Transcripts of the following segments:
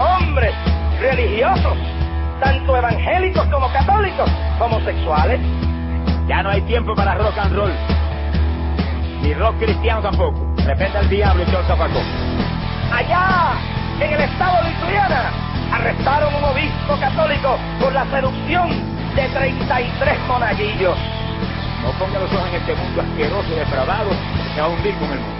hombres religiosos, tanto evangélicos como católicos, homosexuales. Ya no hay tiempo para rock and roll. Ni rock cristiano tampoco. Repente el diablo y el zapacón. Allá, en el estado de Lituania, arrestaron un obispo católico por la seducción de 33 monaguillos. No ponga los ojos en este mundo asqueroso y depravado que va a hundir con el mundo.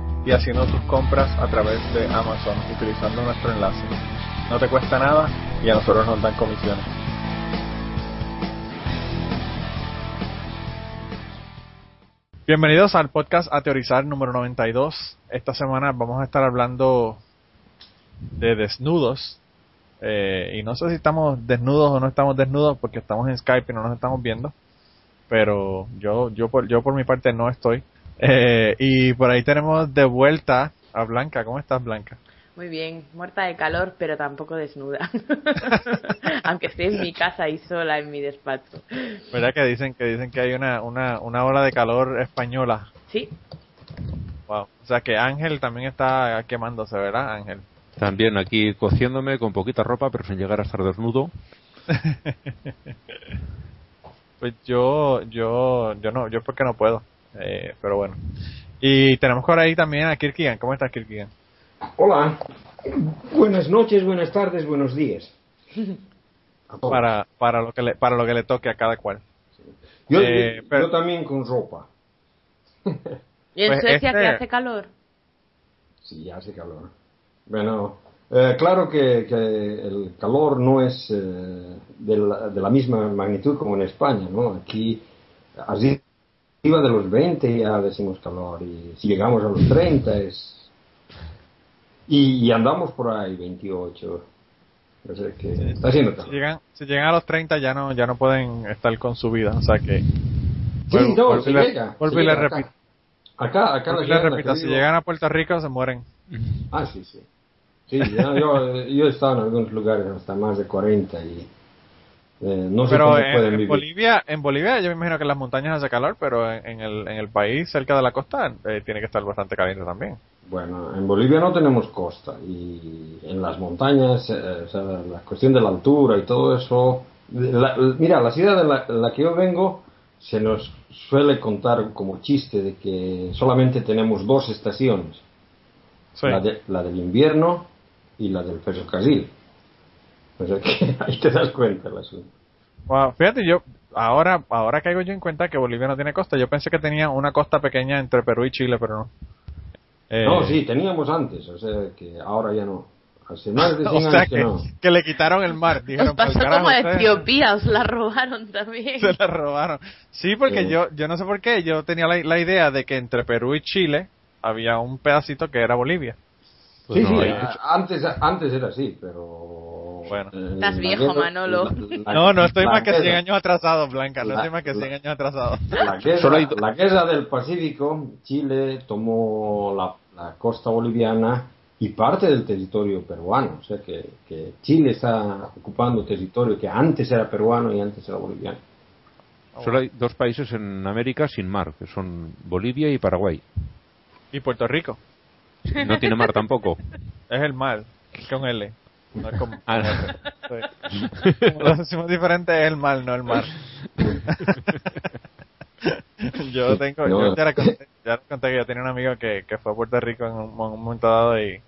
y haciendo tus compras a través de Amazon utilizando nuestro enlace. No te cuesta nada y a nosotros nos dan comisiones. Bienvenidos al podcast A Teorizar número 92. Esta semana vamos a estar hablando de desnudos. Eh, y no sé si estamos desnudos o no estamos desnudos porque estamos en Skype y no nos estamos viendo. Pero yo, yo, por, yo por mi parte no estoy. Eh, y por ahí tenemos de vuelta a Blanca. ¿Cómo estás, Blanca? Muy bien, muerta de calor, pero tampoco desnuda. Aunque esté en mi casa y sola en mi despacho. ¿Verdad que dicen que dicen que hay una, una, una ola de calor española? Sí. Wow. O sea que Ángel también está quemándose, ¿verdad, Ángel? También aquí cociéndome con poquita ropa, pero sin llegar a estar desnudo. pues yo, yo, yo no, yo porque no puedo. Eh, pero bueno. Y tenemos por ahí también a Kirkigan. ¿Cómo estás, Kirkigan? Hola. Buenas noches, buenas tardes, buenos días. Para, para, lo que le, para lo que le toque a cada cual. Yo, Eh, yo- pero- yo también con ropa. ¿Y en Pues Suecia este- que hace calor? Sí, hace calor. Bueno, eh, claro que, que el calor no es eh, de, la, de la misma magnitud como en España, ¿no? Aquí, arriba de los 20 ya decimos calor y si llegamos a los 30 es... Y, y andamos por ahí 28. O sea que está haciendo Si llegan, si llegan a los 30 ya no, ya no pueden estar con su vida. O sea que. Sí, Vuelvo- no, vuelvo se le- llega. llega acá. repito. Acá, acá la gente repito, si vivo- llegan a Puerto Rico se mueren. Ah, sí, sí. Sí, ya, yo, yo he estado en algunos lugares hasta más de 40 y eh, no sé Pero cómo en, pueden en vivir. Bolivia, en Bolivia yo me imagino que en las montañas hace calor, pero en, en el, en el país cerca de la costa eh, tiene que estar bastante caliente también. Bueno, en Bolivia no tenemos costa y en las montañas, eh, o sea, la cuestión de la altura y todo eso. la- mira, la ciudad de la, la que yo vengo se nos suele contar como chiste de que solamente tenemos dos estaciones, Sí. la, de- la del invierno y la del ferrocarril. O sea que ahí te das cuenta el asunto. Wow, fíjate, yo ahora ahora caigo yo en cuenta que Bolivia no tiene costa. Yo pensé que tenía una costa pequeña entre Perú y Chile, pero no. Eh, No, sí, teníamos antes, o sea que ahora ya no. Hace más de 100 O sea años que, que, no. que le quitaron el mar. Os Dijeron, "Pa'l pasó carajo, como a ustedes". Etiopía, os la robaron también. Se la robaron. Sí, porque Sí. yo yo no sé por qué, yo tenía la, la idea de que entre Perú y Chile había un pedacito que era Bolivia. Pues sí, no, sí, hay- a- antes, antes era así, pero... Bueno. Estás viejo, guerra- Manolo. la- la- No, no estoy más que guerra- 100 años atrasado, Blanca, no La- estoy más que 100 la- años atrasado. La guerra, la del Pacífico, Chile tomó la, la costa boliviana y parte del territorio peruano. O sea que, que Chile está ocupando territorio que antes era peruano y antes era boliviano. Solo hay dos países en América sin mar, que son Bolivia y Paraguay. Y Puerto Rico, No tiene mar tampoco. es el mar, con L. No es con, Ah. Sí. Como lo decimos diferente, es el mar, no el mar. yo tengo, yo No. ya, le conté, conté que yo tenía un amigo que, que fue a Puerto Rico en un, un momento dado y,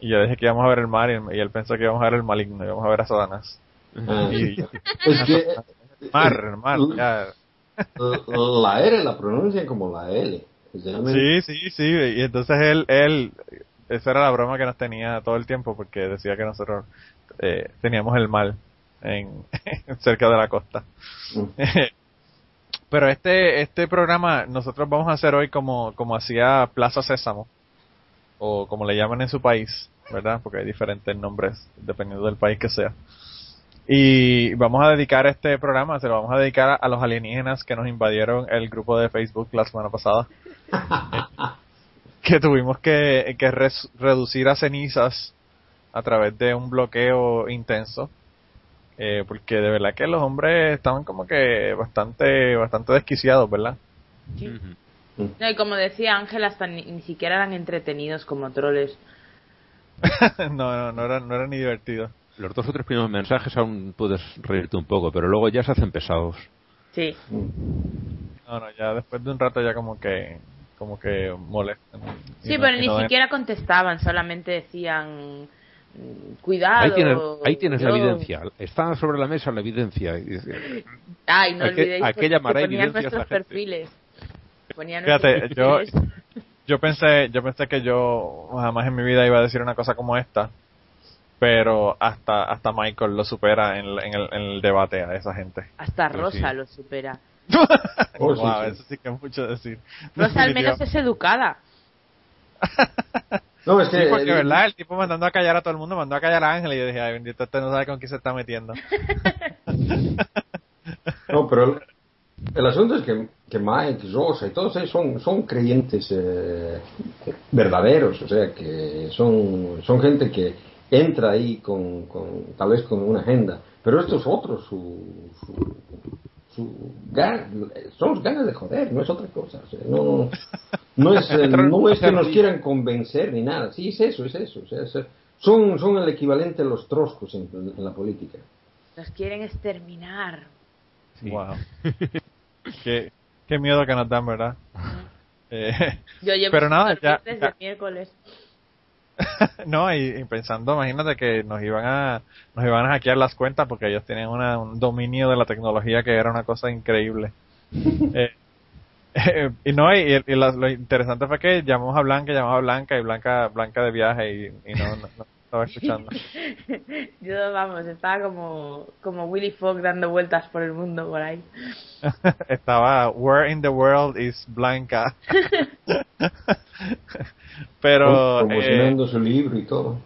Y yo dije que íbamos a ver el mal y, él- y él pensó que íbamos a ver el maligno, íbamos a ver a Satanás. Ah, Y, es que mar, el mar, ya. la R la pronuncian como la L. Sí, sí, sí. Y entonces él, él, esa era la broma que nos tenía todo el tiempo porque decía que nosotros eh, teníamos el mal en cerca de la costa. Mm. Pero este, este programa nosotros vamos a hacer hoy como, como hacía Plaza Sésamo, o como le llaman en su país, ¿verdad? Porque hay diferentes nombres dependiendo del país que sea. Y vamos a dedicar este programa, se lo vamos a dedicar a, a los alienígenas que nos invadieron el grupo de Facebook la semana pasada. que tuvimos que, que res- reducir a cenizas a través de un bloqueo intenso. Eh, porque de verdad que los hombres estaban como que bastante bastante desquiciados, ¿verdad? Ujú. No, y como decía Ángel, hasta ni, ni siquiera eran entretenidos como troles. no, no, no era, no era ni divertido. Los dos o tres primeros mensajes aún puedes reírte un poco, pero luego ya se hacen pesados. Sí. No, no, ya después de un rato ya como que como que molestan. Sí, no- pero ni no siquiera contestaban, solamente decían mm, cuidado. Ahí tienes, ahí tienes la yo". evidencia. Está sobre la mesa la evidencia. Ay, no ¿A qué- olvidéis a que- qué llamará que ponían nuestros perfiles. Ponían Fíjate, nuestros yo, perfiles. yo pensé, yo pensé que yo jamás en mi vida iba a decir una cosa como esta, pero hasta hasta Michael lo supera en, el- en el, en el debate a esa gente. Hasta Rosa sí. lo supera. Oh, sí, wow, sí. eso sí que es mucho decir. Rosa al menos es educada. No, es que. Sí, porque eh, verdad, el tipo mandando a callar a todo el mundo, mandó a callar a Ángel y yo dije, ay bendito, este no sabe con quién se está metiendo. No, pero el, el asunto es que, que Mike, Rosa y todos ellos son, son creyentes eh, verdaderos, o sea, que son, son gente que entra ahí con, con tal vez con una agenda, pero estos otros, su, su, su gan- son ganas de joder, no es otra cosa, o sea, no, no es, eh, no es que nos quieran convencer ni nada, sí, es eso, es eso, o sea, es- son, son el equivalente a los troscos en- en la política. Nos quieren exterminar. Sí. Wow. qué, qué miedo que nos dan, ¿verdad? Eh, Yo llevo Pero nada, ya- desde ya. miércoles. no, y, y pensando, imagínate que nos iban a nos iban a hackear las cuentas porque ellos tenían una- un dominio de la tecnología que era una cosa increíble. Eh, eh, y no, y, y lo, lo interesante fue que llamamos a Blanca, llamamos a Blanca y Blanca Blanca de viaje y, y no, no, no estaba escuchando. Yo, vamos, estaba como, como Willy Fogg dando vueltas por el mundo por ahí. estaba Where in the world is Blanca? Pero eh, promocionando su libro y todo.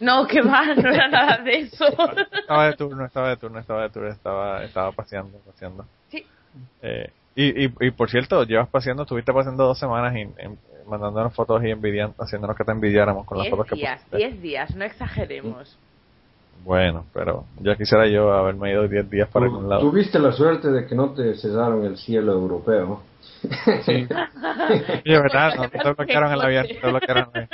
No, que va, no era nada de eso. estaba de turno, estaba de turno, estaba de turno, estaba, estaba paseando, paseando. Sí. Eh, y, y, y por cierto, llevas paseando, estuviste paseando dos semanas y, en- mandándonos fotos y envidiando, haciéndonos que te envidiáramos con las Diez fotos que días, pusiste. diez días, no exageremos. Bueno, pero ya quisiera yo haberme ido 10 días para algún lado. Tuviste la suerte de que no te cesaron el cielo europeo. Sí, de verdad, no, te bloquearon el avión, te bloquearon el avión.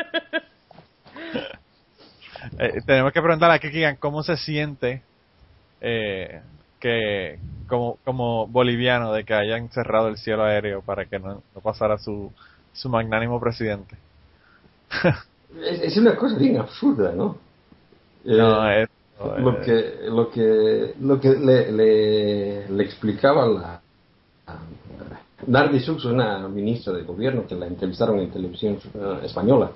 Eh, tenemos que preguntarle a Kikigan cómo se siente eh, que como, como boliviano de que hayan cerrado el cielo aéreo para que no, no pasara su, su magnánimo presidente. Es, es una cosa bien absurda, ¿no? Eh, No, es- lo eh, que lo que lo que le, le, le explicaba la Nardi Sux, una ministra de gobierno que la entrevistaron en televisión eh, española,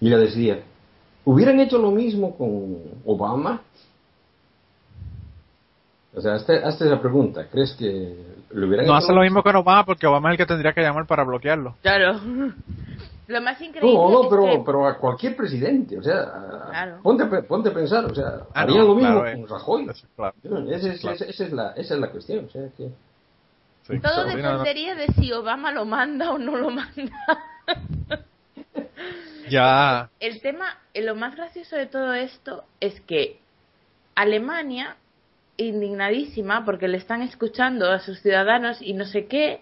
y ella decía, ¿hubieran hecho lo mismo con Obama? O sea, hazte, hazte esa pregunta, ¿crees que lo hubieran no hecho? hace lo mismo con Obama porque Obama es el que tendría que llamar para bloquearlo. Claro. Lo más increíble No, no, es pero, que- pero a cualquier presidente, o sea, a- Claro. ponte, ponte a pensar, o sea, Ah, harían no, lo mismo claro, eh. con Rajoy. Eso, claro. Esa es, Claro. esa- esa es la, esa es la cuestión, o sea, que... Sí. todo dependería de si Obama lo manda o no lo manda. Ya, El tema, lo más gracioso de todo esto es que Alemania, indignadísima porque le están escuchando a sus ciudadanos y no sé qué,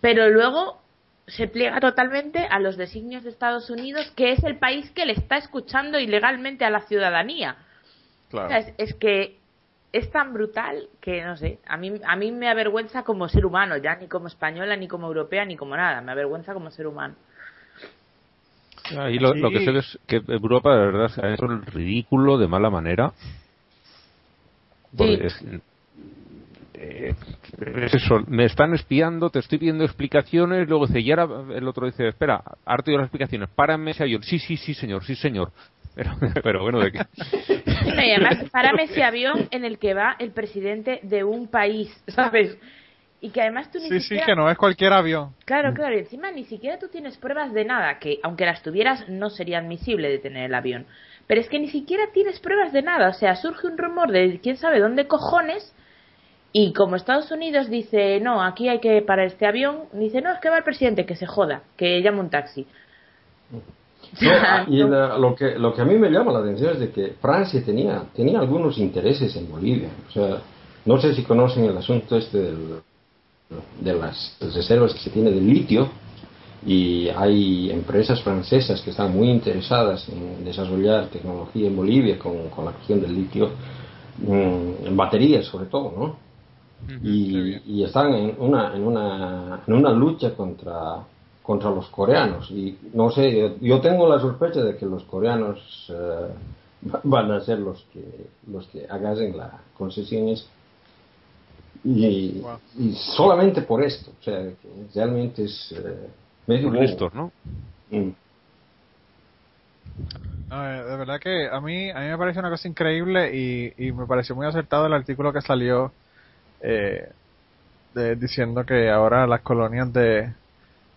pero luego se pliega totalmente a los designios de Estados Unidos, que es el país que le está escuchando ilegalmente a la ciudadanía. O claro. sea, es, es que es tan brutal que no sé, a mí a mí me avergüenza como ser humano, ya ni como española, ni como europea, ni como nada, me avergüenza como ser humano. Ahí lo, lo que sé es que Europa, de verdad, ha hecho el ridículo de mala manera. Es, eh, es eso, me están espiando, te estoy pidiendo explicaciones, luego dice, y ahora el otro dice, espera, harto de las explicaciones, párame avión. Sí, sí, sí, señor, sí, señor. Pero, pero bueno, ¿de qué? No, y además, párame ese avión en el que va el presidente de un país, ¿sabes? Y que además tú ni Sí, sí, que no es cualquier avión. Claro, claro, y encima ni siquiera tú tienes pruebas de nada, que aunque las tuvieras no sería admisible detener el avión. Pero es que ni siquiera tienes pruebas de nada, o sea, surge un rumor de quién sabe dónde cojones y como Estados Unidos dice, no, aquí hay que parar este avión, dice, no, es que va el presidente, que se joda, que llame un taxi. No, y la- lo, que, lo que a mí me llama la atención es de que Francia tenía, tenía algunos intereses en Bolivia. O sea, no sé si conocen el asunto este del- de las reservas que se tiene de litio y hay empresas francesas que están muy interesadas en desarrollar tecnología en Bolivia con, con la cuestión del litio, mm, en baterías sobre todo, ¿no? y, y están en una, en una, en una lucha contra, contra los coreanos. Y no sé, yo, yo tengo la sospecha de que los coreanos eh, va- van a ser los que, los que agarren la concesión esa. Y, Wow. y solamente por esto, o sea, que realmente es eh, medio listos, ¿no? Mm. No, eh, de verdad que a mí, a mí me parece una cosa increíble y, y me pareció muy acertado el artículo que salió eh, de- diciendo que ahora las colonias de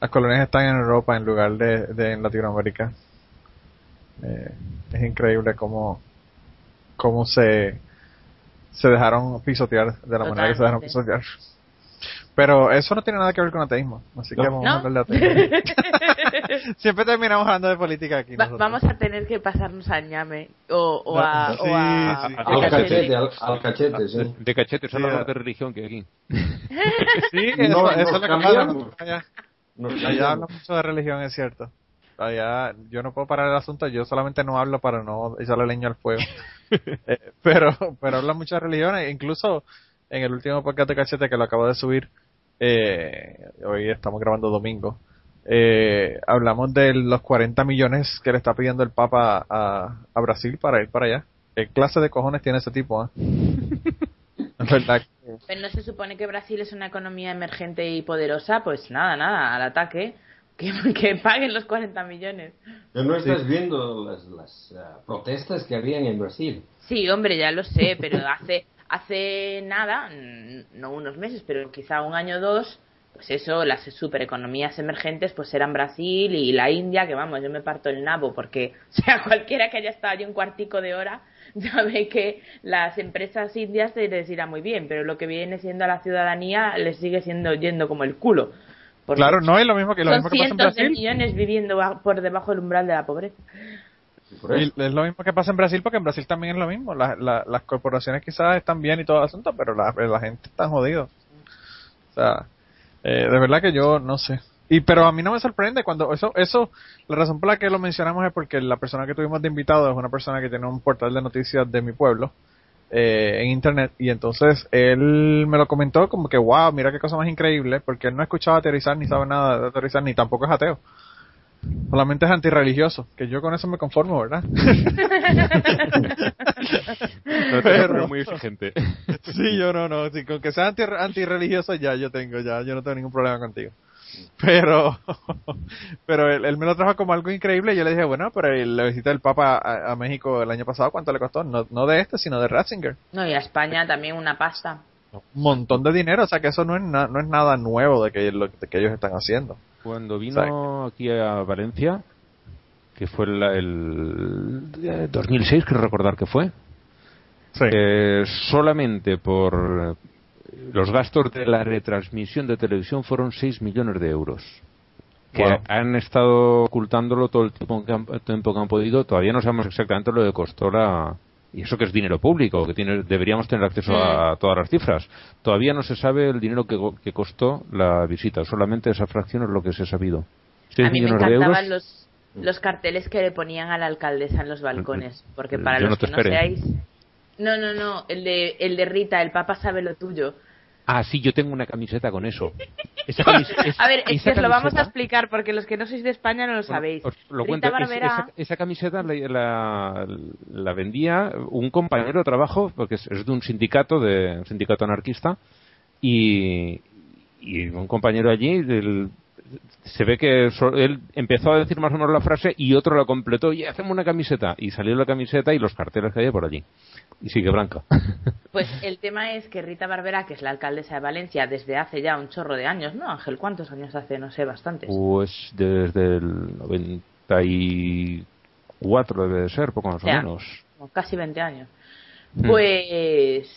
las colonias están en Europa en lugar de, de en Latinoamérica. Eh, es increíble cómo, cómo se, se dejaron pisotear de la manera que se dejaron Totalmente. pisotear. Pero eso no tiene nada que ver con ateísmo, así que vamos ¿No? a hablar de ateísmo. Siempre terminamos hablando de política aquí. Va- nosotros. vamos a tener que pasarnos al ñame o, o a... Sí, o a- sí. a Al cachete. cachete, al, al cachete, sí. De cachetes, Sí, habla ah. más de religión que aquí. Sí, eso, No, eso nos es lo que Allá, habla mucho de religión, es cierto. Allá yo no puedo parar el asunto, yo solamente no hablo para no echarle leña al fuego. Eh, pero pero habla mucho de religiones, incluso en el último podcast de Cachete que lo acabo de subir, eh, hoy estamos grabando domingo, eh, hablamos de los 40 millones que le está pidiendo el Papa a, a Brasil para ir para allá. ¿Qué clase de cojones tiene ese tipo? ah? Es verdad Pero no se supone que Brasil es una economía emergente y poderosa, pues nada, nada, al ataque. Que, que paguen los 40 millones. Pero no estás viendo las, las ah, protestas que habían en Brasil. Sí, hombre, ya lo sé, pero hace hace nada, no unos meses, pero quizá un año o dos, pues eso, las supereconomías emergentes pues eran Brasil y la India, que vamos, yo me parto el nabo, porque, o sea, cualquiera que haya estado allí un cuartico de hora sabe que las empresas indias se les irá muy bien, pero lo que viene siendo a la ciudadanía les sigue siendo yendo como el culo. Claro, no es lo mismo que lo mismo que pasa en cientos de Brasil. millones viviendo por debajo del umbral de la pobreza. Y es lo mismo que pasa en Brasil, porque en Brasil también es lo mismo. La- la- las corporaciones quizás están bien y todo el asunto, pero la, la gente está jodido. O sea, eh, de verdad que yo no sé. Y pero a mí no me sorprende cuando eso, eso, la razón por la que lo mencionamos es porque la persona que tuvimos de invitado es una persona que tiene un portal de noticias de mi pueblo eh, en internet y entonces él me lo comentó como que wow, mira qué cosa más increíble, porque él no ha escuchado aterrizar ni sabe nada de aterrizar ni tampoco es ateo. Solamente es antirreligioso, que yo con eso me conformo, ¿verdad? No, te Pero- muy exigente. Sí, yo no, no. Sí, con que sea anti, antirreligioso ya yo tengo, ya yo no tengo ningún problema contigo. Pero, pero él, él me lo trajo como algo increíble y yo le dije, bueno, pero la visita del Papa a, a México el año pasado, ¿cuánto le costó? No, no de este, sino de Ratzinger. No, y a España también una pasta. Un montón de dinero, o sea que eso no es, na- no es nada nuevo de que, lo, de que ellos están haciendo. Cuando vino aquí a Valencia, que fue el, el eh, 2006, creo recordar que fue, Sí. eh, solamente por los gastos de la retransmisión de televisión fueron 6 millones de euros. Que Wow. han estado ocultándolo todo el tiempo que, han, tiempo que han podido. Todavía no sabemos exactamente lo que costó la. Y eso que es dinero público, que tiene, deberíamos tener acceso a todas las cifras. Todavía no se sabe el dinero que, que costó la visita. Solamente esa fracción es lo que se ha sabido. 6 A mí me millones de euros. encantaban los, los carteles que le ponían a la alcaldesa en los balcones. Porque para Yo los no que no seáis. No, no, no. El de, el de Rita, el Papa sabe lo tuyo. Ah, sí, yo tengo una camiseta con eso. Esa a ver, es que os lo vamos a explicar porque los que no sois de España no lo sabéis. lo cuento. esa, camiseta la, la, vendía un compañero de trabajo, porque es, de un sindicato, de un sindicato anarquista, y, y un compañero allí se ve que él empezó a decir más o menos la frase y otro la completó y hacemos una camiseta y salió la camiseta y los carteles que había por allí y sigue blanca pues el tema es que Rita Barbera que es la alcaldesa de Valencia desde hace ya un chorro de años ¿no Ángel? ¿cuántos años hace? no sé, bastantes pues desde el 94 debe de ser, poco más o, menos casi 20 años mm. pues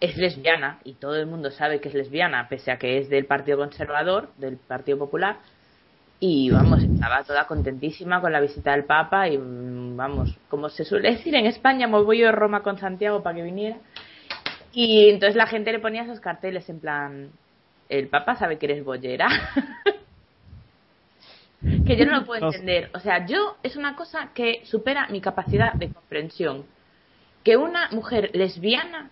es lesbiana y todo el mundo sabe que es lesbiana, pese a que es del Partido Conservador, del Partido Popular. Y vamos, estaba toda contentísima con la visita del Papa y vamos, como se suele decir en España, me voy a Roma con Santiago para que viniera. Y entonces la gente le ponía esos carteles en plan, el Papa sabe que eres bollera. que yo no lo puedo entender. O sea, yo es una cosa que supera mi capacidad de comprensión. Que una mujer lesbiana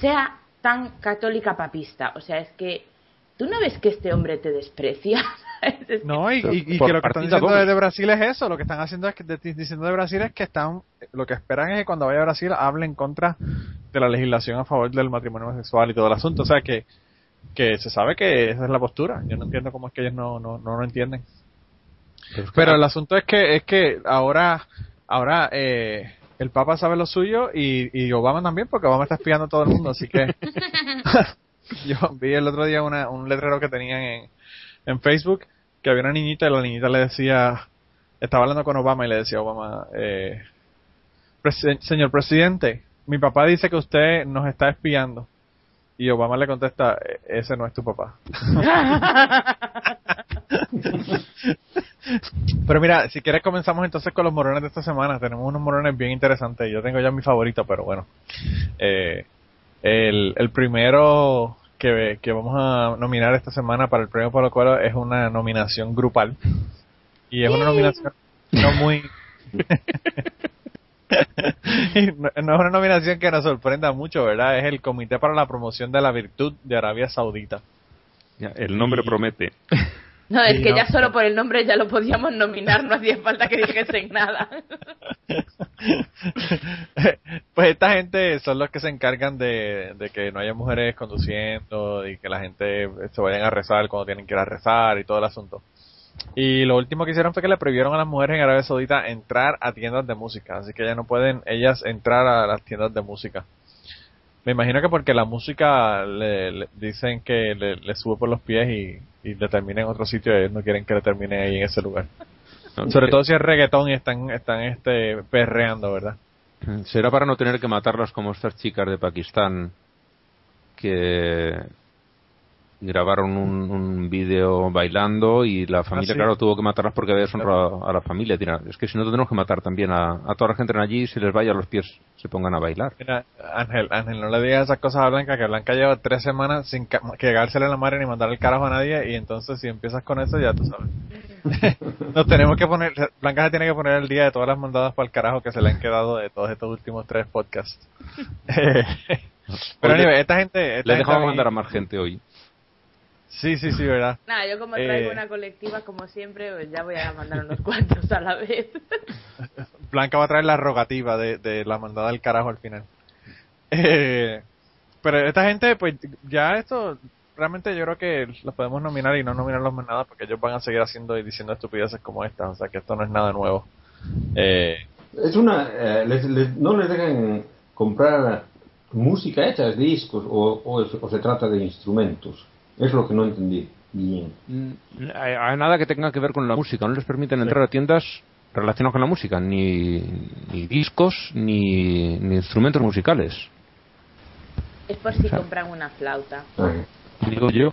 sea tan católica papista. O sea, es que tú no ves que este hombre te desprecia. no, y, que lo que están diciendo de Brasil es eso. Lo que están haciendo es que diciendo de Brasil es que están, lo que esperan es que cuando vaya a Brasil hable en contra de la legislación a favor del matrimonio homosexual y todo el asunto. O sea, que, que se sabe que esa es la postura. Yo no entiendo cómo es que ellos no, no, no lo entienden. Pero el asunto es que, es que ahora, ahora, eh, el Papa sabe lo suyo y, Obama también, porque Obama está espiando a todo el mundo, así que yo vi el otro día un letrero que tenían en, en Facebook que había una niñita y la niñita le decía, estaba hablando con Obama y le decía a Obama, eh, señor presidente, mi papá dice que usted nos está espiando. Y Obama le contesta, e-, ese no es tu papá. pero mira, si quieres comenzamos entonces con los morones de esta semana. Tenemos unos morones bien interesantes. Yo tengo ya mi favorito, pero bueno. Eh, el, el primero que, que vamos a nominar esta semana para el premio Polo Cuero es una nominación grupal. Y es una nominación no muy... no, es una nominación que nos sorprenda mucho, ¿verdad? Es el Comité para la Promoción de la Virtud de Arabia Saudita. el nombre promete. No, es que ya solo por el nombre ya lo podíamos nominar, no hacía falta que dijesen nada. pues esta gente son los que se encargan de, de, que no haya mujeres conduciendo y que la gente se vayan a rezar cuando tienen que ir a rezar y todo el asunto. Y lo último que hicieron fue que le prohibieron a las mujeres en Arabia Saudita entrar a tiendas de música, así que ya no pueden ellas entrar a las tiendas de música. Me imagino que porque la música le, dicen que le, sube por los pies y, y le termina en otro sitio, ellos no quieren que le termine ahí en ese lugar. Sobre todo si es reggaetón y están, están este, perreando, ¿verdad? Será para no tener que matarlas como estas chicas de Pakistán que grabaron un, un vídeo bailando y la familia, ah, claro, tuvo que matarlas porque había deshonrado a la familia. es que si no, tenemos que matar también a, toda la gente en allí y si les vaya a los pies se pongan a bailar. Mira, Ángel, Ángel, no le digas esas cosas a Blanca, que Blanca lleva tres semanas sin cagársele la madre ni mandar el carajo a nadie y entonces si empiezas con eso ya tú sabes. Nos tenemos que poner, Blanca se tiene que poner el día de todas las mandadas para el carajo que se le han quedado de todos estos últimos tres podcasts. Pero esta gente... le dejamos mandar a más gente hoy. Sí, sí, sí, verdad. Nada, yo como traigo eh, una colectiva, como siempre, pues ya voy a mandar unos cuantos a la vez. Blanca va a traer la rogativa de, de la mandada al carajo al final. Eh, pero esta gente, pues ya esto, realmente yo creo que los podemos nominar y no nominarlos más nada porque ellos van a seguir haciendo y diciendo estupideces como esta, o sea que esto no es nada nuevo. Eh, es una, no les dejan comprar música hecha, discos o, o se trata de instrumentos. Es lo que no entendí bien. Mm, hay nada que tenga que ver con la música. No les permiten entrar a tiendas relacionadas con la música, ni, discos, ni, instrumentos musicales. Es por si compran una flauta. Digo yo.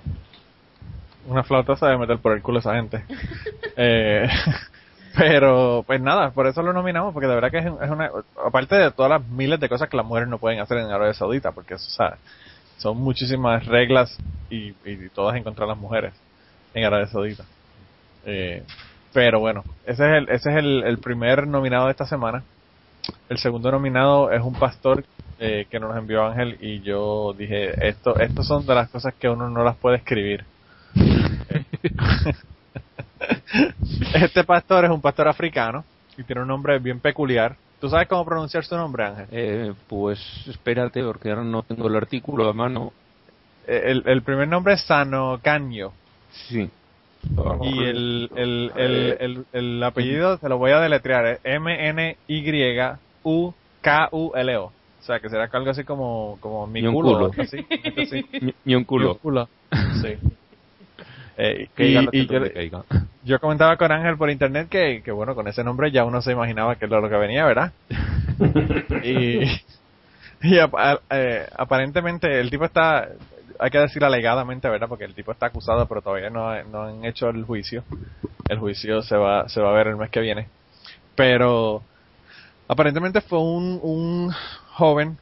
Una flauta sabe meter por el culo a esa gente. eh, pero, pues nada, por eso lo nominamos, porque de verdad que es, una. Aparte de todas las miles de cosas que las mujeres no pueden hacer en Arabia Saudita, porque eso, o son muchísimas reglas y, todas en contra de las mujeres en Arabia Saudita. Eh, pero bueno, ese es, el, ese es el, primer nominado de esta semana. El segundo nominado es un pastor eh, que nos envió Ángel y yo dije, esto, esto son de las cosas que uno no las puede escribir. este pastor es un pastor africano y tiene un nombre bien peculiar. ¿Tú sabes cómo pronunciar su nombre, Ángel? Eh, pues espérate, porque ahora no tengo el artículo a mano. Eh, El, el primer nombre es Sano Canyo Sí. y el, el, el, el, el apellido se lo voy a deletrear, es M-N-Y-U-K-U-L-O. O sea, que será algo así como, como mi Ni un culo. culo. así, así. Ni un culo. Mi culo. Sí. Eh, Caiga y- lo y que yo, caiga. Yo comentaba con Ángel por internet que, que, bueno, con ese nombre ya uno se imaginaba que era lo que venía, ¿verdad? y y ap- eh, aparentemente el tipo está, hay que decir alegadamente, ¿verdad? Porque el tipo está acusado, pero todavía no, no han hecho el juicio. El juicio se va, se va a ver el mes que viene. Pero aparentemente fue un, un joven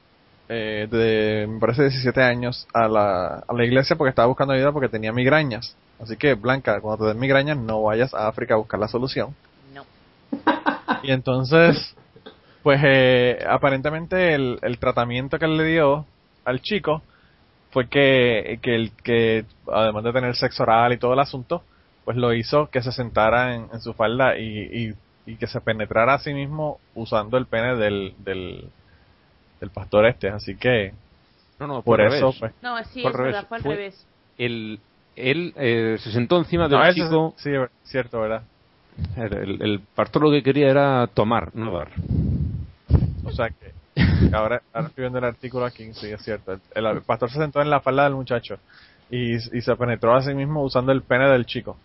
eh, de, me parece, 17 años a la, a la iglesia porque estaba buscando ayuda porque tenía migrañas. Así que, Blanca, cuando te den migrañas, no vayas a África a buscar la solución. No. Y entonces, pues eh, aparentemente el, el tratamiento que él le dio al chico fue que, que, el, que además de tener sexo oral y todo el asunto, pues lo hizo que se sentara en, en su falda y, y, y que se penetrara a sí mismo usando el pene del, del, del pastor este. Así que No, no, por eso, pues... No, sí, al revés. verdad, fue al Fue- revés. El, él eh, se sentó encima del No, eso chico. sí, cierto, ¿verdad? El, el- el pastor lo que quería era tomar, no dar. O sea que ahora, ahora estoy viendo el artículo aquí, sí, es cierto. El, el pastor se sentó en la falda del muchacho y, y se penetró a sí mismo usando el pene del chico.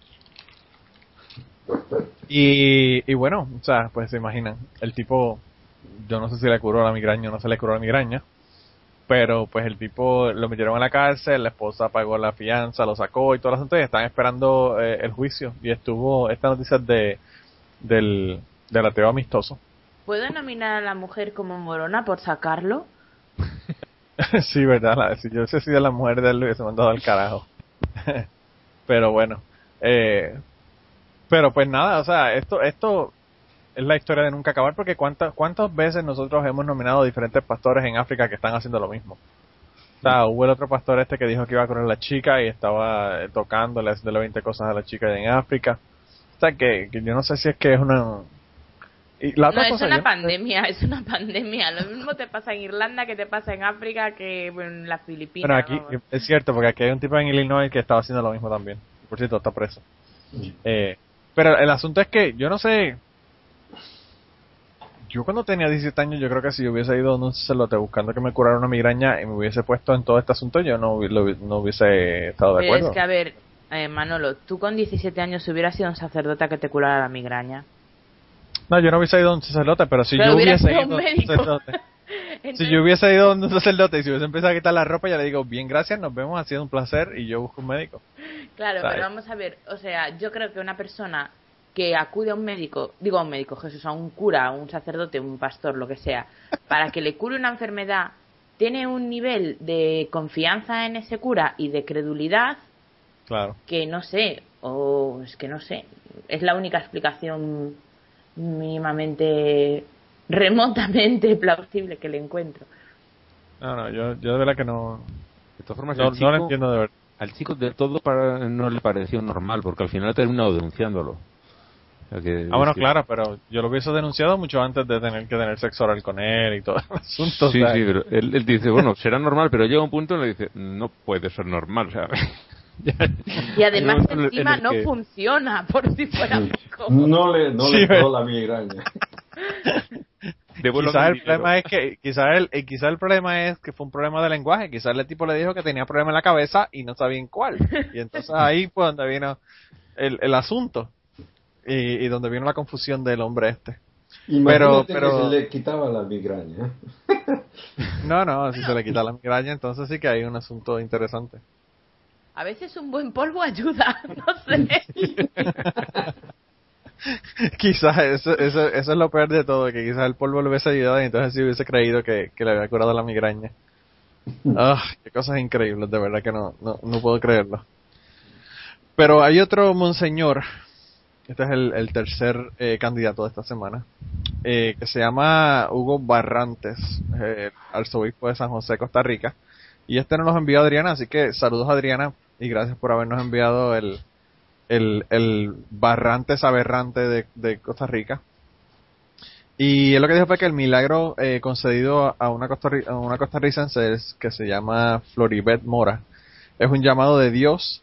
Y, y bueno, o sea, pues se imaginan, el tipo, yo no sé si le curó la migraña o no se le curó la migraña, pero pues el tipo lo metieron a la cárcel, la esposa pagó la fianza, lo sacó y todo el asunto y están esperando eh, el juicio y estuvo esta noticia de del, del ateo amistoso. ¿Puedo nominar a la mujer como morona por sacarlo? sí, verdad. La- si yo hubiese sido la mujer de él, lo hubiese mandado al carajo. pero bueno. Eh, pero pues nada, o sea, esto, esto es la historia de nunca acabar porque cuántas, cuántas veces nosotros hemos nominado a diferentes pastores en África que están haciendo lo mismo. O sea, hubo el otro pastor este que dijo que iba a correr la chica y estaba eh, tocándole, haciéndole 20 cosas a la chica en África. O sea, que, que yo no sé si es que es una... Y la No, otra es cosa, una yo- pandemia, es una pandemia. Lo mismo te pasa en Irlanda que te pasa en África que en las Filipinas. Bueno, aquí vamos. es cierto, porque aquí hay un tipo en Illinois que estaba haciendo lo mismo también. Por cierto, está preso. Eh, pero el asunto es que yo no sé. Yo cuando tenía 17 años, yo creo que si yo hubiese ido a un sacerdote buscando que me curara una migraña y me hubiese puesto en todo este asunto, yo no, no hubiese estado de Pero acuerdo. es que, a ver, eh, Manolo, tú con 17 años hubieras sido un sacerdote que te curara la migraña. No, yo no hubiese ido a un sacerdote, pero si Pero yo hubiese ido un a un médico. sacerdote. Si yo hubiese ido a un sacerdote y si hubiese empezado a quitar la ropa, ya le digo, bien, gracias, nos vemos, ha sido un placer y yo busco un médico. Claro, pero vamos a ver, o sea, yo creo que una persona que acude a un médico, digo a un médico, Jesús, a un cura, a un sacerdote, un pastor, lo que sea, para que le cure una enfermedad, tiene un nivel de confianza en ese cura y de credulidad Claro. que no sé, o es que no sé, es la única explicación mínimamente, remotamente plausible que le encuentro. No, no, yo, yo de verdad que no, De todas formas, no, lo entiendo de verdad. al chico de todo para, no le pareció normal, porque al final ha terminado denunciándolo. Ah, bueno, que- claro, pero yo lo hubiese denunciado mucho antes de tener que tener sexo oral con él y todo el asunto. Sí, o sea, sí, pero él, él dice, bueno, será normal, pero llega un punto en el que dice, no puede ser normal, o sea... Y además encima en el no que- funciona, por si fuera poco. No le, no Sí, le curó la migraña. Quizás el problema es que quizás el, eh, quizás el problema es que fue un problema de lenguaje. Quizás el tipo le dijo que tenía problema en la cabeza y no sabía en cuál. Y entonces ahí fue donde vino el, el asunto y, y donde vino la confusión del hombre este. Imagínate pero- que se le quitaba la migraña. No, no, si se le quita la migraña, entonces sí que hay un asunto interesante. A veces un buen polvo ayuda, no sé. quizás eso, eso, eso es lo peor de todo, que quizás el polvo le hubiese ayudado y entonces sí hubiese creído que, que le había curado la migraña. Ah, qué cosas increíbles, de verdad que no, no, no puedo creerlo. Pero hay otro monseñor este es el, tercer eh, candidato de esta semana, eh, que se llama Hugo Barrantes, eh, arzobispo de San José, Costa Rica. Y este nos lo envió Adriana, así que saludos Adriana y gracias por habernos enviado el, el, Barrantes aberrante de, de Costa Rica. Y él lo que dijo fue que el milagro eh, concedido a una, a una costarricense es- que se llama Floribet Mora es un llamado de Dios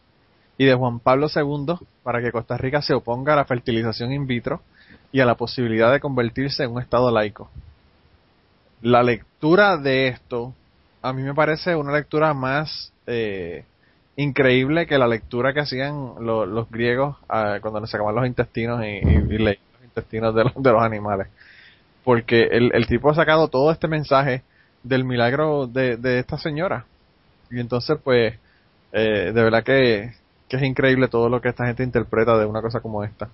y de Juan Pablo II para que Costa Rica se oponga a la fertilización in vitro y a la posibilidad de convertirse en un Estado laico. La lectura de esto a mí me parece una lectura más eh, increíble que la lectura que hacían lo- los griegos ah, cuando les sacaban los intestinos y, y- y leían los intestinos de los, de los animales. Porque el, el tipo ha sacado todo este mensaje del milagro de, de esta señora. Y entonces, pues, eh, de verdad que, que es increíble todo lo que esta gente interpreta de una cosa como esta.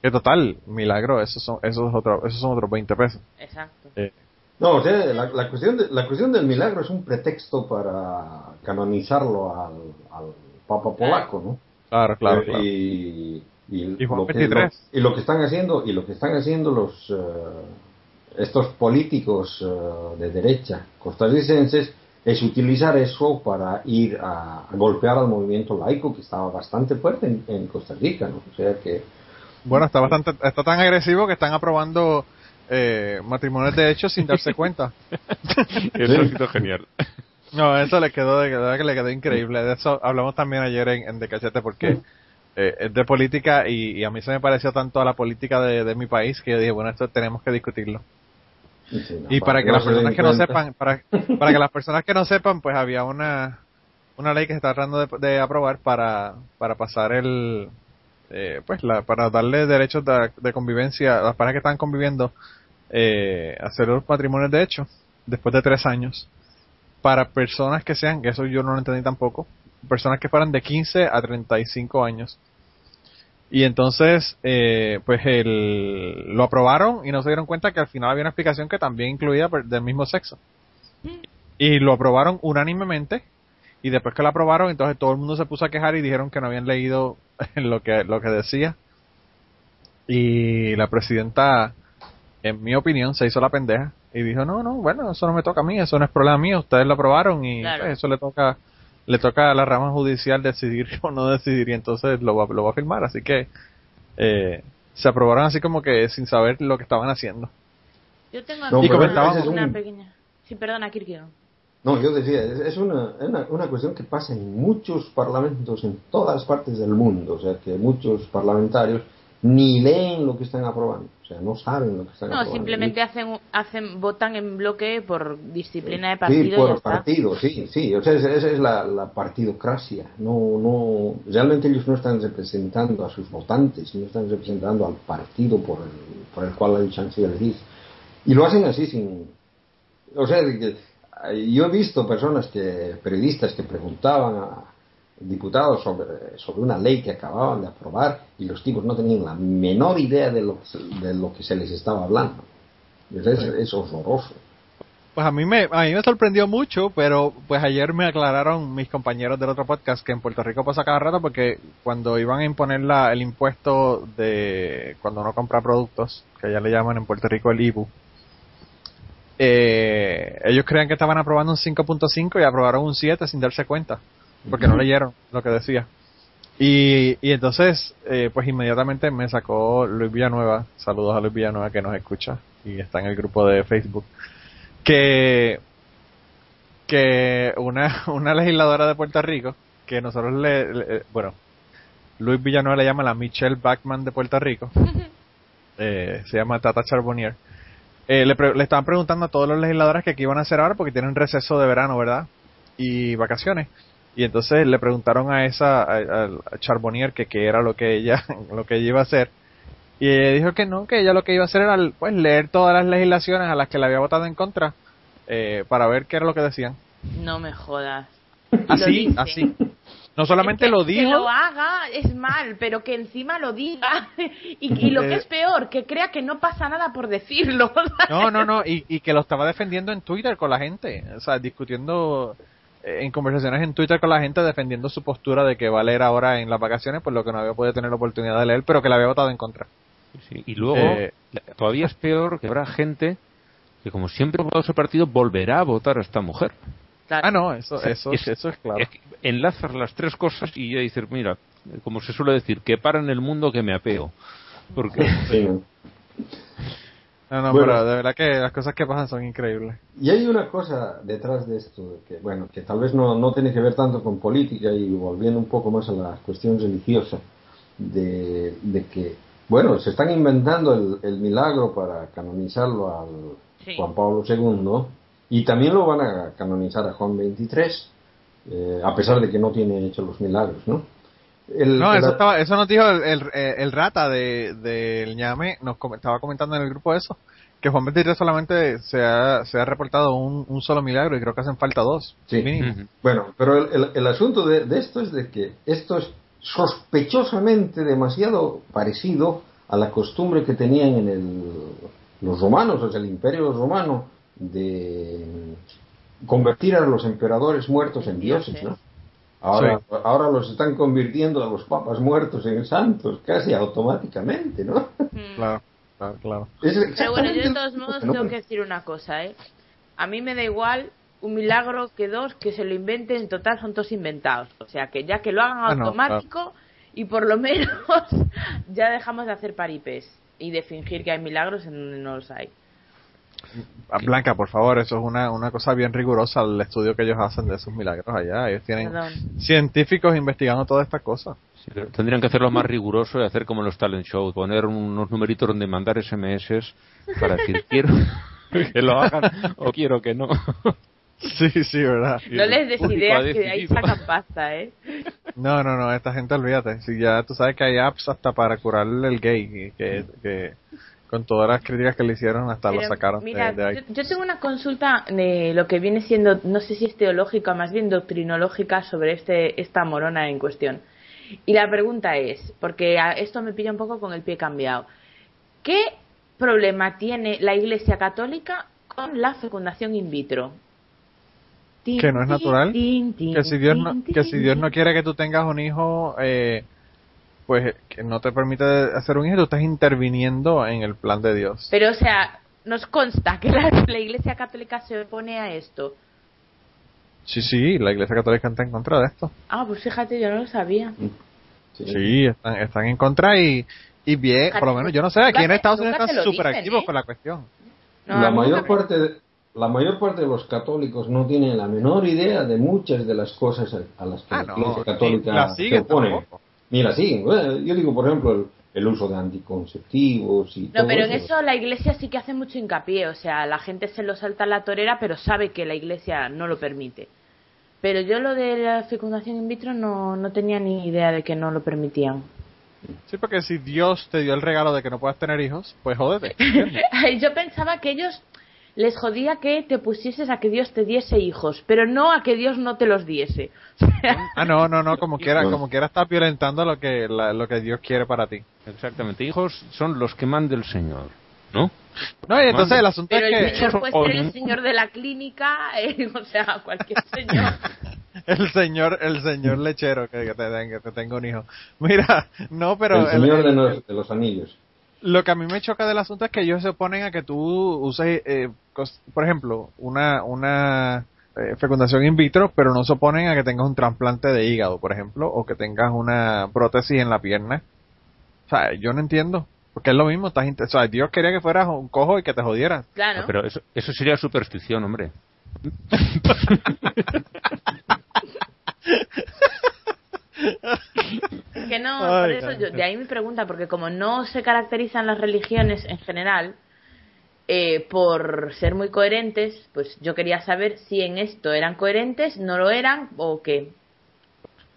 Que total, milagro, esos son, esos es otro, esos son otros 20 pesos. Exacto. Eh, No, o sea, la, la cuestión de- la cuestión del milagro es un pretexto para canonizarlo al, al Papa polaco, ¿no? claro, claro, Eh, claro. Y, y, Y Juan lo que, 23. lo- y lo que están haciendo y lo que están haciendo los eh, estos políticos eh, de derecha costarricenses es utilizar eso para ir a, a golpear al movimiento laico que estaba bastante fuerte en, en Costa Rica, ¿no? O sea que Bueno, está bastante, está tan agresivo que están aprobando eh, matrimonios de hecho sin darse cuenta. Eso ha sido genial. No, eso le quedó, de verdad que le quedó increíble. De eso hablamos también ayer en, en De Cachete porque eh, es de política y, y a mí se me pareció tanto a la política de, de mi país que yo dije, bueno, esto tenemos que discutirlo. Sí, no, Y para que las personas que no sepan, para, para que las personas que no sepan, pues había una, una ley que se está tratando de, de aprobar para, para pasar el, eh, pues la, para darle derechos de, de convivencia a las parejas que están conviviendo, eh, hacer los matrimonios de hecho, después de tres años, para personas que sean, que eso yo no lo entendí tampoco, personas que fueran de 15 a 35 años. Y entonces, eh, pues el, lo aprobaron y no se dieron cuenta que al final había una explicación que también incluía per- del mismo sexo. Y lo aprobaron unánimemente y después que lo aprobaron, entonces todo el mundo se puso a quejar y dijeron que no habían leído lo que, lo que decía. Y la presidenta, en mi opinión, se hizo la pendeja y dijo, no, no, bueno, eso no me toca a mí, eso no es problema mío, ustedes lo aprobaron y Claro. pues, eso le toca le toca a la rama judicial decidir o no decidir y entonces lo va, lo va a firmar, así que eh, se aprobaron así como que sin saber lo que estaban haciendo. Yo tengo No, una, un- pequeña... Sí, perdona, Kirkio. No, yo decía, es, es una, es una, una cuestión que pasa en muchos parlamentos en todas partes del mundo. O sea, que muchos parlamentarios ni leen lo que están aprobando. O sea, no saben lo que están No, aprobando. simplemente hacen, hacen, votan en bloque por disciplina de Sí, partido y ya por está. partido, sí, sí. O sea, esa es la, la partidocracia. No, no, realmente ellos no están representando a sus votantes, no están representando al partido por el, por el cual han sido elegidos. Y lo hacen así sin... O sea, eh, yo he visto personas que, periodistas que preguntaban a diputados sobre, sobre una ley que acababan de aprobar y los tipos no tenían la menor idea de lo, que se- de lo que se les estaba hablando. Es, es horroroso. Pues a mí me a mí me sorprendió mucho, pero pues ayer me aclararon mis compañeros del otro podcast que en Puerto Rico pasa cada rato porque cuando iban a imponer la, el impuesto de cuando uno compra productos, que ya le llaman en Puerto Rico el IBU, eh, ellos creían que estaban aprobando un 5.5 y aprobaron un 7 sin darse cuenta, porque no leyeron lo que decía. Y, y entonces, eh, pues inmediatamente me sacó Luis Villanueva, saludos a Luis Villanueva que nos escucha y está en el grupo de Facebook, que, que una, una legisladora de Puerto Rico, que nosotros le, le- bueno, Luis Villanueva le llama la Michelle Backman de Puerto Rico, eh, se llama Tata Charbonnier, eh, le, pre- le estaban preguntando a todos los legisladores que qué iban a hacer ahora porque tienen receso de verano, ¿verdad? Y vacaciones. Y entonces le preguntaron a esa, a, a Charbonnier que qué era lo que ella, lo que ella iba a hacer. Y ella dijo que no, que ella lo que iba a hacer era pues leer todas las legislaciones a las que le había votado en contra eh, para ver qué era lo que decían. No me jodas. Así, así. No solamente Es que- lo Que dijo, lo haga es mal, pero que encima lo diga. Y, y lo que Eh, es peor, que crea que no pasa nada por decirlo. no, no, no, y, y que lo estaba defendiendo en Twitter con la gente, o sea, discutiendo en conversaciones en Twitter con la gente defendiendo su postura de que va a leer ahora en las vacaciones, por lo que no había podido tener la oportunidad de leer, pero que le había votado en contra. Sí, y luego, Eh, todavía es peor que habrá gente que, como siempre ha votado ese partido, volverá a votar a esta mujer. Claro. Ah, no, eso, eso, Es- eso es claro. Es que enlazas las tres cosas y ya dices, mira, como se suele decir, que para en el mundo que me apeo. Porque Sí, ¿no? No, no, Bueno. pero de verdad que las cosas que pasan son increíbles. Y hay una cosa detrás de esto, que bueno, que tal vez no, no tiene que ver tanto con política y volviendo un poco más a la cuestión religiosa, de, de que, bueno, se están inventando el, el milagro para canonizarlo al Sí. Juan Pablo II y también lo van a canonizar a Juan XXIII, eh, a pesar de que no tiene hecho los milagros, ¿no? El- No, el- eso, estaba, eso nos dijo el, el, el rata del de, del ñame, nos com- estaba comentando en el grupo eso, que Juan 23 solamente se ha, se ha reportado un, un solo milagro y creo que hacen falta dos, Sí. mínimo. Bueno, pero el, el- el asunto de, de esto es de que esto es sospechosamente demasiado parecido a la costumbre que tenían en el, los romanos, o sea, el imperio romano, de convertir a los emperadores muertos en dioses, ¿no? Ahora, ahora los están convirtiendo a los papas muertos en santos, casi automáticamente, ¿no? Mm. Claro, claro, Pero bueno, yo de todos modos ¿no? tengo que decir una cosa, ¿eh? A mí me da igual un milagro que dos que se lo inventen, en total son todos inventados. O sea, que ya que lo hagan Ah, no, automático y por lo menos ya dejamos de hacer paripés y de fingir que hay milagros en donde no los hay. Ah, Blanca, por favor, eso es una, una cosa bien rigurosa el estudio que ellos hacen de esos milagros allá. Ellos tienen Perdón. científicos investigando todas estas cosas. Sí, pero tendrían que hacerlo más riguroso y hacer como en los talent shows, poner unos numeritos donde mandar SMS para decir quiero que lo hagan o quiero que no. Sí, sí, verdad. No les des público ideas ha que de ahí sacan pasta, ¿eh? No, no, no, esta gente olvídate. Si ya tú sabes que hay apps hasta para curarle el gay, y que, que con todas las críticas que le hicieron hasta lo sacaron mira, de, de ahí. yo, yo tengo una consulta de lo que viene siendo, no sé si es teológica, más bien doctrinológica sobre este esta morona en cuestión. Y la pregunta es, porque a- esto me pilla un poco con el pie cambiado, ¿qué problema tiene la Iglesia Católica con la fecundación in vitro? Que no es natural, que si Dios no, que si Dios no quiere que tú tengas un hijo, eh, pues que no te permite hacer un hijo, tú estás interviniendo en el plan de Dios. Pero, o sea, nos consta que la, la Iglesia Católica se opone a esto. Sí, sí, la Iglesia Católica está en contra de esto. Ah, pues fíjate, yo no lo sabía. Sí. Sí, están, están en contra y, y bien, por lo menos yo no sé, aquí en Estados Unidos están súper activos ¿eh? con la cuestión. No, la mayor parte de, la mayor parte de los católicos no tienen la menor idea de muchas de las cosas a, a las que Ah, la Iglesia Católica la se opone. tampoco. Siguen. Bueno, yo digo, por ejemplo, el, el uso de anticonceptivos y No, todo pero en eso la iglesia sí que hace mucho hincapié. O sea, la gente se lo salta a la torera, pero sabe que la iglesia no lo permite. Pero yo lo de la fecundación in vitro no, no tenía ni idea de que no lo permitían. Sí, porque si Dios te dio el regalo de que no puedas tener hijos, pues jódete. yo pensaba que ellos les jodía que te pusieses a que Dios te diese hijos, pero no a que Dios no te los diese. Ah, no, no, no, como quiera, como quiera estás violentando lo que, la- lo que Dios quiere para ti. Exactamente, hijos son los que manda el Señor, ¿no? No, y entonces el asunto pero es el que señor puede ser el señor de la clínica, eh, o sea, cualquier señor. el señor, el señor lechero que, que te, que te tenga un hijo. Mira, no, pero el Señor el- de, el- los, de los Anillos. Lo que a mí me choca del asunto es que ellos se oponen a que tú uses, eh, por ejemplo, una, una eh, fecundación in vitro, pero no se oponen a que tengas un trasplante de hígado, por ejemplo, o que tengas una prótesis en la pierna. O sea, yo no entiendo. Porque es lo mismo, estás o sea, Dios quería que fueras un cojo y que te jodieras. Claro. No, pero eso, eso sería superstición, hombre. Que no, Ay, por eso yo, de ahí mi pregunta, porque como no se caracterizan las religiones en general eh, por ser muy coherentes, pues yo quería saber si en esto eran coherentes, no lo eran o qué.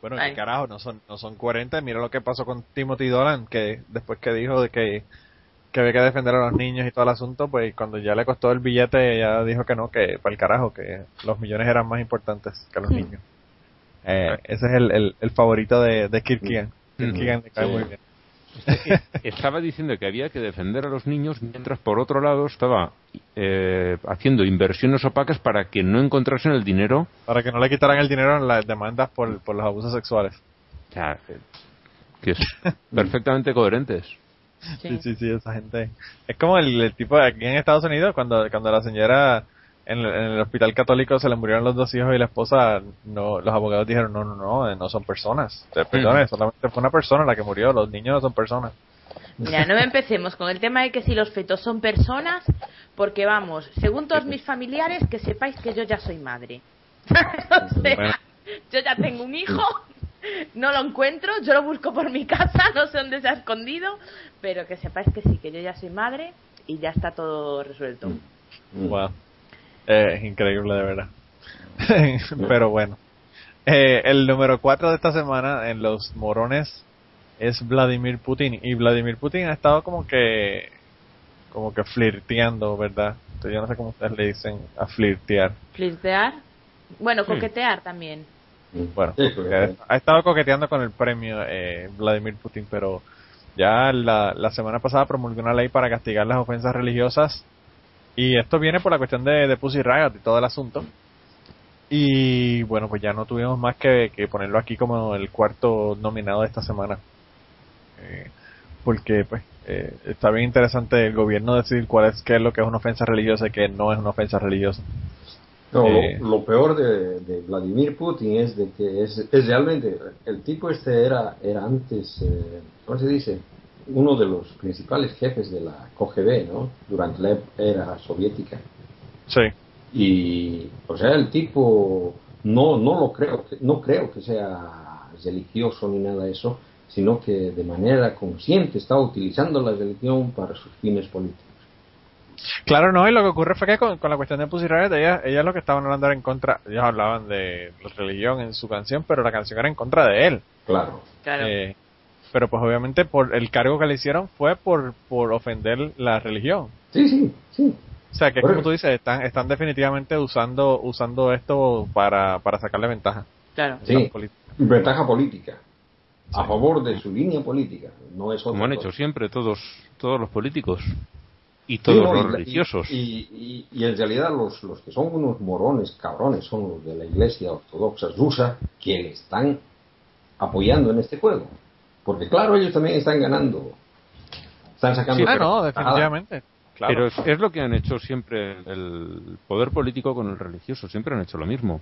Bueno, Ay. qué carajo, no son, no son coherentes. Mira lo que pasó con Timothy Dolan, que después que dijo de que, que había que defender a los niños y todo el asunto, pues cuando ya le costó el billete, ya dijo que no, que para el carajo, que los millones eran más importantes que los Hmm. niños. Eh, ese es el, el, el favorito de, de Kirk Keegan. Kirk Ujú. Keegan le cae muy bien. estaba diciendo que había que defender a los niños mientras por otro lado estaba eh, haciendo inversiones opacas para que no encontrasen el dinero Para que no le quitaran el dinero en las demandas por, por los abusos sexuales. o sea, que es perfectamente coherentes Sí, Sí. sí, sí, esa gente. Es como el, el tipo de aquí en Estados Unidos, cuando, cuando la señora en, el- en el hospital católico se le murieron los dos hijos y la esposa, no, los abogados dijeron, no, no, no, eh, no son personas. Perdone, solamente fue una persona la que murió, los niños no son personas. Mira, no empecemos con el tema de que si los fetos son personas, porque vamos, según todos mis familiares, que sepáis que yo ya soy madre. o sea, Bueno. yo ya tengo un hijo, no lo encuentro, yo lo busco por mi casa, no sé dónde se ha escondido, pero que sepáis que sí, que yo ya soy madre y ya está todo resuelto. Wow. Eh, es increíble, de verdad. Pero bueno. Eh, el número 4 de esta semana en los morones es Vladimir Putin. Y Vladimir Putin ha estado como que como que flirteando, ¿verdad? Entonces, yo no sé cómo ustedes le dicen a flirtear. Flirtear, bueno, coquetear también. Bueno, Sí, ha estado coqueteando con el premio eh, Vladimir Putin, pero ya la, la semana pasada promulgó una ley para castigar las ofensas religiosas y esto viene por la cuestión de, de Pussy Riot y todo el asunto. Y bueno, pues ya no tuvimos más que, que ponerlo aquí como el cuarto nominado de esta semana. Eh, porque pues eh, está bien interesante el gobierno decidir cuál es qué es lo que es una ofensa religiosa y qué no es una ofensa religiosa. No, Eh. lo, lo peor de, de Vladimir Putin es de que es, es realmente el tipo este era era antes eh, ¿cómo se dice? Uno de los principales jefes de la KGB, ¿no? Durante la era soviética Sí. y o sea el tipo no no lo creo que- no creo que sea religioso ni nada de eso sino que de manera consciente está utilizando la religión para sus fines políticos Claro, no, y lo que ocurre fue que con, con la cuestión de Pussy Riot, ellas, ellas lo que estaban hablando era en contra, ellas hablaban de religión en su canción, pero la canción era en contra de él. claro Claro. Eh, pero pues obviamente por el cargo que le hicieron fue por, por ofender la religión. sí sí sí O sea que Bueno. como tú dices, están, están definitivamente usando, usando esto para, para sacarle ventaja. Claro. Sí. Ventaja política a favor de su línea política no es como han cosa. hecho siempre todos todos los políticos y Sí, todos no, los y- religiosos y, y- y en realidad los, los que son unos morones cabrones son los de la iglesia ortodoxa rusa que le están apoyando en este juego porque claro ellos también están ganando están sacando Sí, Ah, no, definitivamente. Claro. Pero es, es lo que han hecho siempre el poder político con el religioso, siempre han hecho lo mismo.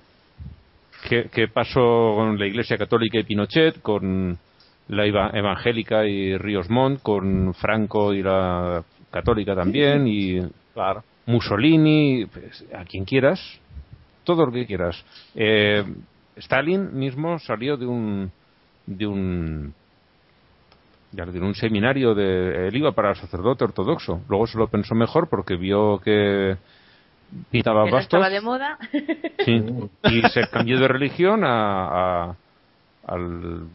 ¿Qué, qué pasó con la Iglesia Católica y Pinochet, con la eva- evangélica y Ríos Montt, con Franco y la católica también, y Claro. Mussolini, pues, a quien quieras, todo lo que quieras. Eh, Stalin mismo salió de un de un ya un seminario de él iba para el sacerdote ortodoxo. Luego se lo pensó mejor porque vio que pintaba bastos estaba de moda. sí, y se cambió de religión a, a- al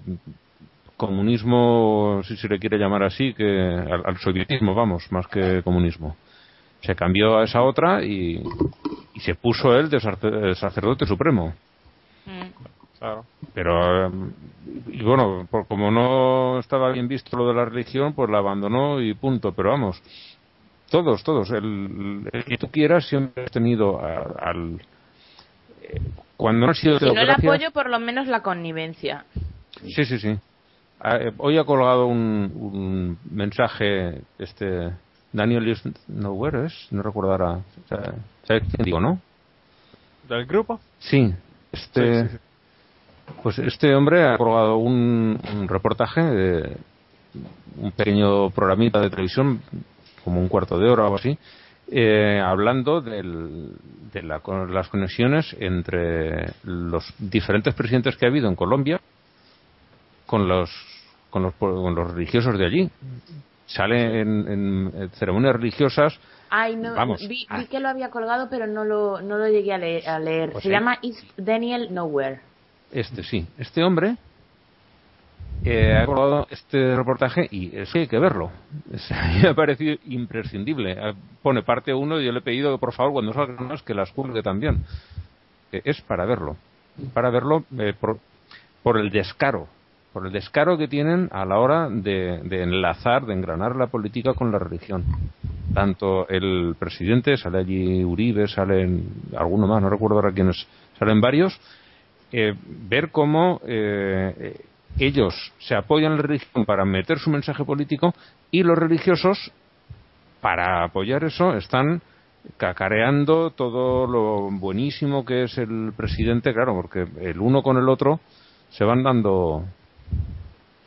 comunismo, si se le quiere llamar así, que al, al sovietismo, vamos, más que comunismo. Se cambió a esa otra y, y se puso él de sacerdote supremo. Mm. Claro. Pero, eh, y bueno, por, como no estaba bien visto lo de la religión, pues la abandonó y punto. Pero vamos, todos, todos, el, el que tú quieras siempre has tenido a- al... eh, cuando no han sido Si no el apoyo, por lo menos la connivencia. Sí, sí, sí. Ah, eh, Hoy ha colgado un, un mensaje este Daniel is nowhere es, no recuerdo ahora. ¿Sabes quién digo, no? ¿Del grupo? Sí. Este, Sí, sí, sí. Pues este hombre ha colgado un, un reportaje de un pequeño programita de televisión, como un cuarto de hora o algo así, eh, hablando del- de la- las conexiones entre los diferentes presidentes que ha habido en Colombia con los con los, con los religiosos de allí. Sale en, en ceremonias religiosas Ay, no, Vamos. vi, Ah. vi que lo había colgado, pero no lo, no lo llegué a leer. a leer. Pues Se sí. llama Is Daniel Nowhere. Este sí, este hombre eh, ha colgado este reportaje y es que hay que verlo. Me ha parecido imprescindible. Eh, Pone parte 1 y yo le he pedido que por favor cuando salgan más que las cuelgue también. Eh, es para verlo. Para verlo eh, por, por el descaro. por el descaro que tienen a la hora de, de enlazar, de engranar la política con la religión. Tanto el presidente, sale allí Uribe, salen alguno más, no recuerdo ahora quiénes, salen varios, eh, ver cómo eh, ellos se apoyan a la religión para meter su mensaje político y los religiosos, para apoyar eso, están cacareando todo lo buenísimo que es el presidente, claro, porque el uno con el otro se van dando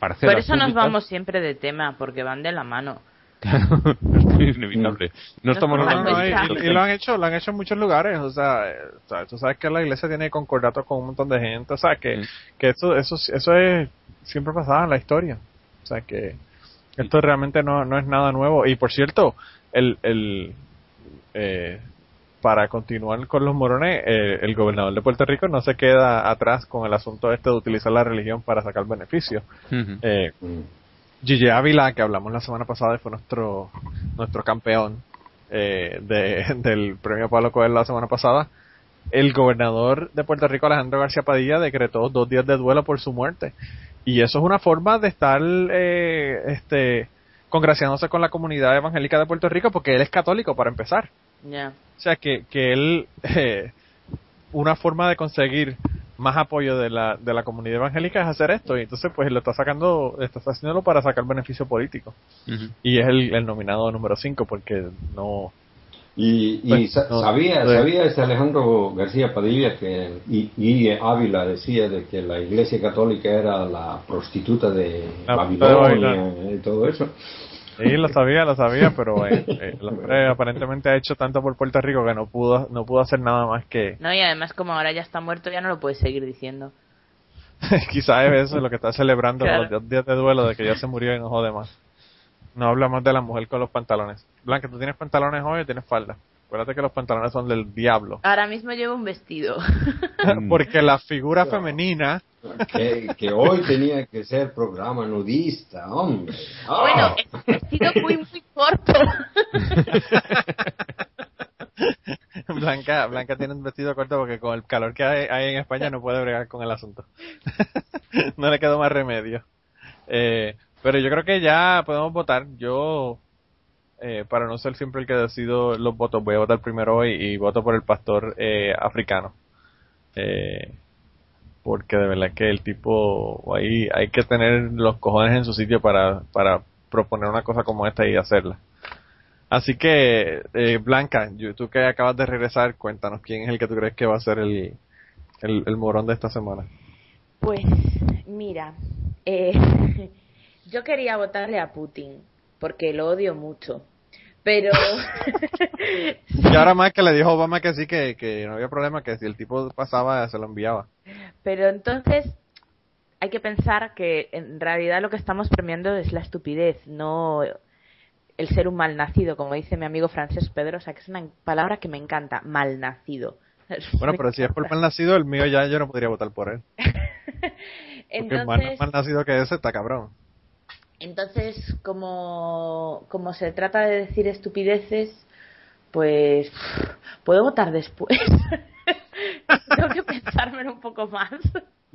Por eso nos vamos siempre de tema, porque van de la mano. inevitable. No, estamos y, lo han hecho, lo han hecho en muchos lugares. O sea, tú sabes que la iglesia tiene concordato con un montón de gente. O sea, que, que eso, eso, eso es siempre pasado en la historia. O sea, que esto realmente no, no es nada nuevo. Y por cierto, el, el eh, para continuar con los morones, eh, el gobernador de Puerto Rico no se queda atrás con el asunto este de utilizar la religión para sacar beneficios. eh, Gigi Ávila, que hablamos la semana pasada, fue nuestro nuestro campeón eh, de, del premio Pablo Coelho la semana pasada. El gobernador de Puerto Rico, Alejandro García Padilla, decretó dos días de duelo por su muerte. Y eso es una forma de estar eh, este, congraciándose con la comunidad evangélica de Puerto Rico porque él es católico para empezar. O sea que, que él, eh, una forma de conseguir más apoyo de la, de la comunidad evangélica es hacer esto y entonces pues lo está sacando, está haciéndolo para sacar beneficio político. Y es el, nominado número 5 porque no... Y, pues, sabía, sabía este Alejandro García Padilla que y, y, Ávila decía de que la Iglesia Católica era la prostituta de Babilonia y todo eso. Sí, lo sabía, lo sabía, pero eh, eh, el hombre aparentemente ha hecho tanto por Puerto Rico que no pudo, no pudo hacer nada más que... No, y además como ahora ya está muerto ya no lo puedes seguir diciendo. Quizás es eso lo que está celebrando los días de duelo de que ya se murió y no jode más. No habla más de la mujer con los pantalones. Blanca, ¿tú tienes pantalones hoy o tienes falda? Acuérdate que los pantalones son del diablo. Ahora mismo llevo un vestido. Porque la figura femenina que, hoy tenía que ser programa nudista, hombre. Bueno, el vestido muy, muy corto. Blanca, Blanca tiene un vestido corto porque con el calor que hay, en España no puede bregar con el asunto. no le quedó más remedio. Eh, pero yo creo que ya podemos votar. Yo, eh, para no ser siempre el que decido los votos, voy a votar primero hoy y voto por el pastor eh, africano. Eh, porque de verdad que el tipo ahí hay que tener los cojones en su sitio para, para proponer una cosa como esta y hacerla. Así que, eh, Blanca, tú que acabas de regresar, cuéntanos quién es el que tú crees que va a ser el, el, morón de esta semana. Pues, mira, eh, yo quería votarle a Putin, porque lo odio mucho. Pero. y ahora más que le dijo Obama que sí, que, que no había problema, que si el tipo pasaba, se lo enviaba. Pero entonces hay que pensar que en realidad lo que estamos premiando es la estupidez, no el ser un malnacido, como dice mi amigo Francés Pedro, o sea que es una palabra que me encanta, malnacido. Bueno, pero si es por malnacido, el mío ya yo no podría votar por él. Entonces, Porque mal, nacido que ese está cabrón. Entonces, como, como se trata de decir estupideces, pues puedo votar después. Tengo que pensármelo un poco más.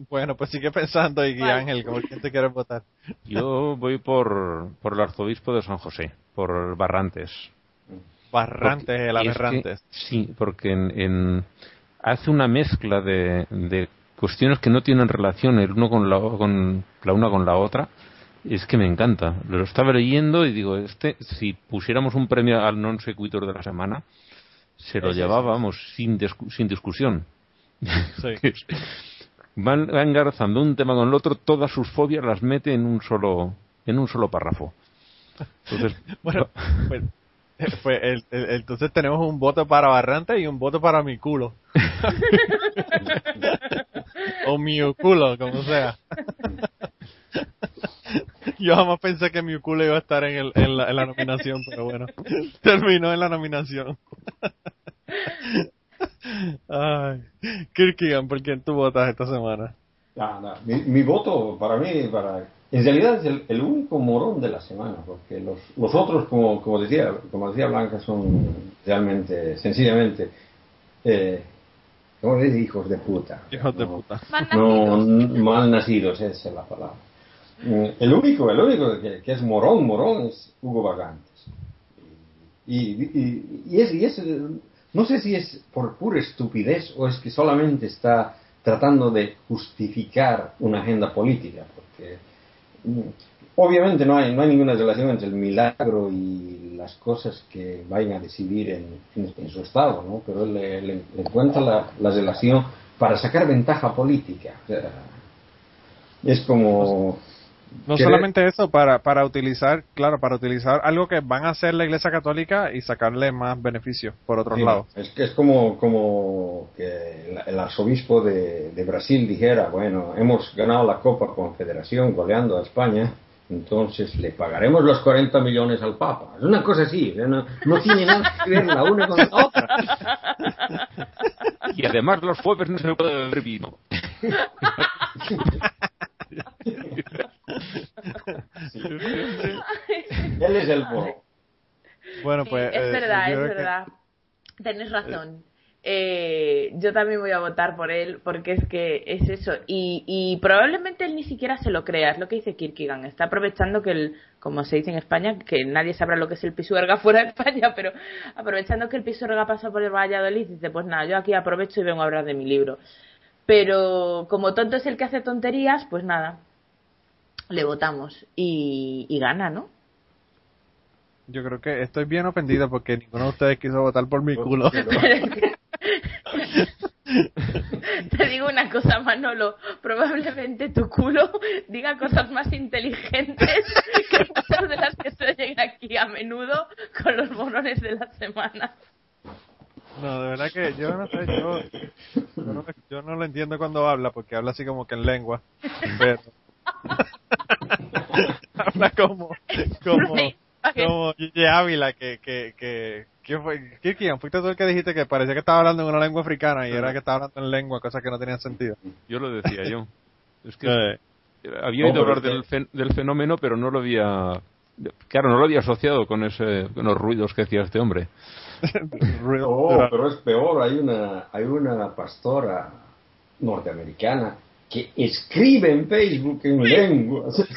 Bueno, pues sigue pensando y Ángel, ¿cómo quién te quieres votar? Yo voy por, por el arzobispo de San José, por Barrantes. Barrantes, el Aberrantes. sí, porque en, hace una mezcla de, de cuestiones que no tienen relación el uno con la, con la una con la otra es que me encanta. Lo estaba leyendo y digo, este, si pusiéramos un premio al non sequitur de la semana, se lo llevábamos sin, sin discusión. van, engarzando un tema con el otro, todas sus fobias las mete en un solo, en un solo párrafo. Entonces, bueno, pues, pues entonces tenemos un voto para Barrante y un voto para mi culo. o mi culo, como sea. Yo jamás pensé que mi culo iba a estar en, el, en, la, nominación, pero bueno, terminó en la nominación. Ay, Kirkigan, ¿por quién tú votas esta semana? Mi, voto para mí, para en realidad es el, único morón de la semana, porque los, los otros, como, como decía, como decía Blanca, son realmente, sencillamente, eh, ¿cómo hijos de puta? Hijos de puta. No, mal nacidos, esa es la palabra. Mm, El único, el único que, es morón, morón es Hugo Vagantes. Y, y, y es, y es, eh, no sé si es por pura estupidez o es que solamente está tratando de justificar una agenda política, porque mm, obviamente no hay, no hay ninguna relación entre el milagro y las cosas que vayan a decidir en, en- su estado, ¿no? Pero él le, encuentra la, la relación para sacar ventaja política. Es como... No querer- solamente eso, para, para utilizar, claro, para utilizar algo que van a hacer la Iglesia Católica y sacarle más beneficios por otro Sí, lado. Es que es como, como que el, arzobispo de, de Brasil dijera, bueno, hemos ganado la Copa Confederación goleando a España, entonces le pagaremos los 40 millones al Papa. Es una cosa así, no, no tiene nada que ver la una con la otra. Y además los jueves no se puede beber vino. Él es el moro. Bueno, Sí, pues. es eh, verdad, es que- verdad. Tienes razón. Eh, yo también voy a votar por él porque es que es eso. Y, y probablemente él ni siquiera se lo crea. Es lo que dice Kierkegaard. Está aprovechando que el, como se dice en España, que nadie sabrá lo que es el pisuerga fuera de España, pero aprovechando que el pisuerga pasa por el Valladolid, dice, pues nada, yo aquí aprovecho y vengo a hablar de mi libro. Pero como tonto es el que hace tonterías, pues nada, le votamos y, y gana, ¿no? Yo creo que estoy bien ofendido porque ninguno de ustedes quiso votar por mi culo. Te digo una cosa, Manolo. Probablemente tu culo diga cosas más inteligentes que muchas de las que se oyen aquí a menudo con los morones de la semana. No, de verdad que yo no sé, yo, yo, no, yo no lo entiendo cuando habla porque habla así como que en lengua. Pero. Habla como. como como Gigi Ávila, que, que, que, ¿quién fue? Kirkian, fuiste tú el que dijiste que parecía que estaba hablando en una lengua africana y era que estaba hablando en lengua, cosas que no tenían sentido. Yo lo decía yo. Es que había No, oído hablar que- del, fen- del fenómeno, pero no lo había. Claro, no lo había asociado con, ese, con los ruidos que hacía este hombre. Oh, pero es peor, hay una, hay una pastora norteamericana que escribe en Facebook en lenguas.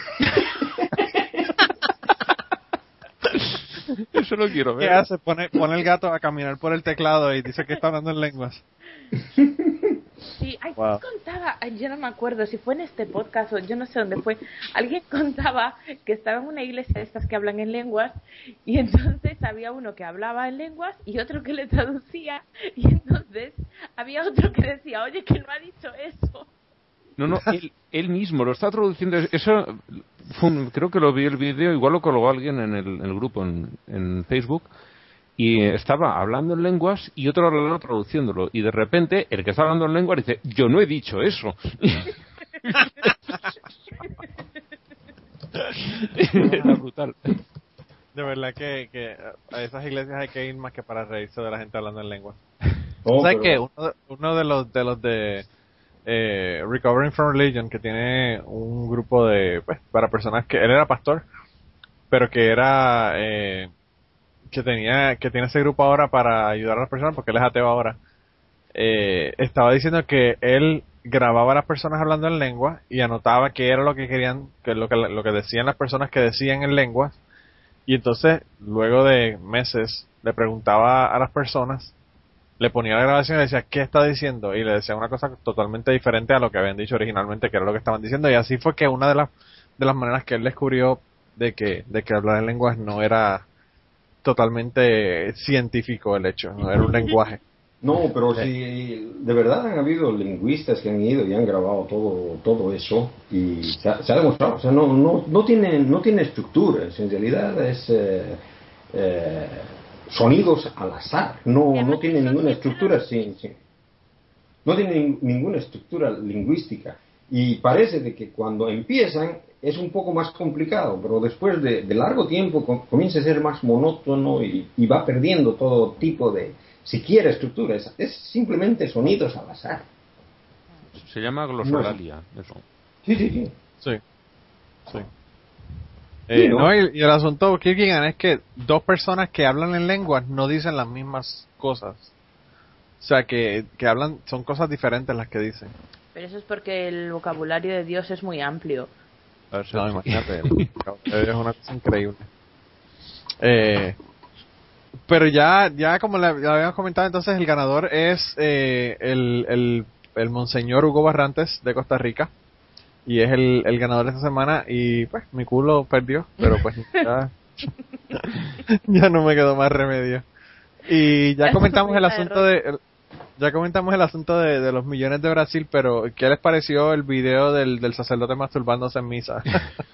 Eso lo quiero ¿Qué ver. hace? Pone, pone el gato a caminar por el teclado y dice que está hablando en lenguas. Sí, ay, Wow. contaba, ay, yo no me acuerdo si fue en este podcast o yo no sé dónde fue. Alguien contaba que estaba en una iglesia de estas que hablan en lenguas y entonces había uno que hablaba en lenguas y otro que le traducía y entonces había otro que decía, oye, que no ha dicho eso. No, no, él, él mismo lo está traduciendo. Eso, creo que lo vi el vídeo, igual lo colgó alguien en el, en el grupo en, en Facebook. Y estaba hablando en lenguas y otro hablando traduciéndolo. Y de repente, el que está hablando en lenguas dice: Yo no he dicho eso. Era brutal. De verdad que, que a esas iglesias hay que ir más que para reírse de la gente hablando en lenguas. Oh, ¿Sabes qué? pero- Uno, de- uno de los de los de eh, Recovering from Religion que tiene un grupo de pues, para personas que él era pastor, pero que era eh, que tenía que tiene ese grupo ahora para ayudar a las personas porque él es ateo ahora. Eh, estaba diciendo que él grababa a las personas hablando en lengua y anotaba qué era lo que querían, que lo que lo que decían las personas que decían en lenguas y entonces luego de meses le preguntaba a las personas le ponía la grabación y le decía qué está diciendo y le decía una cosa totalmente diferente a lo que habían dicho originalmente que era lo que estaban diciendo. Y así fue que una de las de las maneras que él descubrió de que de que hablar en lenguas no era totalmente científico el hecho no era un lenguaje. No, pero si de verdad han habido lingüistas que han ido y han grabado todo todo eso y se ha, se ha demostrado, o sea, no, no, no, tiene, no tiene estructuras, en realidad es eh, eh, sonidos al azar, no, no tiene ninguna estructura, sí, sí. no tiene ninguna estructura lingüística y parece de que cuando empiezan es un poco más complicado, pero después de, de largo tiempo com- comienza a ser más monótono y, y va perdiendo todo tipo de, siquiera estructura, es, es simplemente sonidos al azar. Se llama glosolalia. Eso. Sí, sí, sí. sí sí Eh, ¿no? no, y, y el asunto Kierkegaard es que dos personas que hablan en lenguas no dicen las mismas cosas o sea que, que hablan son cosas diferentes las que dicen Pero eso es porque el vocabulario de Dios es muy amplio. No, imagínate, es una cosa increíble. Eh, pero ya, ya como le, habíamos comentado, entonces el ganador es eh, el, el, el Monseñor Hugo Barrantes de Costa Rica. Y es el, el ganador de esta semana. Y pues mi culo perdió, pero pues ya, ya no me quedó más remedio. Y ya comentamos el asunto de, ya comentamos el asunto de, de, los millones de Brasil, pero ¿qué les pareció el video del, del sacerdote masturbándose en misa?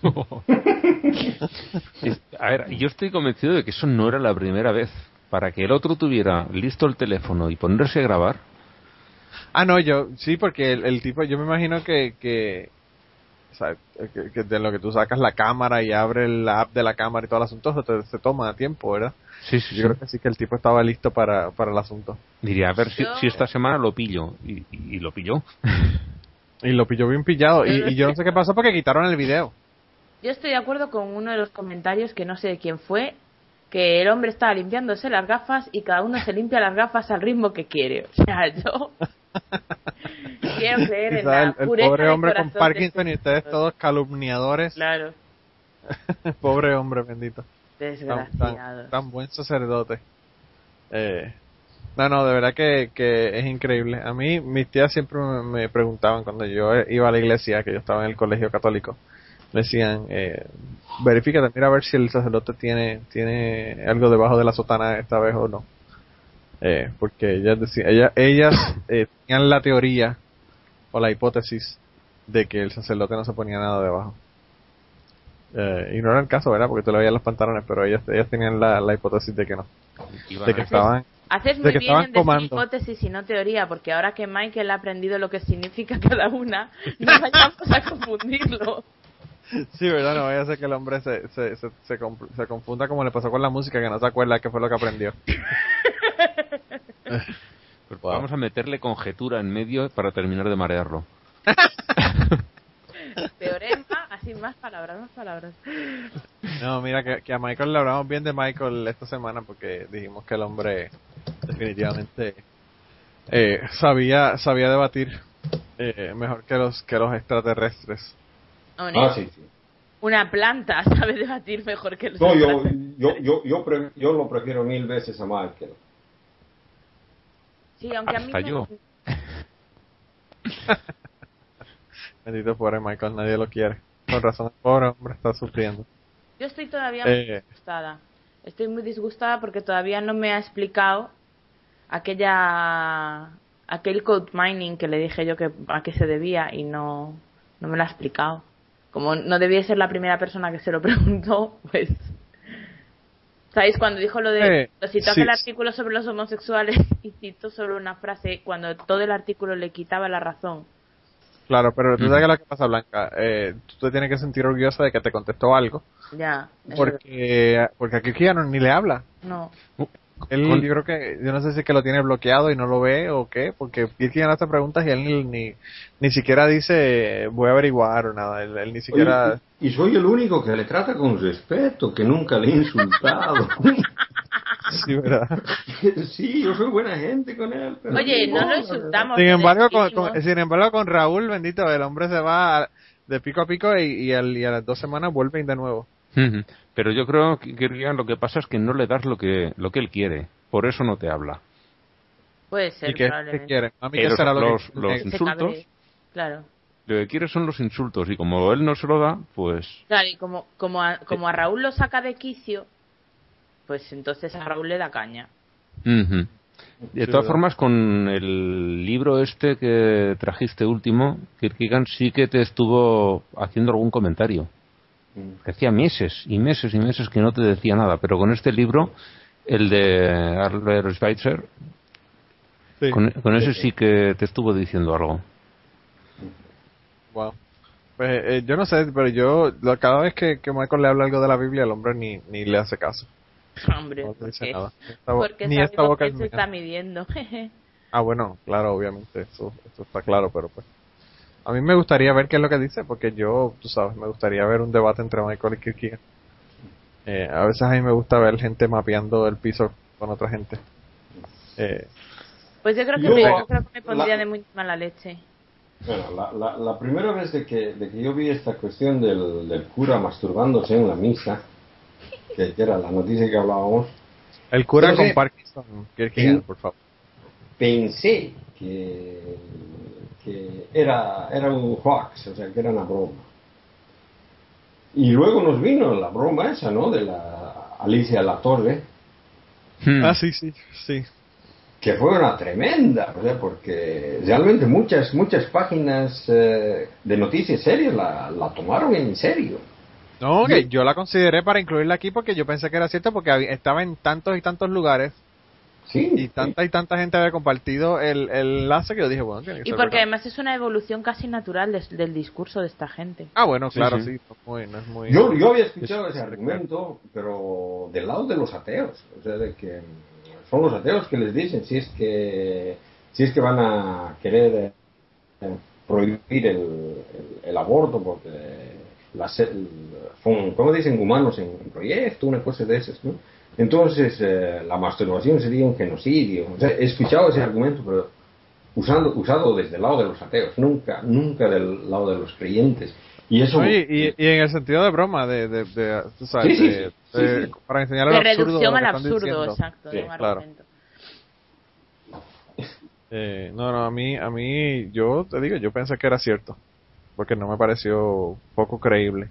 a ver, yo estoy convencido de que eso no era la primera vez. Para que el otro tuviera listo el teléfono y ponerse a grabar. Ah, no, yo, sí, porque el, el tipo, yo me imagino que, que, o sea, que, que, de lo que tú sacas la cámara y abre la app de la cámara y todo el asunto, se, te, se toma tiempo, ¿verdad? Sí, sí, Yo creo que sí que el tipo estaba listo para, para el asunto. Diría, a ver si, si esta semana lo pillo. Y, y, y lo pilló. y lo pilló bien pillado. Y, y, yo no sé qué pasó porque quitaron el video. Yo estoy de acuerdo con uno de los comentarios que no sé de quién fue, que el hombre estaba limpiándose las gafas y cada uno se limpia las gafas al ritmo que quiere. O sea, yo quiero creer en la el, el pobre hombre con Parkinson y ustedes todos calumniadores. Claro, pobre hombre bendito. Tan, desgraciado. tan, tan buen sacerdote. Eh, no, no, de verdad que, que es increíble. A mí, mis tías siempre me, me preguntaban cuando yo iba a la iglesia, que yo estaba en el colegio católico, me decían, eh, verifícate, mira a ver si el sacerdote tiene, tiene algo debajo de la sotana esta vez o no. Eh, porque ellas decían, ellas, ellas eh, tenían la teoría o la hipótesis de que el sacerdote no se ponía nada debajo. Eh, y no era el caso, ¿verdad? Porque tú le veías los pantalones, pero ellas, ellas tenían la, la hipótesis de que no. De que estaban, Haces de muy que bien estaban en decir comando. hipótesis y no teoría, porque ahora que Michael ha aprendido lo que significa cada una, no vayamos a confundirlo. Sí, ¿verdad? No vaya a ser que el hombre se, se, se, se confunda como le pasó con la música, que no se acuerda qué fue lo que aprendió. Pues Vamos a meterle conjetura en medio para terminar de marearlo. Teorema, así más palabras, más palabras. No, mira, que, que a Michael le hablamos bien de Michael esta semana porque dijimos que el hombre definitivamente eh, sabía sabía debatir eh, mejor que los que los extraterrestres. Ah, sí, sí. Una planta sabe debatir mejor que los No, yo, extraterrestres. yo, yo, yo, pre- yo lo prefiero mil veces a Michael. Sí, aunque a mí me- yo. Bendito pobre Michael, nadie lo quiere. Con razón, el pobre hombre está sufriendo. Yo estoy todavía Eh. muy disgustada. Estoy muy disgustada porque todavía no me ha explicado aquella aquel code mining que le dije yo que a qué se debía y no no me lo ha explicado. Como no debía ser la primera persona que se lo preguntó, pues ¿Sabéis cuando dijo lo de Eh, lo citó sí. aquel artículo sobre los homosexuales y citó sobre una frase cuando todo el artículo le quitaba la razón? Claro, pero tú sabes que lo que pasa, Blanca. Eh, tú te tienes que sentir orgullosa de que te contestó algo. Ya. Porque, porque aquí ya no, ni le habla. no. Él, Con- yo creo que, yo no sé si es que lo tiene bloqueado y no lo ve o qué, porque Kirkian hace preguntas y él ni, ni, ni siquiera dice voy a averiguar o nada, él, él ni siquiera... Oye, y, soy el único que le trata con respeto, que nunca le he insultado. Sí, ¿verdad? sí, yo soy buena gente con él. Pero Oye, no lo insultamos. Sin embargo, con, sin embargo, con Raúl, bendito, el hombre se va de pico a pico y, y, al- y a las dos semanas vuelve de nuevo. Ujú. Pero yo creo que que lo que pasa es que no le das lo que lo que él quiere. Por eso no te habla. Puede ser, ¿Y qué, probablemente. quiere? A mí, Eh, ¿qué los- será lo los- que- los insultos. Claro. Lo que quiere son los insultos y como él no se lo da, pues Claro, y como, como, a, como a Raúl lo saca de quicio, pues entonces a Raúl le da caña. Ujú. De todas formas, con el libro este que trajiste último, Kierkegaard sí que te estuvo haciendo algún comentario. Que Hacía meses y meses y meses que no te decía nada, pero con este libro, el de Albert Schweitzer, sí. con, con ese sí que te estuvo diciendo algo. Wow. Pues eh, yo no sé, pero yo lo- cada vez que, que Michael le habla algo de la Biblia, el hombre ni, ni le hace caso. Hombre, No le dice porque, nada. Ni esta, porque ni boca que es se mía. está midiendo. Ah, bueno, claro, obviamente, eso, eso está claro, pero pues. A mí me gustaría ver qué es lo que dice, porque yo, tú sabes, me gustaría ver un debate entre Michael y Kierkegaard. Eh, a veces a mí me gusta ver gente mapeando el piso con otra gente. Eh, pues yo creo que, Yo- me, yo creo que me pondría la- de muy mala leche. Bueno, la, la, la primera vez de que, de que yo vi esta cuestión del, del cura masturbándose en la misa, que, era la noticia que hablábamos, El cura Pero con Parkinson. Sí. por favor. pensé que, que era, era un hoax, o sea, que era una broma. Y luego nos vino la broma esa, ¿no? De la Alicia La Torre, Hmm. Ah, sí, sí, sí. que fue una tremenda, o sea, porque realmente muchas, muchas páginas eh, de noticias serias la, la tomaron en serio. No, que yo la consideré para incluirla aquí porque yo pensé que era cierto porque había- estaba en tantos y tantos lugares Sí. y tanta y tanta gente había compartido el, el enlace que yo dije, bueno, tiene que Y ser porque verdad. además es una evolución casi natural des- del discurso de esta gente. Ah, bueno, claro, sí. sí. no es muy, no es muy- Yo, yo había escuchado Es- ese argumento, pero del lado de los ateos, o sea, de que son los ateos que les dicen si es que si es que van a querer eh, prohibir el, el- el aborto porque las, el- son, ¿cómo dicen? Humanos en, en proyecto, una cosa de esas, ¿no? Entonces, eh, la masturbación sería un genocidio. O sea, he escuchado ese argumento, pero usando, usado desde el lado de los ateos, nunca, nunca del lado de los creyentes. Y eso Oye, y, y en el sentido de broma, de, de, de- tú sabes, Sí, sí, de- sí, de- sí. para enseñar De el absurdo. reducción de al absurdo, diciendo. exacto, Sí, de un claro. argumento. Eh, no, no, a mí, a mí, yo te digo, yo pensé que era cierto, porque no me pareció poco creíble,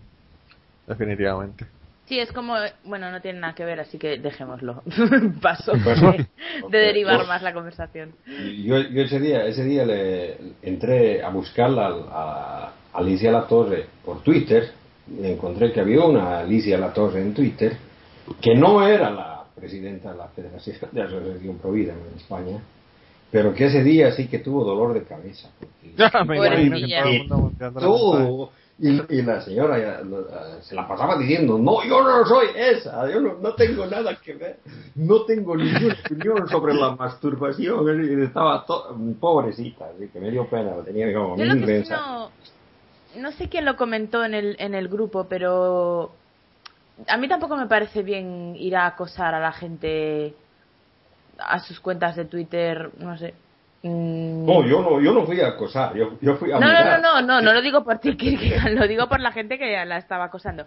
definitivamente. Sí, es como, bueno, no tiene nada que ver, así que dejémoslo. Paso Bueno, de, de derivar Pues- más la conversación. Yo, yo ese día, ese día le entré a buscarla a, a Alicia La Torre por Twitter y encontré que había una Alicia La Torre en Twitter que no era la presidenta de la Federación de Asociación Provida en España, pero que ese día sí que tuvo dolor de cabeza. porque- me Pobrecilla. imagino que todo el mundo. Y, y la señora ya, lo- ah, se la pasaba diciendo, no, yo no soy esa, yo no, no tengo nada que ver, no tengo ninguna opinión sobre la masturbación. Estaba to- pobrecita, así que me dio pena, tenía como Yo mil sí no, no sé quién lo comentó en el, en el grupo, pero a mí tampoco me parece bien ir a acosar a la gente a sus cuentas de Twitter, no sé. Mm. No, yo no, yo no fui a acosar, yo, yo fui a No, no, mirar. no, no, no, no lo digo por ti, Kierkegaard, lo digo por la gente que la estaba acosando.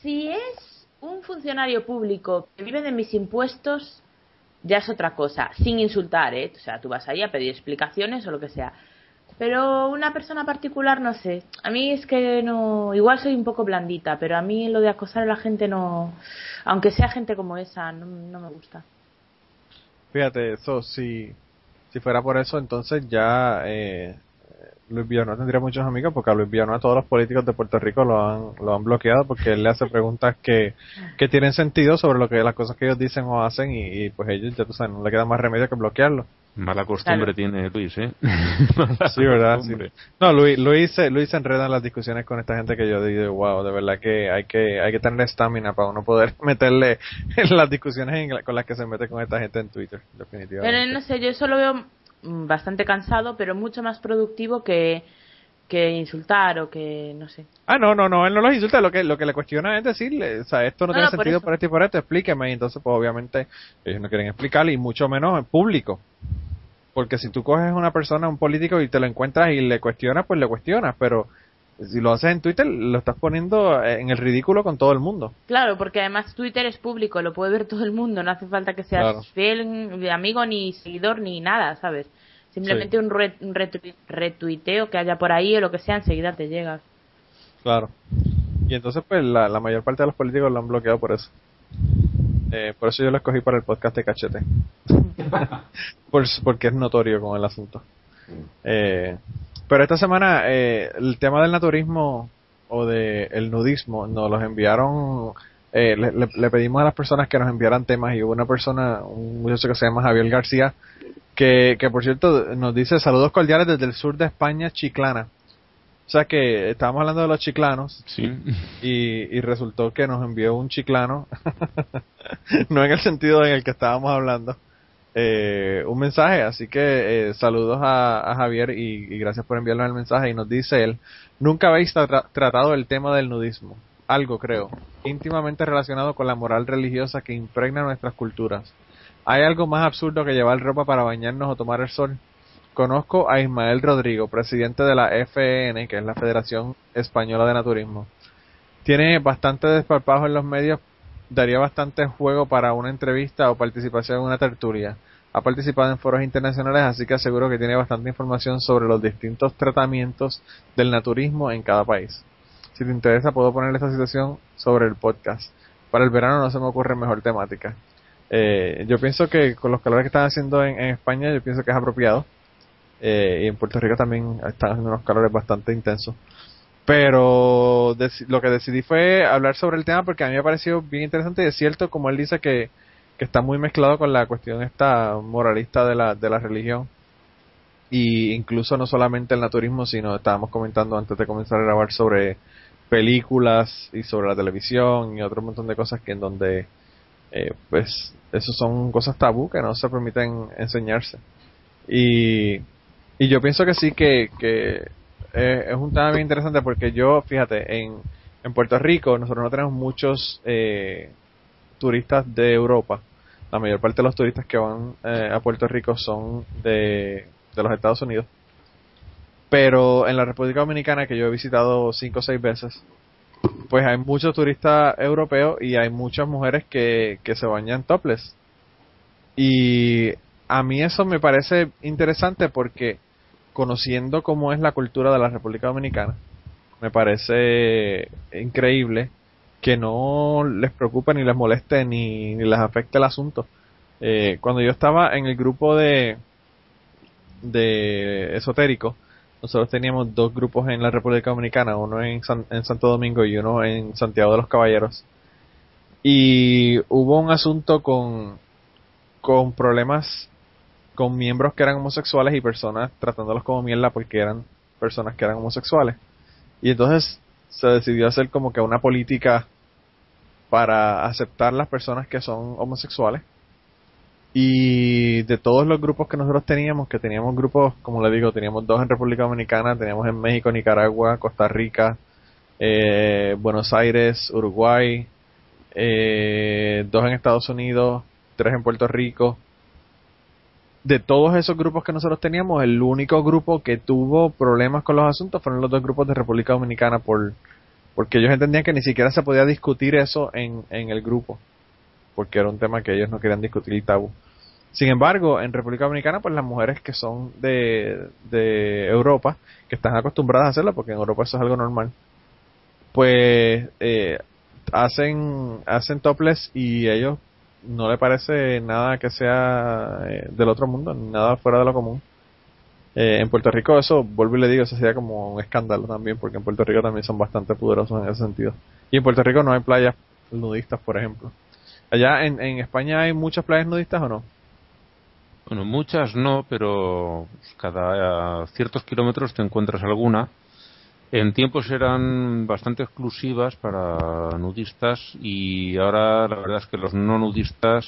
Si es un funcionario público que vive de mis impuestos, ya es otra cosa, sin insultar, ¿eh? O sea, tú vas ahí a pedir explicaciones o lo que sea. Pero una persona particular, no sé. A mí es que no. Igual soy un poco blandita, pero a mí lo de acosar a la gente no. Aunque sea gente como esa, no, no me gusta. Fíjate, eso, si, si fuera por eso, entonces ya eh, Luis Villanueva tendría muchos amigos, porque a Luis Villanueva todos los políticos de Puerto Rico lo han, lo han bloqueado porque él le hace preguntas que, que tienen sentido sobre lo que las cosas que ellos dicen o hacen y, y, pues ellos, ya tú sabes, no le queda más remedio que bloquearlo. Mala costumbre Claro. tiene Luis, ¿eh? Mala Sí, ¿verdad? Sí. No, Luis, Luis, se, Luis se enreda en las discusiones con esta gente que yo digo, wow, de verdad que hay que hay que tener estamina para uno poder meterle en las discusiones en la- con las que se mete con esta gente en Twitter, definitivamente. Pero no sé, yo eso lo veo mm, bastante cansado, pero mucho más productivo que, que insultar o que, no sé. Ah, no, no, no, él no los insulta, lo que, lo que le cuestiona es decirle, o sea, esto no, No, tiene no, por sentido eso. por esto y por esto, explíqueme, y entonces pues obviamente ellos no quieren explicarle, y mucho menos en público. Porque si tú coges a una persona, un político, y te lo encuentras y le cuestionas, pues le cuestionas, pero si lo haces en Twitter, lo estás poniendo en el ridículo con todo el mundo. Claro, porque además Twitter es público, lo puede ver todo el mundo, no hace falta que seas Claro. fiel amigo ni seguidor ni nada, ¿sabes? Simplemente un, re- un retui- retuiteo que haya por ahí o lo que sea, enseguida te llega. Claro. Y entonces, pues, la, la mayor parte de los políticos lo han bloqueado por eso. Eh, por eso yo lo escogí para el podcast de Cachete. por, porque es notorio con el asunto. Eh, pero esta semana, eh, el tema del naturismo o de el nudismo nos los enviaron. eh, le, le- le pedimos a las personas que nos enviaran temas y hubo una persona, un muchacho que se llama Javier García, que, que por cierto nos dice saludos cordiales desde el sur de España, Chiclana. O sea que estábamos hablando de los chiclanos Sí. y, y resultó que nos envió un chiclano, no en el sentido en el que estábamos hablando, eh, un mensaje. Así que eh, saludos a, a Javier y, y gracias por enviarnos el mensaje. Y nos dice él, nunca habéis tra- tratado el tema del nudismo. Algo creo, íntimamente relacionado con la moral religiosa que impregna nuestras culturas. ¿Hay algo más absurdo que llevar ropa para bañarnos o tomar el sol? conozco a Ismael Rodrigo, presidente de la FEN, que es la Federación Española de Naturismo. Tiene bastante desparpajo en los medios, daría bastante juego para una entrevista o participación en una tertulia. Ha participado en foros internacionales, así que aseguro que tiene bastante información sobre los distintos tratamientos del naturismo en cada país. Si te interesa, puedo poner esta situación sobre el podcast. Para el verano no se me ocurre mejor temática. Eh, yo pienso que con los calores que están haciendo en, España, yo pienso que es apropiado. Eh, y en Puerto Rico también están haciendo unos calores bastante intensos. Pero lo que decidí fue hablar sobre el tema porque a mí me ha parecido bien interesante y es cierto, como él dice, que, que está muy mezclado con la cuestión esta moralista de la, de la religión. Y incluso no solamente el naturismo, sino estábamos comentando antes de comenzar a grabar sobre películas y sobre la televisión y otro montón de cosas que en donde eh, pues eso son cosas tabú que no se permiten enseñarse. Y, y yo pienso que sí que, que es un tema bien interesante porque yo fíjate en, en Puerto Rico nosotros no tenemos muchos eh, turistas de Europa. La mayor parte de los turistas que van eh, a Puerto Rico son de, de los Estados Unidos. Pero en la República Dominicana, que yo he visitado cinco o seis veces, pues hay muchos turistas europeos y hay muchas mujeres que, que se bañan topless. Y a mí eso me parece interesante porque conociendo cómo es la cultura de la República Dominicana, me parece increíble que no les preocupe ni les moleste ni, les afecte el asunto. Eh, cuando yo estaba en el grupo de, de esotérico, nosotros teníamos dos grupos en la República Dominicana, uno en, en Santo Domingo y uno en Santiago de los Caballeros. Y hubo un asunto con, con problemas con miembros que eran homosexuales y personas tratándolos como mierda porque eran personas que eran homosexuales. Y entonces se decidió hacer como que una política para aceptar las personas que son homosexuales y de todos los grupos que nosotros teníamos, que teníamos grupos, como le digo, teníamos dos en República Dominicana, teníamos en México, Nicaragua, Costa Rica, eh, Buenos Aires, Uruguay, eh, dos en Estados Unidos, tres en Puerto Rico. De todos esos grupos que nosotros teníamos, el único grupo que tuvo problemas con los asuntos fueron los dos grupos de República Dominicana por porque ellos entendían que ni siquiera se podía discutir eso en, en el grupo porque era un tema que ellos no querían discutir y tabú. Sin embargo, en República Dominicana, pues las mujeres que son de, Europa, que están acostumbradas a hacerlo, porque en Europa eso es algo normal, pues eh, hacen, hacen topless y ellos no le parece nada que sea eh, del otro mundo, nada fuera de lo común. Eh, en Puerto Rico eso, vuelvo y le digo, eso sería como un escándalo también, porque en Puerto Rico también son bastante poderosos en ese sentido. Y en Puerto Rico no hay playas nudistas, por ejemplo. Allá en, en España hay muchas playas nudistas o no? Bueno, muchas no, pero cada ciertos kilómetros te encuentras alguna. En tiempos eran bastante exclusivas para nudistas y ahora la verdad es que los no nudistas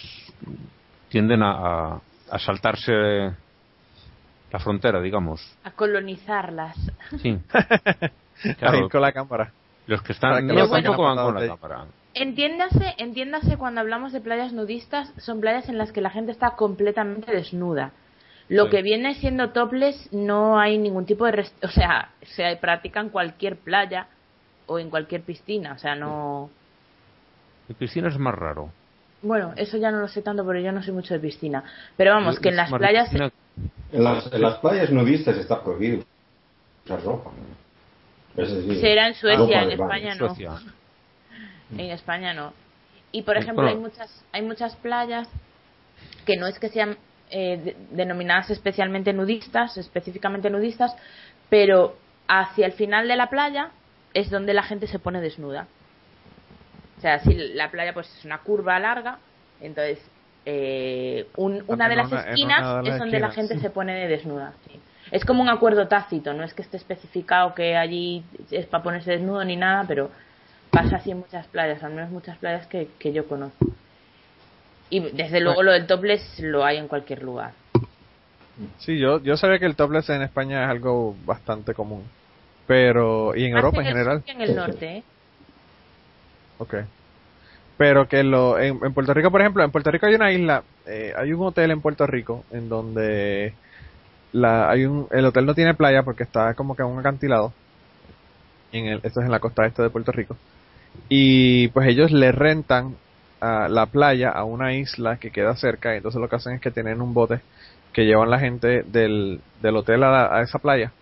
tienden a, a, saltarse la frontera, digamos. A colonizarlas. Sí. Claro, con la cámara. Los que están no, tampoco van con la cámara. Entiéndase, entiéndase cuando hablamos de playas nudistas, son playas en las que la gente está completamente desnuda. Lo que viene siendo topless no hay ningún tipo de... o sea, se practica en cualquier playa o en cualquier piscina, o sea, no... En piscina es más raro. Bueno, eso ya no lo sé tanto, pero yo no soy mucho de piscina. Pero vamos, que en las playas... En las, en las playas nudistas está prohibido usar ropa. Será en Suecia, en España no. Mm. En España no. Y por ejemplo, hay muchas, hay muchas playas que no es que sean eh, denominadas especialmente nudistas, específicamente nudistas, pero hacia el final de la playa es donde la gente se pone desnuda. O sea, si la playa pues es una curva larga, entonces eh, una de las esquinas es donde la gente se pone desnuda. Es como un acuerdo tácito, no es que esté especificado que allí es para ponerse desnudo ni nada, pero pasa así en muchas playas, al menos muchas playas que, que yo conozco. Y desde luego lo del topless lo hay en cualquier lugar. Sí, yo, yo sabía que el topless en España es algo bastante común. Pero, y en Europa en, general. En el norte, ¿eh? Ok. Pero que lo, en, Puerto Rico, por ejemplo, en Puerto Rico hay una isla, eh, hay un hotel en Puerto Rico en donde la, hay un, el hotel no tiene playa porque está como que en un acantilado. En el, esto es en la costa este de Puerto Rico. Y pues ellos le rentan la playa a una isla que queda cerca. Y entonces lo que hacen es que tienen un bote que llevan la gente del, del hotel a, a esa playa.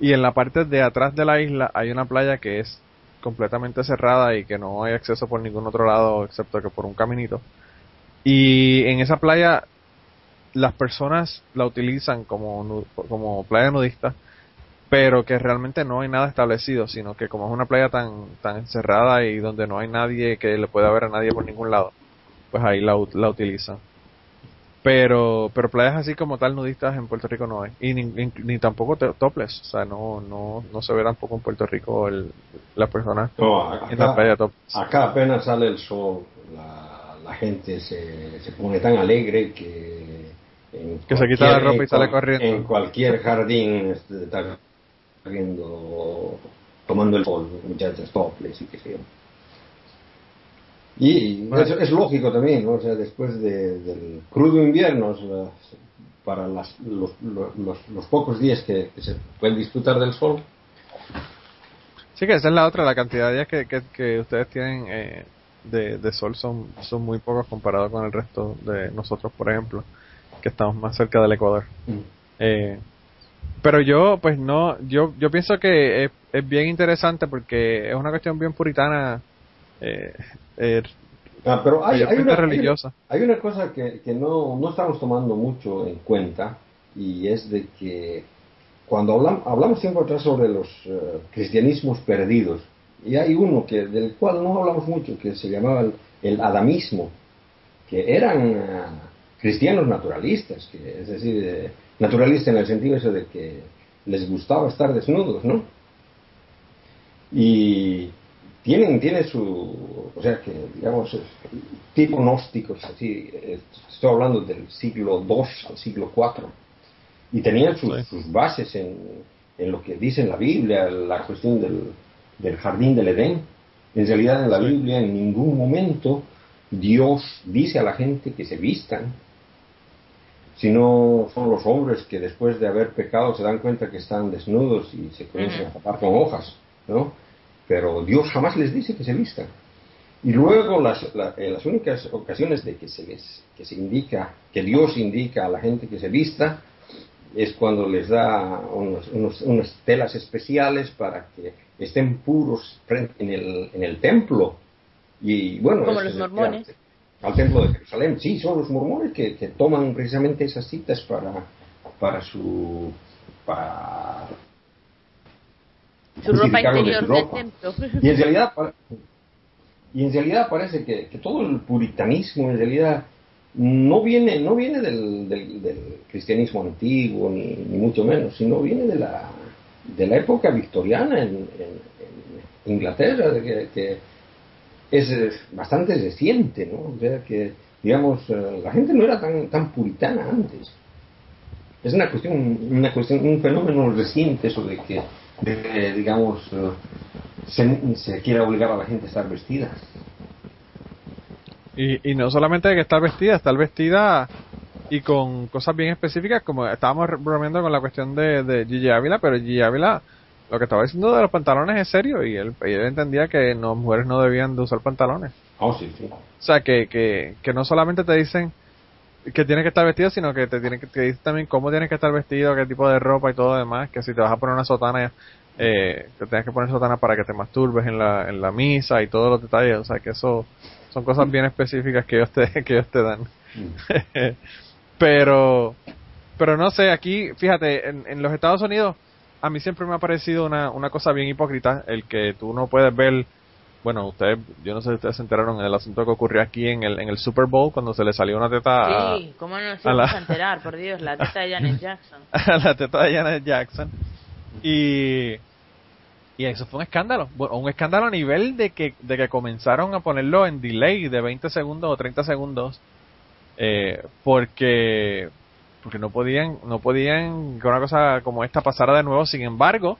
Y en la parte de atrás de la isla hay una playa que es completamente cerrada y que no hay acceso por ningún otro lado excepto que por un caminito. Y en esa playa las personas la utilizan como, como playa nudista, pero que realmente no hay nada establecido, sino que como es una playa tan, tan encerrada y donde no hay nadie que le pueda ver a nadie por ningún lado, pues ahí la, la utilizan. Pero, pero playas así como tal nudistas en Puerto Rico no hay. Y ni, ni, ni tampoco to- topless. O sea, no, no, no se ve tampoco en Puerto Rico el, las personas No, en la playa topless. acá apenas sale el sol, la, la gente se, se pone tan alegre que... Que se quita la ropa y sale en- corriendo. En cualquier jardín este, está viendo, tomando el sol, muchachas topless y qué sé yo. Y es, es lógico también, ¿no? O sea, después de- del crudo invierno, para las- los, los- los- pocos días que, que se pueden disfrutar del sol, Sí, que esa es la otra, la cantidad de días que, que, que ustedes tienen eh, de, de sol son, son muy pocos comparados con el resto de nosotros, por ejemplo, que estamos más cerca del Ecuador. Eh, pero yo, pues no, yo, yo pienso que es, es bien interesante porque es una cuestión bien puritana, eh, eh, Ah, pero hay, una, religiosa. hay una cosa que, que no, no estamos tomando mucho en cuenta y es de que cuando hablamos, hablamos tiempo atrás sobre los eh, cristianismos perdidos y hay uno que del cual no hablamos mucho que se llamaba el, el adamismo que eran ah, cristianos naturalistas que es decir eh, naturalistas en el sentido ese de que les gustaba estar desnudos no y tienen tiene su o sea que digamos tipo gnósticos así estoy hablando del siglo II al siglo IV y tenían sus, Sí. sus bases en, en lo que dice en la Biblia la cuestión del, del jardín del Edén en realidad en la Sí. Biblia en ningún momento Dios dice a la gente que se vistan sino son los hombres que después de haber pecado se dan cuenta que están desnudos y se comienzan a tapar con hojas, ¿no? Pero Dios jamás les dice que se vistan. Y luego las, la- en las únicas ocasiones de que se les que se indica, que Dios indica a la gente que se vista, es cuando les da unos, unos- unas telas especiales para que estén puros frente- en el, en el templo. Y bueno, Como los mormones. Al templo de Jerusalén, sí, son los mormones que, que toman precisamente esas citas para, para su. para Su ropa de interior del templo. Y en realidad, y en realidad parece que, que todo el puritanismo en realidad no viene, no viene del, del- del cristianismo antiguo, ni, ni mucho menos, sino viene de la, de la época victoriana en, en- en Inglaterra, de que, que es bastante reciente, ¿no? O sea que, digamos, eh, la gente no era tan, tan puritana antes. Es una cuestión, una cuestión, un fenómeno reciente de que, de digamos, eh, se, se quiere obligar a la gente a estar vestida. Y, y no solamente de que estar vestida, estar vestida y con cosas bien específicas, como estábamos bromeando con la cuestión de, de Gigi Ávila, pero Gigi Ávila lo que estaba diciendo de los pantalones es serio y él, y él entendía que no, mujeres no debían de usar pantalones. Oh, sí, sí. O sea, que, que, que no solamente te dicen que tienes que estar vestido, sino que te tienen que te dicen también cómo tienes que estar vestido, qué tipo de ropa y todo lo demás, que si te vas a poner una sotana, eh, que tienes que poner sotana para que te masturbes en la, en la misa y todos los detalles, o sea, que eso son cosas bien específicas que ellos te, que ellos te dan. pero, pero no sé, aquí, fíjate, en, en los Estados Unidos, a mí siempre me ha parecido una, una cosa bien hipócrita el que tú no puedes ver bueno, ustedes, yo no sé si ustedes se enteraron en el asunto que ocurrió aquí en el, en el Super Bowl cuando se le salió una teta a, Sí, ¿cómo no nos a la- a enterar? Por Dios, la teta de Janet Jackson. a la teta de Janet Jackson. Y, y eso fue un escándalo. Bueno, un escándalo a nivel de que, de que comenzaron a ponerlo en delay de 20 segundos o 30 segundos. eh, porque, porque no podían, no podían que una cosa como esta pasara de nuevo. Sin embargo,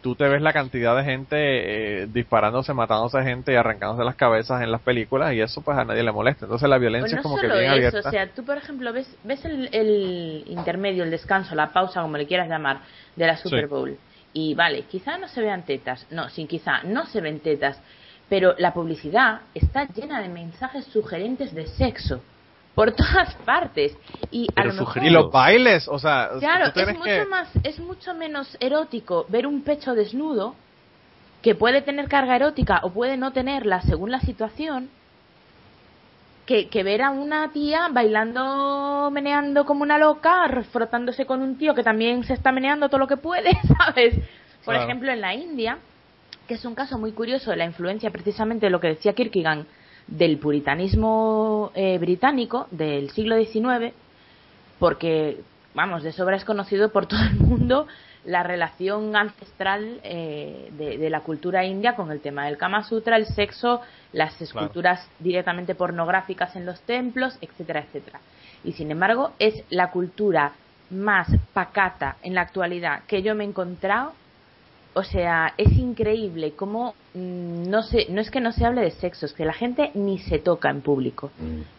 tú te ves la cantidad de gente eh, disparándose, matándose gente y arrancándose las cabezas en las películas y eso pues a nadie le molesta. Entonces la violencia Pues no es como que solo bien eso, abierta. o sea, tú por ejemplo ves, ves el, el intermedio, el descanso, la pausa, como le quieras llamar, de la Super Sí. Bowl. Y vale, quizá no se vean tetas, no, sí, quizá no se ven tetas, pero la publicidad está llena de mensajes sugerentes de sexo por todas partes. Y a lo mejor- Y los bailes, o sea, Claro, es mucho que... más, es mucho menos erótico ver un pecho desnudo que puede tener carga erótica o puede no tenerla según la situación que, que ver a una tía bailando, meneando como una loca, frotándose con un tío que también se está meneando todo lo que puede, ¿sabes? Por Claro. ejemplo, en la India, que es un caso muy curioso de la influencia precisamente de lo que decía Kierkegaard del puritanismo eh, británico del siglo XIX, porque, vamos, de sobra es conocido por todo el mundo la relación ancestral eh, de, de la cultura india con el tema del Kama Sutra, el sexo, las esculturas directamente pornográficas en los templos, etcétera, etcétera. Y sin embargo, es la cultura más pacata en la actualidad que yo me he encontrado. O sea, es increíble cómo mm, no se, no es que no se hable de sexo, es que la gente ni se toca en público.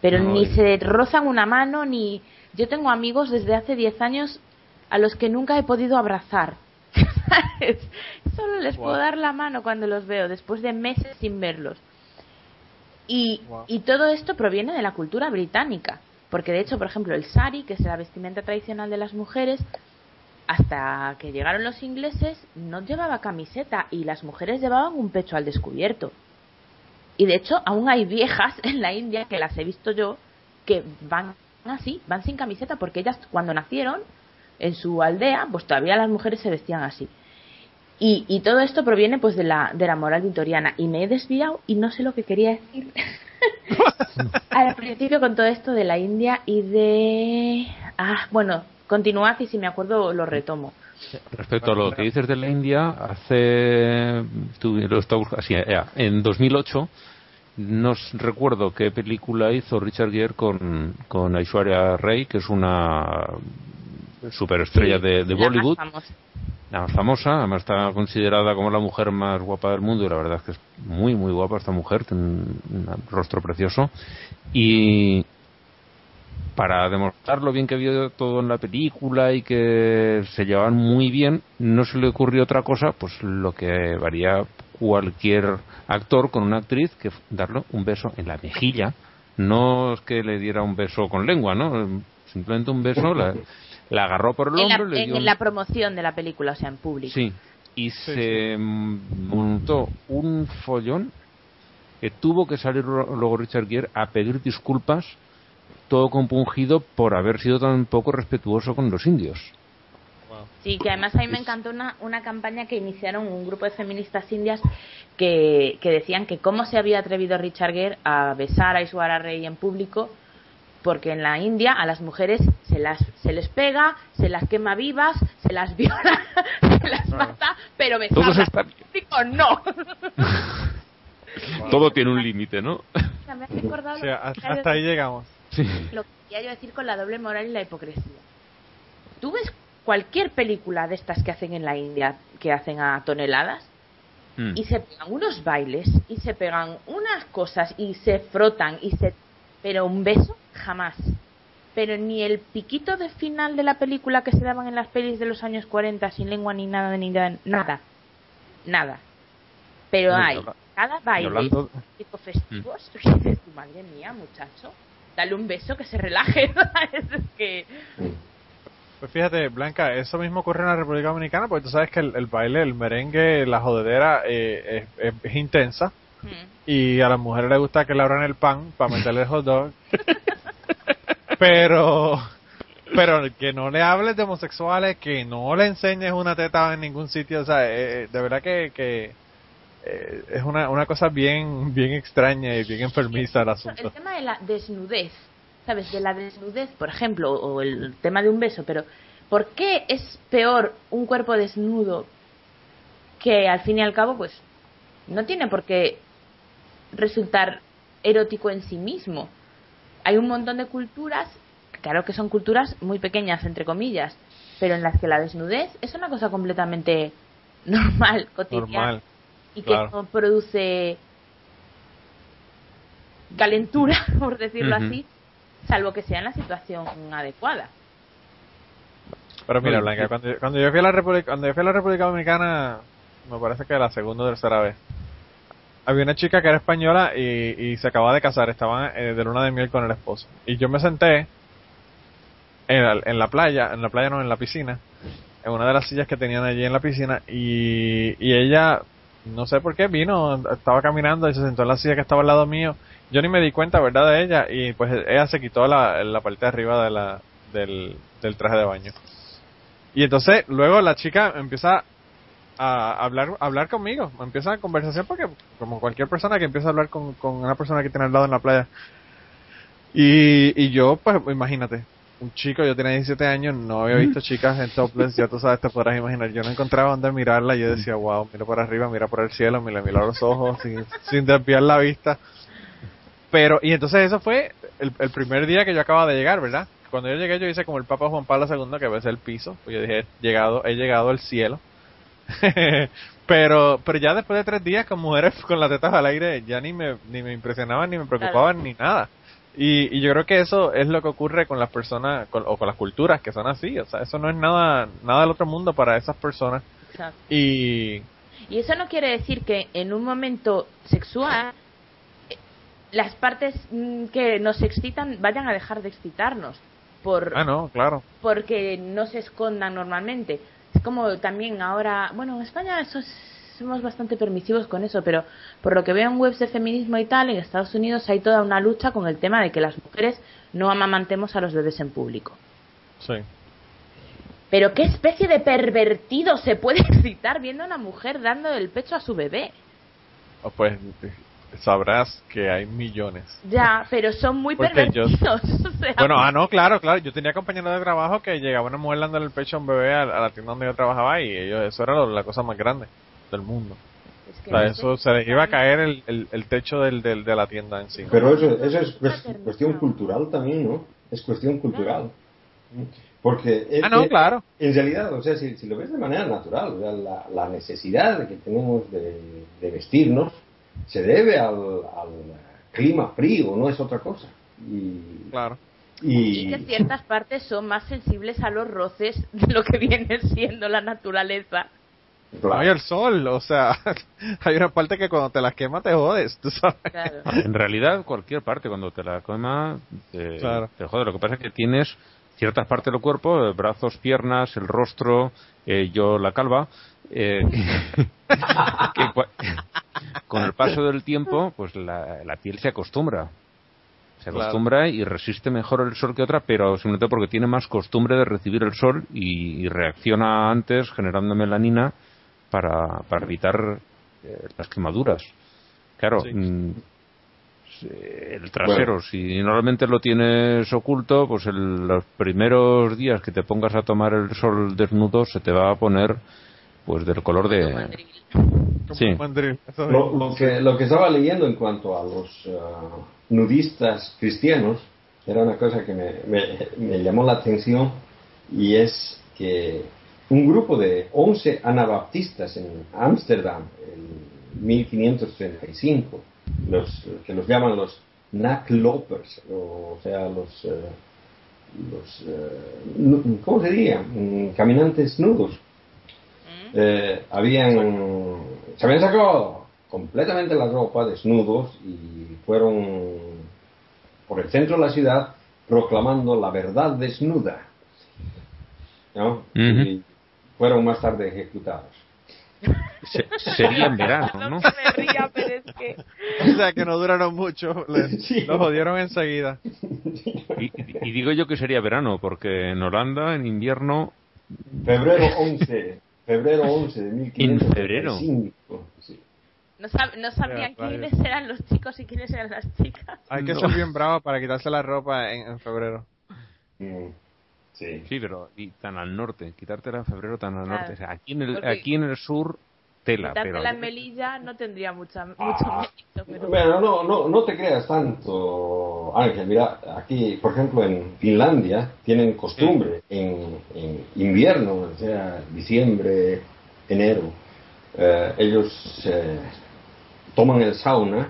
Pero No, ni se rozan una mano ni yo tengo amigos desde hace 10 años a los que nunca he podido abrazar. Solo les puedo dar la mano cuando los veo después de meses sin verlos. Y, Wow. y todo esto proviene de la cultura británica porque de hecho por ejemplo el sari que es la vestimenta tradicional de las mujeres hasta que llegaron los ingleses no llevaba camiseta y las mujeres llevaban un pecho al descubierto y de hecho, aún hay viejas en la India, que las he visto yo, que van así, van sin camiseta, porque ellas cuando nacieron en su aldea, pues todavía las mujeres se vestían así. Y, y todo esto proviene pues de la, de la moral victoriana. Y me he desviado y no sé lo que quería decir al principio con todo esto de la India y de... Ah, bueno, continuad y si me acuerdo lo retomo. Respecto a lo que dices de la India, hace. tú lo estás buscando- sí, ya, en 2008, no recuerdo qué película hizo Richard Gere con, con Aishwarya Rai, que es una superestrella Sí, de, de la más Bollywood, famosa. la más famosa, además está considerada como la mujer más guapa del mundo y la verdad es que es muy, muy guapa esta mujer, tiene un, un rostro precioso. Y para demostrar lo bien que vio todo en la película y que se llevaban muy bien, no se le ocurrió otra cosa, pues lo que haría cualquier actor con una actriz, que darle un beso en la mejilla. No es que le diera un beso con lengua, ¿no? Simplemente un beso, la, la agarró por el En la, hombro, le en dio un- la promoción de la película, o sea, en público. Sí, y se montó un follón que tuvo que salir luego Richard Gere a pedir disculpas, todo compungido por haber sido tan poco respetuoso con los indios. Sí, que además a mí me encantó una, una campaña que iniciaron un grupo de feministas indias que, que decían que cómo se había atrevido Richard Gere a besar a Ishwara Rey en público, porque en la India a las mujeres se las se les pega, se las quema vivas, se las viola, se las mata, pero besarlas está- en público no. Todo tiene un límite, ¿no? O sea, me ha recordado O sea, lo que hasta, hasta ahí llegamos. Sí. lo que quería yo decir con la doble moral y la hipocresía. Tú ves cualquier película de estas que hacen en la India, que hacen a toneladas, Mm. y se pegan unos bailes, y se pegan unas cosas, y se frotan, y se... Pero un beso, jamás. Pero ni el piquito de final de la película que se daban en las pelis de los años 40, sin lengua ni nada, ni nada, nada. Nada. Pero hay cada baile tipo festivos, tú, madre mía, muchacho, dale un beso que se relaje. es que Pues fíjate, Blanca, eso mismo ocurre en la República Dominicana, porque tú sabes que el, el baile, el merengue, la jodedera eh, es, es- es intensa mm, y a las mujeres les gusta que le abran el pan para meterle el hot dog. pero, pero que no le hables de homosexuales, que no le enseñes una teta en ningún sitio, o sea, eh, eh, de verdad que, que eh, es una, una cosa bien, bien extraña y bien enfermiza el asunto. el tema de la desnudez, ¿sabes? De la desnudez, por ejemplo, o el tema de un beso, pero ¿por qué es peor un cuerpo desnudo que al fin y al cabo, pues, no tiene por qué resultar erótico en sí mismo? Hay un montón de culturas, claro que son culturas muy pequeñas, entre comillas, pero en las que la desnudez es una cosa completamente normal, cotidiano, Normal. Y que claro. no produce calentura, por decirlo así, salvo que sea en la situación adecuada. Pero mira, Blanca, cuando, cuando yo fui a la República, cuando yo fui a la República Dominicana, me parece que la segunda o tercera vez, había una chica que era española y, y se acababa de casar, estaban eh, de luna de miel con el esposo. Y yo me senté en la, en la playa, en la playa no, en la piscina, en una de las sillas que tenían allí en la piscina y, y ella, no sé por qué, vino, estaba caminando y se sentó en la silla que estaba al lado mío. Yo ni me di cuenta, ¿verdad?, de ella y pues ella se quitó la, la parte de arriba de la, del, del traje de baño. Y entonces luego la chica empieza a hablar, a hablar conmigo, empieza la conversación porque como cualquier persona que empieza a hablar con, con una persona que tiene al lado en la playa. Y, y yo, pues imagínate, un chico, yo tenía 17 años, no había visto chicas en topless, ya tú sabes, te podrás imaginar, yo no encontraba dónde mirarla, yo decía, wow, mira por arriba, mira por el cielo, mira, mira los ojos, sin, sin desviar la vista. Pero, y entonces eso fue el, el primer día que yo acababa de llegar, ¿verdad? Cuando yo llegué yo hice como el Papa Juan Pablo II que besé el piso, pues yo dije, he llegado, he llegado al cielo. pero, pero ya después de tres días con mujeres con las tetas al aire, ya ni me, ni me impresionaban, ni me preocupaban, ni nada. Y, y yo creo que eso es lo que ocurre con las personas, con- o con las culturas que son así, o sea, eso no es nada, nada del otro mundo para esas personas. Exacto. Y, Y eso no quiere decir que en un momento sexual las partes mm, que nos excitan vayan a dejar de excitarnos por ah, no, claro. porque no se escondan normalmente. Es como también ahora, bueno, en España eso es- somos bastante permisivos con eso, pero por lo que veo en webs de feminismo y tal, en Estados Unidos hay toda una lucha con el tema de que las mujeres no amamantemos a los bebés en público. Sí. Pero qué especie de pervertido se puede excitar viendo a una mujer dando el pecho a su bebé. O Pues sabrás que hay millones. Ya, pero son muy Porque yo- pervertidos. o sea, Bueno, ah, no, claro, claro. Yo tenía compañeros de trabajo que llegaba una mujer dándole el pecho a un bebé a, a la tienda donde yo trabajaba y ellos, eso era lo- la cosa más grande del mundo. es que O sea, no eso se les iba a caer el, el, el techo del, del, de la tienda encima. Pero eso, eso es cuestión cultural también, ¿no? Es cuestión cultural. Porque es Ah, no, que, claro. en realidad, o sea, si, si lo ves de manera natural, o sea, la, la necesidad que tenemos de, de vestirnos se debe al, al clima frío, no es otra cosa. Y, Claro. Y que ciertas partes son más sensibles a los roces de lo que viene siendo la naturaleza. Claro. No, y el sol, o sea, hay una parte que cuando te las quema te jodes, tú sabes. Claro. En realidad, cualquier parte, cuando te la coma, te, Claro. te jode. Lo que pasa es que tienes ciertas partes del cuerpo, eh, brazos, piernas, el rostro, eh, yo la calva, eh, que con el paso del tiempo, pues la, la piel se acostumbra. Se Claro. acostumbra y resiste mejor el sol que otra, pero simplemente porque tiene más costumbre de recibir el sol y, y reacciona antes generando melanina para, para evitar eh, las quemaduras. Claro, Sí. mm, el trasero, si normalmente lo tienes oculto, pues el- los primeros días que te pongas a tomar el sol desnudo se te va a poner pues del color de... Sí. Lo, lo que, lo que estaba leyendo en cuanto a los ah, nudistas cristianos era una cosa que me, me- me llamó la atención y es que un grupo de 11 anabaptistas en Ámsterdam en 1535, los, que los llaman los Naklopers, o sea, los, eh, los eh, ¿cómo se diría? Mm, Caminantes nudos eh, habían se habían sacado completamente la ropa desnudos y fueron por el centro de la ciudad proclamando la verdad desnuda ¿no? Fueron más tarde ejecutados Se- sería en verano, ¿no? Me ría, pero es que... O sea, que no duraron mucho, le- Sí. lo jodieron enseguida. Y, y digo yo que sería verano, porque en Holanda, en invierno, febrero 11 febrero 11 de 1535 febrero? sí. No, sab- no sabían rayos. quiénes eran los chicos y quiénes eran las chicas. Hay que No. ser bien bravo para quitarse la ropa en, en febrero. Mm, sí. sí, pero y tan al norte, quitártela en febrero tan al Claro. norte. O sea, aquí en el, Porque- aquí en el sur, tela, pero... la melilla no tendría mucha, mucho Ah. mérito, pero... Bueno, no, no, no te creas tanto, Ángel. Mira, aquí, por ejemplo, en Finlandia tienen costumbre en, en invierno, o sea, diciembre, enero, eh, ellos eh, toman el sauna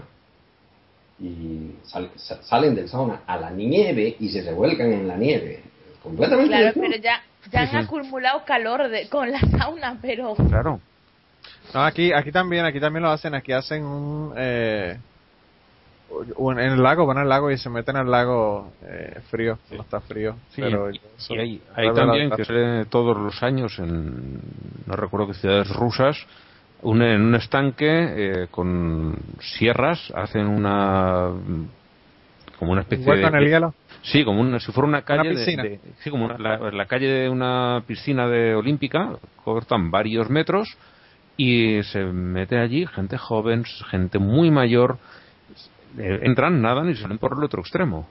y sal- sa- salen del sauna a la nieve y se revuelcan en la nieve. Completamente. Claro, pero ya, ya han Sí, sí. acumulado calor de- con la sauna, pero... Claro. No, aquí, aquí también, aquí también lo hacen, aquí hacen un, eh, un- en el lago, van al lago y se meten al lago eh, frío, no está frío. Sí, pero y, eso- y hay, también la- que sale todos los años en no recuerdo qué ciudades rusas un, en un estanque eh, con sierras hacen una como una un especie hueco en de el hielo. Sí como una, si fuera una calle de- sí como una- la, la calle de una piscina de olímpica cortan varios metros y se mete allí gente joven gente muy mayor eh, entran nadan y salen por el otro extremo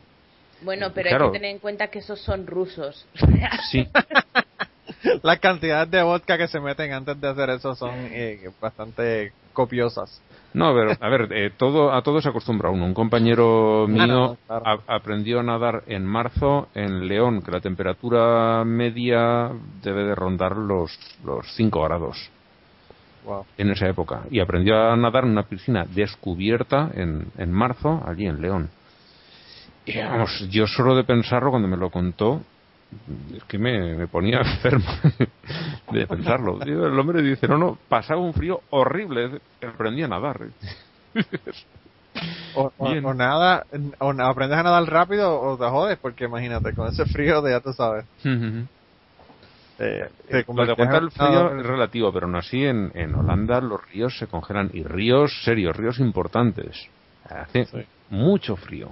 Bueno, pero Claro. hay que tener en cuenta que esos son rusos. sí Las cantidades de vodka que se meten antes de hacer eso son eh, bastante copiosas. No, pero a ver, eh, todo, a todo se acostumbra uno. Un compañero mío no, claro. a- aprendió a nadar en marzo en León, que la temperatura media debe de rondar los, los 5 grados Wow. en esa época. Y aprendió a nadar en una piscina descubierta en, en marzo, allí en León. Y vamos, yo solo de pensarlo cuando me lo contó, es que me, me ponía enfermo de pensarlo. El hombre dice, no, no, pasaba un frío horrible, aprendí a nadar. O, o- Bien. o nada, o aprendes a nadar rápido o te jodes, porque imagínate, con ese frío de ya tú sabes. eh, te Lo de el frío es relativo, pero aún así en, en Holanda los ríos se congelan y ríos serios, ríos importantes. Hace Sí. mucho frío.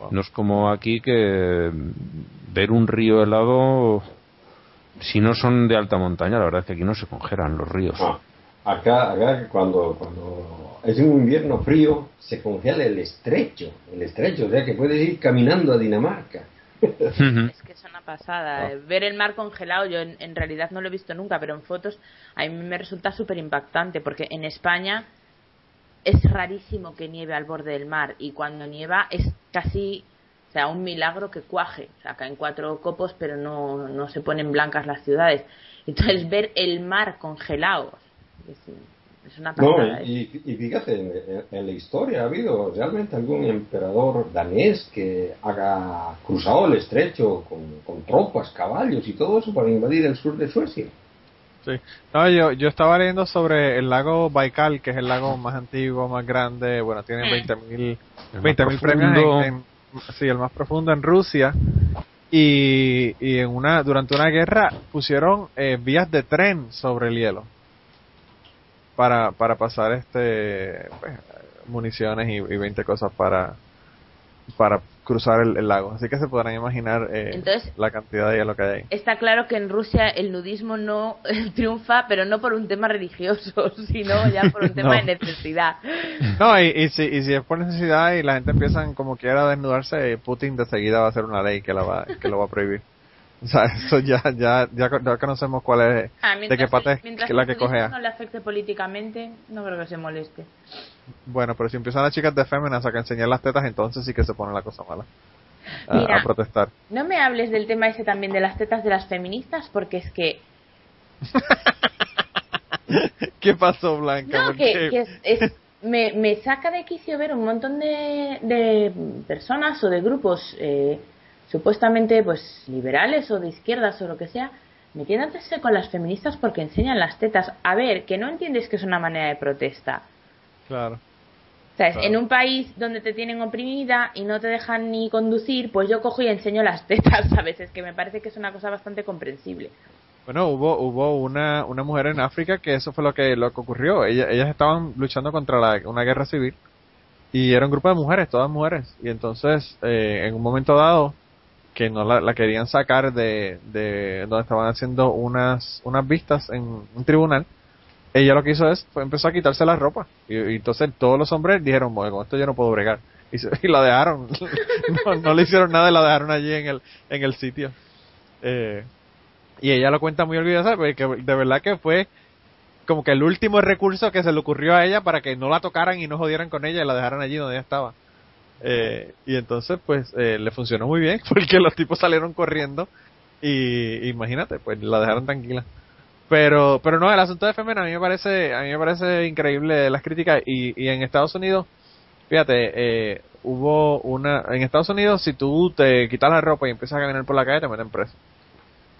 Wow. No es como aquí que ver un río helado, si no son de alta montaña, la verdad es que aquí no se congelan los ríos. Ah, acá, acá cuando, cuando es un invierno frío, se congela el estrecho, el estrecho, o sea que puedes ir caminando a Dinamarca. Es que es una pasada. eh. Ver el mar congelado, yo en, en realidad no lo he visto nunca, pero en fotos a mí me resulta súper impactante porque en España es rarísimo que nieve al borde del mar y cuando nieva es casi, o sea, un milagro que cuaje. O sea, caen cuatro copos, pero no, no se ponen blancas las ciudades. Entonces, ver el mar congelado es, es una pasada. ¿eh? y, y fíjate, en, en la historia ha habido realmente algún emperador danés que haga cruzado el estrecho con, con tropas, caballos y todo eso para invadir el sur de Suecia. Sí. No, yo, yo estaba leyendo sobre el lago Baikal, que es el lago más antiguo, más grande, bueno, tiene Mm. 20.000 El 20 más premios en, en- sí, el más profundo en Rusia. Y, y en una durante una guerra pusieron eh, vías de tren sobre el hielo para, para pasar este pues, municiones y, y 20 cosas para para cruzar el, el lago. Así que se podrán imaginar eh, Entonces- la cantidad de hielo que hay ahí. Está claro que en Rusia el nudismo no triunfa, pero no por un tema religioso, sino ya por un tema No. de necesidad. No, y, y, si, y si es por necesidad y la gente empiezan como quiera a desnudarse, Putin de seguida va a hacer una ley que, la va, que lo va a prohibir. O sea, eso ya, ya, ya, co- ya conocemos cuál es, Ah, de qué parte es la que cojea. no le afecte políticamente, no creo que se moleste. Bueno, pero si empiezan las chicas de féminas a que enseñar las tetas, entonces sí que se pone la cosa mala. A, Mira. a protestar. No me hables del tema ese también de las tetas de las feministas, porque es que ¿Qué pasó, Blanca? No, ¿Por que, es, es- me, me saca de quicio ver un montón de, de personas o de grupos eh, supuestamente pues liberales o de izquierdas o lo que sea metiéndose con las feministas porque enseñan las tetas. A ver, que no entiendes que es una manera de protesta. Claro. ¿Sabes? Claro. En un país donde te tienen oprimida y no te dejan ni conducir, pues yo cojo y enseño las tetas a veces, que me parece que es una cosa bastante comprensible. Bueno, hubo hubo una, una mujer en África que eso fue lo que lo que ocurrió. Ella- ellas estaban luchando contra la- una guerra civil y era un grupo de mujeres, todas mujeres. Y entonces, eh, en un momento dado, que no la, la querían sacar de, de donde estaban haciendo unas unas vistas en un tribunal, ella lo que hizo es fue, empezó a quitarse la ropa. Y, entonces todos los hombres dijeron, bueno, con esto yo no puedo bregar. Y, se- y la dejaron. no, le hicieron nada y la dejaron allí en el, en el sitio. Eh, y ella lo cuenta muy orgullosa porque de verdad que fue como que el último recurso que se le ocurrió a ella para que no la tocaran y no jodieran con ella y la dejaran allí donde ella estaba. Eh, y entonces pues eh, le funcionó muy bien porque los tipos salieron corriendo y imagínate, pues la dejaron tranquila. Pero, pero no, el asunto de Femen a mí me parece, a mí me parece increíble las críticas y, y en Estados Unidos, fíjate, eh, hubo una, en Estados Unidos si tú te quitas la ropa y empiezas a caminar por la calle te meten preso.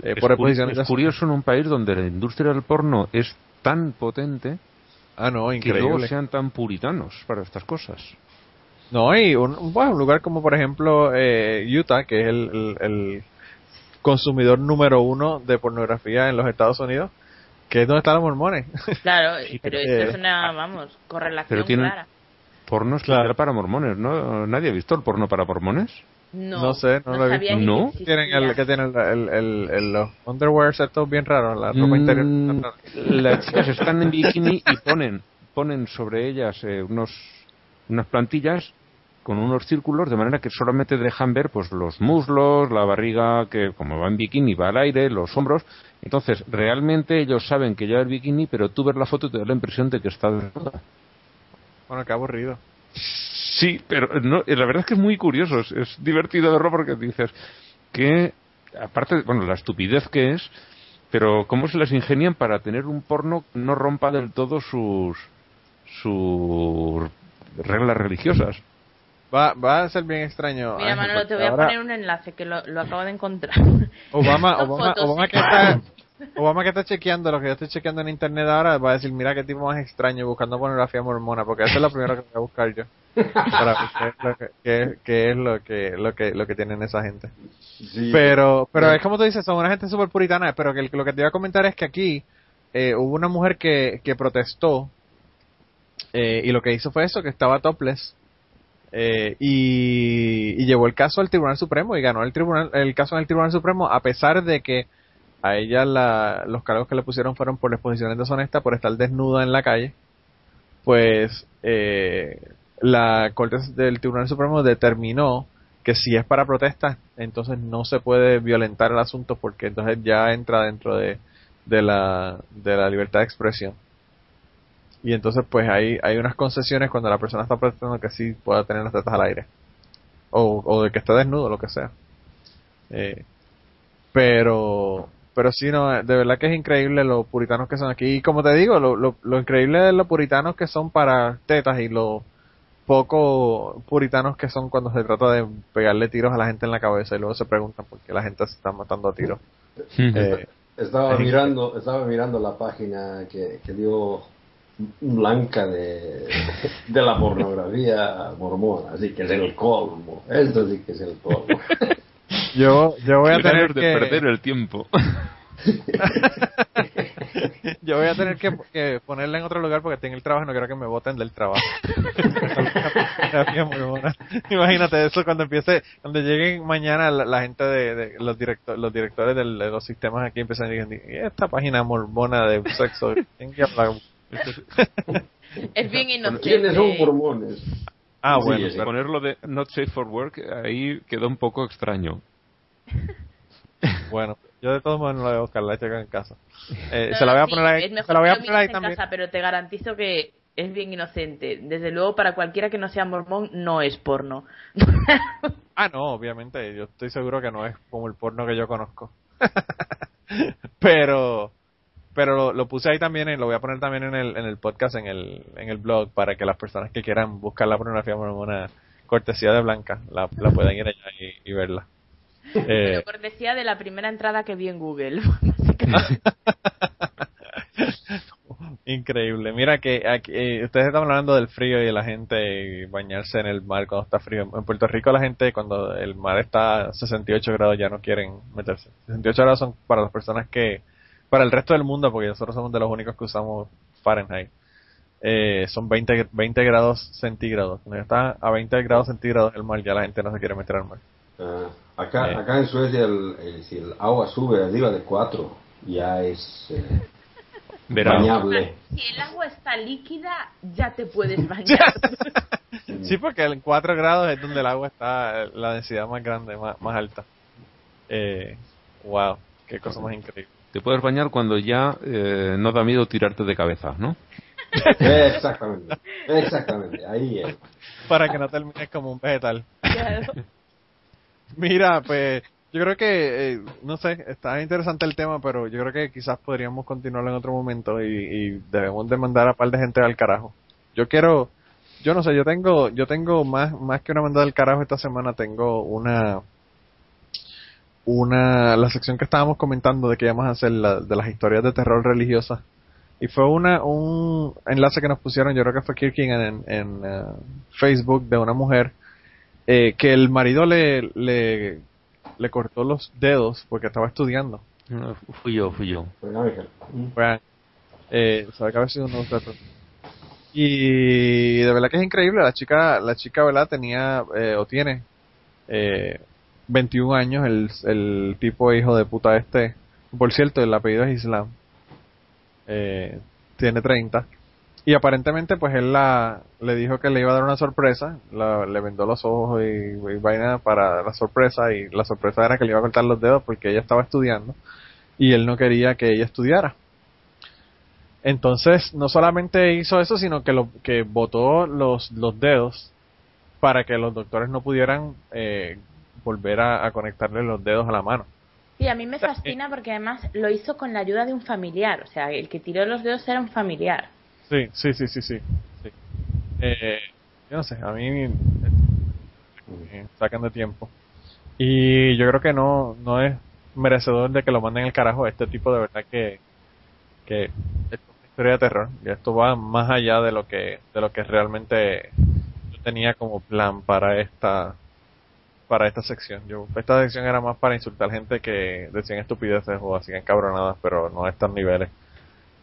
Eh, es, por cu- es curioso en un país donde la industria del porno es tan potente Ah, no, que luego increíble. sean tan puritanos para estas cosas. No, y un, un- bueno, un lugar como por ejemplo eh, Utah, que es el, el- el consumidor número uno de pornografía en los Estados Unidos, que es donde están los mormones. Claro, Sí, pero pero- esto es una, vamos, correlación Pero tienen- clara. Porno especial para mormones, ¿no? ¿Nadie ha visto el porno para mormones? No, No sé, no lo he visto. ¿No? que tienen el, que tienen el, el, el- los underwear estos bien raros, la ropa interior. Mm, Las chicas están en bikini y ponen, ponen sobre ellas eh, unos, unas plantillas con unos círculos de manera que solamente dejan ver pues los muslos, la barriga que como va en bikini va al aire, los hombros. Entonces, realmente ellos saben que lleva el bikini, pero tú ves la foto y te da la impresión de que está desnuda. Bueno, qué aburrido. Sí, pero no, la verdad es que es muy curioso, es, es divertido verlo porque dices que, aparte, bueno, la estupidez que es, pero cómo se las ingenian para tener un porno que no rompa del todo sus, sus reglas religiosas. Va, va a ser bien extraño. Mira, Ángel, Manolo, te voy a ahora poner un enlace que lo, lo acabo de encontrar. Obama, Obama, fotos, Obama que está, Obama que está chequeando lo que yo estoy chequeando en internet ahora va a decir, mira qué tipo más extraño buscando pornografía mormona, porque eso es lo primero que voy a buscar yo. Para ver qué es lo que, qué- qué es lo que, lo que, lo que tienen esa gente. Sí. Pero, pero es como tú dices, son una gente súper puritana, pero que lo que te iba a comentar es que aquí eh, hubo una mujer que, que protestó eh, y lo que hizo fue eso, que estaba topless eh, y, y llevó el caso al Tribunal Supremo y ganó el tribunal el caso en el Tribunal Supremo a pesar de que a ella la, los cargos que le pusieron fueron por exposiciones deshonestas por estar desnuda en la calle pues eh, la Corte del Tribunal Supremo determinó que si es para protestas, entonces no se puede violentar el asunto porque entonces ya entra dentro de, la, de la libertad de expresión. Y entonces pues hay, hay unas concesiones cuando la persona está protestando que sí pueda tener las tetas al aire. O, o de que esté desnudo, lo que sea. Eh, pero pero sí no de verdad que es increíble los puritanos que son aquí y como te digo lo, lo, lo increíble de los puritanos que son para tetas y lo poco puritanos que son cuando se trata de pegarle tiros a la gente en la cabeza y luego se preguntan por qué la gente se está matando a tiros Eh, Estaba es mirando, estaba mirando la página que, que dio Blanca de, de la pornografía mormona, así que es el colmo. Esto sí que es el colmo. yo yo voy a tener que perder el tiempo. yo voy a tener que, que ponerla en otro lugar porque tengo el trabajo y no quiero que me voten del trabajo. Pornografía muy buena. Imagínate eso cuando empiece, cuando lleguen mañana la, la gente de, de los directores, los directores del- de los sistemas aquí empiezan a decir, "¿Y esta página mormona de sexo, ¿quién que habla?" Es bien inocente. ¿Quiénes son mormones? Ah, Sí, bueno, sí. Ponerlo de not safe for work ahí quedó un poco extraño. bueno, yo de todos modos no la voy a buscar, la checo en casa. Eh, No, se la voy a sí, poner ahí, es mejor se la voy a poner ahí en también. casa, pero te garantizo que es bien inocente. Desde luego, para cualquiera que no sea mormón, no es porno. Ah, no, obviamente, yo estoy seguro que no es como el porno que yo conozco. pero pero lo, lo puse ahí también, y lo voy a poner también en el, en el podcast, en el, en el blog, para que las personas que quieran buscar la pornografía mormona cortesía de Blanca, la, la puedan ir allá y, y verla. Eh, Pero cortesía de la primera entrada que vi en Google. Increíble. Mira que aquí, eh, ustedes están hablando del frío y de la gente bañarse en el mar cuando está frío. En Puerto Rico la gente cuando el mar está a 68 grados ya no quieren meterse. 68 grados son para las personas que, para el resto del mundo, porque nosotros somos de los únicos que usamos Fahrenheit. Eh, son 20, 20 grados centígrados. Cuando ya está a 20 grados centígrados el mar ya la gente no se quiere meter al mar. Ah, acá, Eh. acá en Suecia, el, el- si el agua sube arriba de 4, ya es eh, bañable. Si el agua está líquida, ya te puedes bañar. Sí, porque en 4 grados es donde el agua está eh, la densidad más grande, más, más alta. Eh, wow, qué cosa más increíble. Te puedes bañar cuando ya eh, no da miedo tirarte de cabeza, ¿no? Exactamente, exactamente, ahí es. Para que no termines como un vegetal. Claro. Mira, pues Yo creo que, eh, no sé, está interesante el tema, pero yo creo que quizás podríamos continuarlo en otro momento y, y debemos de mandar a par de gente al carajo. Yo quiero, yo no sé, yo tengo, yo tengo más, más que una mandada al carajo esta semana, tengo una, una, la sección que estábamos comentando de que íbamos a hacer la, de las historias de terror religiosas. Y fue una, un enlace que nos pusieron, yo creo que fue Kirkin en, en eh, Facebook de una mujer eh, que el marido le, le, le cortó los dedos porque estaba estudiando. No, fui yo, fui yo. Fue, eh, sabe que a veces uno. Y de verdad que es increíble, la chica, la chica, ¿verdad? Tenía, eh, o tiene, eh, 21 años, el, el tipo hijo de puta este. Por cierto, el apellido es Islam. Eh, tiene 30. Y aparentemente, pues él la, le dijo que le iba a dar una sorpresa. Le vendó los ojos y, y vaina para la sorpresa. Y la sorpresa era que le iba a cortar los dedos porque ella estaba estudiando. Y él no quería que ella estudiara. Entonces, no solamente hizo eso, sino que lo que botó los, los dedos para que los doctores no pudieran eh, volver a, a conectarle los dedos a la mano. Sí, a mí me fascina porque además lo hizo con la ayuda de un familiar. O sea, el que tiró los dedos era un familiar. Sí, sí, sí, sí, sí. sí. Eh, yo no sé, a mí eh, sacan de tiempo. Y yo creo que no, no es merecedor de que lo manden al carajo. Este tipo de verdad que, que es una historia de terror. Y esto va más allá de lo que, de lo que realmente yo tenía como plan para esta, para esta sección. Yo, esta sección era más para insultar gente que decían estupideces o hacían cabronadas, pero no a estos niveles.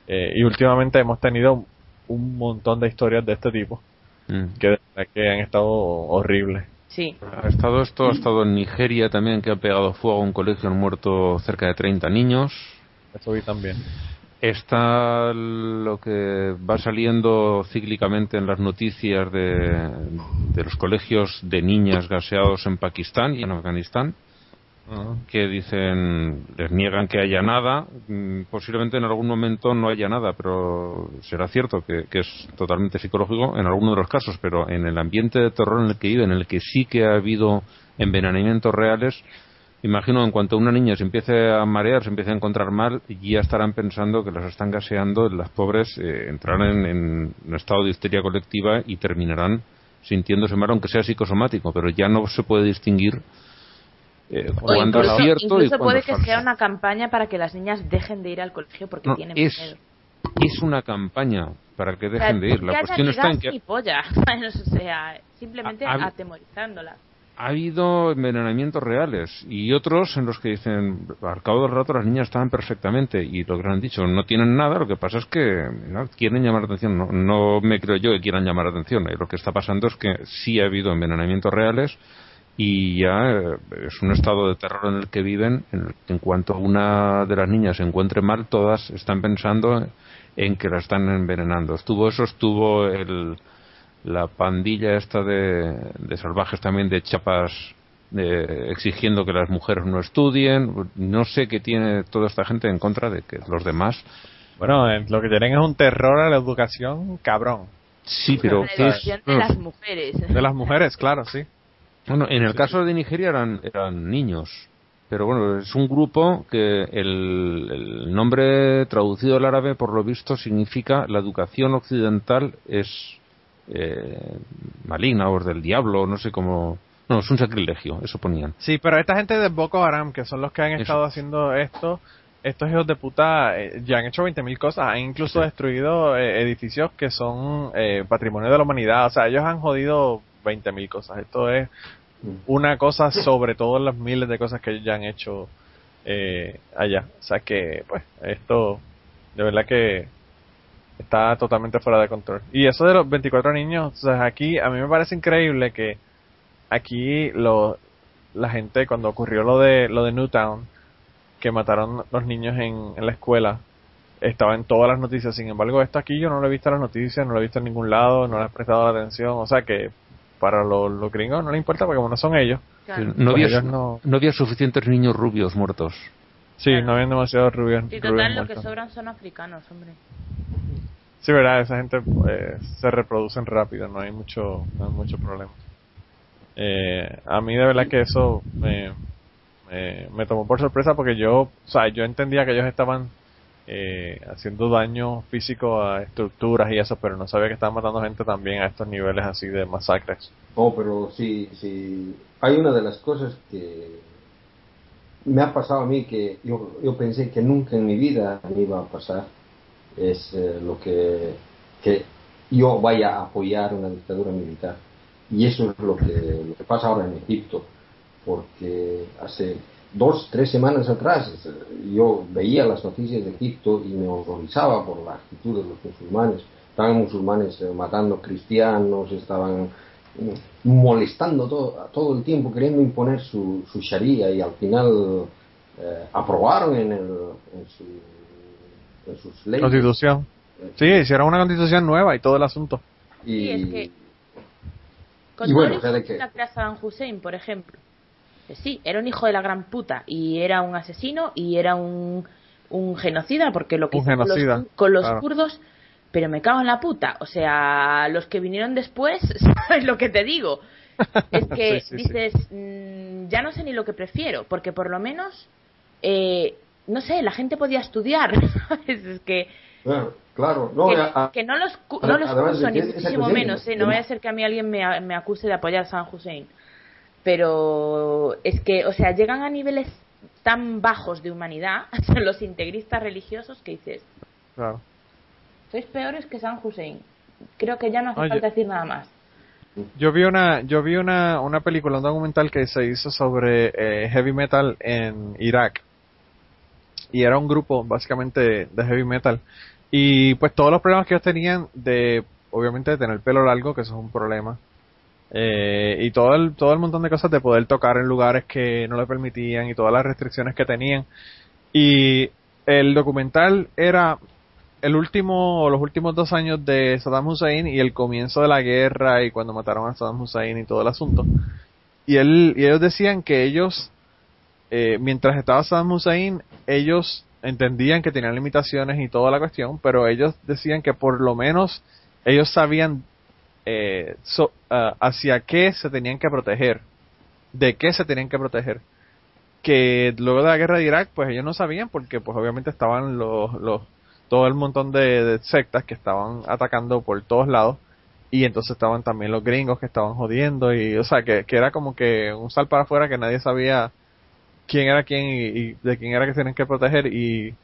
Eh, y últimamente hemos tenido un montón de historias de este tipo Mm. que de verdad que han estado horribles. Sí. Ha estado esto, ha estado en Nigeria también, que ha pegado fuego a un colegio, han muerto cerca de 30 niños. Eso vi también. Está lo que va saliendo cíclicamente en las noticias de, de los colegios de niñas gaseados en Pakistán y en Afganistán, que dicen, les niegan que haya nada. Mm, Posiblemente en algún momento no haya nada, pero será cierto que, que es totalmente psicológico en alguno de los casos, pero en el ambiente de terror en el que viven, en el que sí que ha habido envenenamientos reales, Imagino en cuanto una niña se empiece a marear, se empiece a encontrar mal, ya estarán pensando que las están gaseando, las pobres eh, entrarán en, en un estado de histeria colectiva y terminarán sintiéndose mal, aunque sea psicosomático, pero ya no se puede distinguir eh, cuando es incluso, cierto y incluso cuando puede que falso. sea una campaña para que las niñas dejen de ir al colegio porque No, tienen es, miedo. es una campaña para que O sea, dejen de ir. La cuestión está en que polla, o sea, simplemente ha- atemorizándolas. Ha habido envenenamientos reales y otros en los que dicen al cabo del rato las niñas estaban perfectamente y lo que han dicho no tienen nada lo que pasa es que quieren llamar la atención. No, no me creo yo que quieran llamar la atención. Eh, lo que está pasando es que sí ha habido envenenamientos reales y ya eh, es un estado de terror en el que viven en, en cuanto una de las niñas se encuentre mal todas están pensando en que la están envenenando. Estuvo eso estuvo el la pandilla esta de, de salvajes también de chapas de- exigiendo que las mujeres no estudien no sé qué tiene toda esta gente en contra de que los demás Bueno, eh, lo que tienen es un terror a la educación cabrón. sí pero La ¿qué es? educación de las mujeres. De las mujeres, claro, sí. bueno en el caso de Nigeria eran eran niños pero bueno es un grupo que el, el nombre traducido al árabe por lo visto significa la educación occidental es eh, maligna o del diablo no sé cómo no es un sacrilegio eso ponían Sí, pero esta gente de Boko Haram, que son los que han Eso. estado haciendo esto, estos hijos de puta eh, ya han hecho 20.000 cosas, han incluso Sí. destruido eh, edificios que son eh, patrimonio de la humanidad, o sea, ellos han jodido 20.000 cosas. Esto es una cosa sobre todas las miles de cosas que ellos ya han hecho eh, allá. O sea que, pues, esto de verdad que está totalmente fuera de control. Y eso de los 24 niños, o sea, aquí a mí me parece increíble que aquí lo, la gente cuando ocurrió lo de lo de Newtown que mataron los niños en, en la escuela estaba en todas las noticias sin embargo esto aquí yo no lo he visto en las noticias no lo he visto en ningún lado no le he prestado la atención o sea que para los, los gringos no les importa porque como no son ellos Claro. no, Pues había, ellos no- no había suficientes niños rubios muertos sí Claro. no habían demasiados rubios, Y rubios total, lo que sobran son africanos, hombre. Sí verdad esa gente eh, se reproducen rápido no hay mucho no hay mucho problema eh, a mí de verdad que eso me, me, tomó por sorpresa porque yo, o sea, yo entendía que ellos estaban eh, haciendo daño físico a estructuras y eso, pero no sabía que estaban matando gente también a estos niveles así de masacres. Oh, pero sí, sí. Hay una de las cosas que me ha pasado a mí que yo, yo pensé que nunca en mi vida me iba a pasar. Es eh, lo que, que yo vaya a apoyar una dictadura militar. Y eso es lo que, lo que pasa ahora en Egipto. Porque hace dos, tres semanas atrás yo veía las noticias de Egipto y me horrorizaba por la actitud de los musulmanes. Estaban musulmanes eh, matando cristianos, estaban mm, molestando todo, todo el tiempo, queriendo imponer su, su sharia y al final eh, aprobaron en, el, en, su, en sus leyes. Constitución. Eh, Sí, hicieron una constitución nueva y todo el asunto. Y, Sí, es que- Con Y bueno, todo o sea, de la que a Saddam Hussein, por ejemplo. Que sí, era un hijo de la gran puta y era un asesino y era un, un genocida porque lo que Un hizo con los, con los claro. kurdos, pero me cago en la puta. O sea, los que vinieron después, ¿sabes lo que te digo? Es que Sí, sí, sí. dices, mm, ya no sé ni lo que prefiero, porque por lo menos, eh, no sé, la gente podía estudiar. es que Bueno, claro, no, que, a- a- que no los, no los ni muchísimo menos, ¿eh? no vaya a ser que a mí alguien me, me acuse de apoyar a San Hussein. Pero es que, o sea, llegan a niveles tan bajos de humanidad los integristas religiosos que dices, Claro. sois peores que San Hussein. Creo que ya no hace Oye. falta decir nada más. Yo vi una, yo vi una, una película, un documental que se hizo sobre eh, heavy metal en Irak. Y era un grupo básicamente de heavy metal. Y pues todos los problemas que ellos tenían de, obviamente, de tener pelo largo, que eso es un problema. Eh, y todo el, todo el montón de cosas de poder tocar en lugares que no le permitían y todas las restricciones que tenían. Y el documental era el último, los últimos dos años de Saddam Hussein y el comienzo de la guerra y cuando mataron a Saddam Hussein y todo el asunto. Y él, y ellos decían que ellos, eh, mientras estaba Saddam Hussein, ellos entendían que tenían limitaciones y toda la cuestión, pero ellos decían que por lo menos ellos sabían eh, so- ah, hacia qué se tenían que proteger, de qué se tenían que proteger. Que luego de la guerra de Irak, pues ellos no sabían porque pues obviamente estaban los, los todo el montón de, de sectas que estaban atacando por todos lados y entonces estaban también los gringos que estaban jodiendo y o sea que, que era como que un sal para afuera que nadie sabía quién era quién y, de quién era que tenían que proteger y,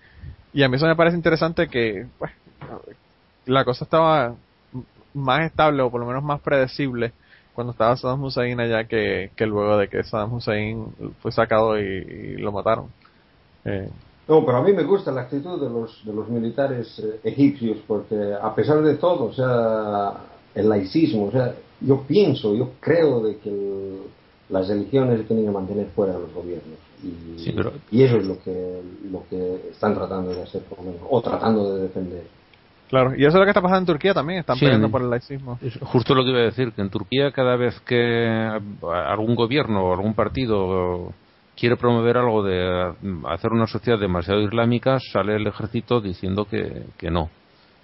y a mí eso me parece interesante que pues la cosa estaba más estable o por lo menos más predecible cuando estaba Saddam Hussein allá que, que luego de que Saddam Hussein fue sacado y, lo mataron eh, No, pero a mí me gusta la actitud de los, de los militares eh, egipcios, porque a pesar de todo, o sea, el laicismo, o sea, yo pienso, yo creo de que el- las religiones tienen que mantener fuera de los gobiernos. Y, Sí, pero- y eso es lo que, lo que están tratando de hacer, por lo menos, o tratando de defender. claro y eso es lo que está pasando en Turquía también están Sí. peleando por el laicismo Es justo lo que iba a decir, que en Turquía cada vez que algún gobierno o algún partido quiere promover algo de hacer una sociedad demasiado islámica, sale el ejército diciendo que, que no,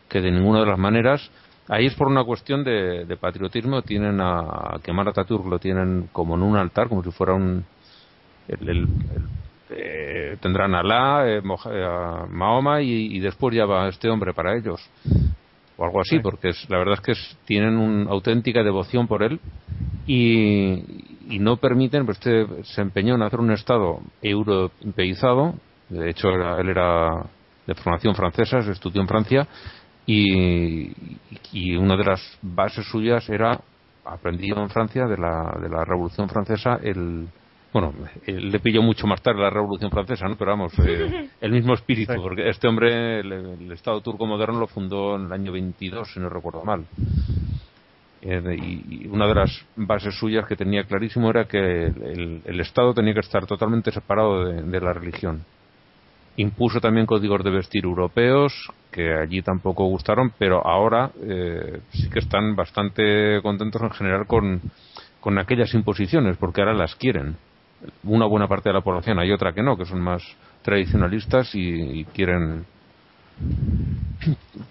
que de ninguna de las maneras. Ahí es por una cuestión de, de patriotismo, tienen a, a Kemal Atatürk, lo tienen como en un altar, como si fuera un... el- el- eh, tendrán a Alá, eh, eh, a Mahoma y, y después ya va este hombre para ellos o algo así, Sí. porque es, la verdad es que es- tienen una auténtica devoción por él y, y no permiten, pues este se empeñó en hacer un Estado europeizado, de hecho era- él era de formación francesa, se estudió en Francia y, y una de las bases suyas era aprendido en Francia de la, de la Revolución Francesa el bueno, él le pilló mucho más tarde la Revolución Francesa, ¿no? Pero vamos, eh, el mismo espíritu, Sí. porque este hombre, el, el Estado turco moderno lo fundó en el año 22, si no recuerdo mal. Eh, y, y una de las bases suyas que tenía clarísimo era que el, el Estado tenía que estar totalmente separado de, de la religión. Impuso también códigos de vestir europeos, que allí tampoco gustaron, pero ahora eh, sí que están bastante contentos en general con, con aquellas imposiciones, porque ahora las quieren. Una buena parte de la población, hay otra que no, que son más tradicionalistas y, y quieren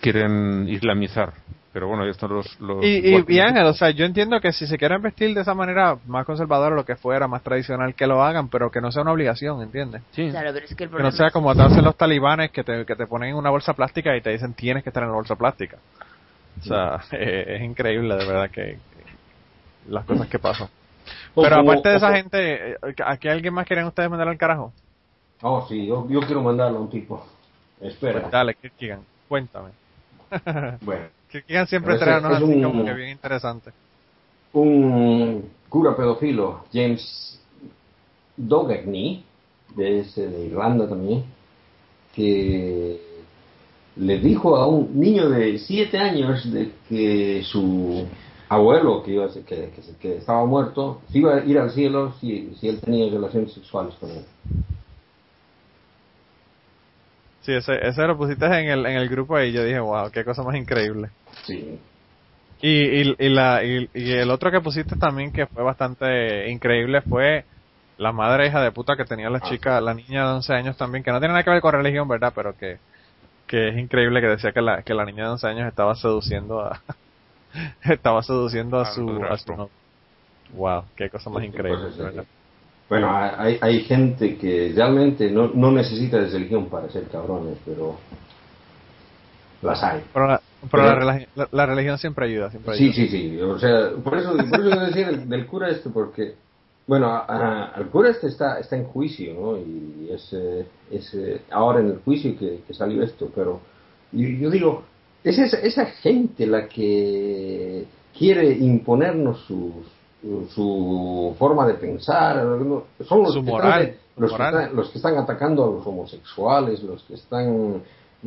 quieren islamizar Pero bueno, estos los... los y, y, y, Ángel, o sea, yo entiendo que si se quieren vestir de esa manera más conservadora, lo que fuera, más tradicional, que lo hagan, pero que no sea una obligación, ¿entiendes? Sí. Claro, pero es que, el que no sea como te hacen los talibanes que te, que te ponen en una bolsa plástica y te dicen tienes que estar en la bolsa plástica. O sea, es increíble de verdad que, que las cosas que pasan. Pero aparte de esa gente, ¿aquí alguien más quieren ustedes mandar al carajo? Oh, sí, yo, yo quiero mandarlo a un tipo. Espera. Pues dale, Kirkigan, cuéntame. Bueno. Kirkigan siempre trae así un, como que bien interesante. Un cura pedófilo, James Dougherty, de, ese, de Irlanda también, que le dijo a un niño de 7 años de que su abuelo, que, iba, que, que, que, estaba muerto, se iba a ir al cielo si, si él tenía relaciones sexuales con él. Sí, ese, ese lo pusiste en el, en el grupo y yo dije, wow, qué cosa más increíble. Sí. Y, y, y, la, y, y el otro que pusiste también que fue bastante increíble fue la madre hija de puta que tenía la chica, la niña de 11 años también, que no tiene nada que ver con religión, ¿verdad? Pero que, que es increíble que decía que la, que la niña de 11 años estaba seduciendo a, estaba seduciendo a su, a su no. Wow, qué cosa más increíble, ¿verdad? Bueno, hay, hay gente que realmente no, no necesita de religión para ser cabrones, pero las hay. Pero la, pero la, la, la, religión siempre ayuda, siempre ayuda. Sí, sí, sí. O sea, por eso, por eso decía del, del, cura este, porque, bueno, a, a, el cura este está, está en juicio, ¿no? Y es, es ahora en el juicio que, que salió esto, pero yo, yo digo, es esa, esa gente la que quiere imponernos sus su forma de pensar, son los, su que, moral, están, los, moral. Que están, los que están atacando a los homosexuales, los que están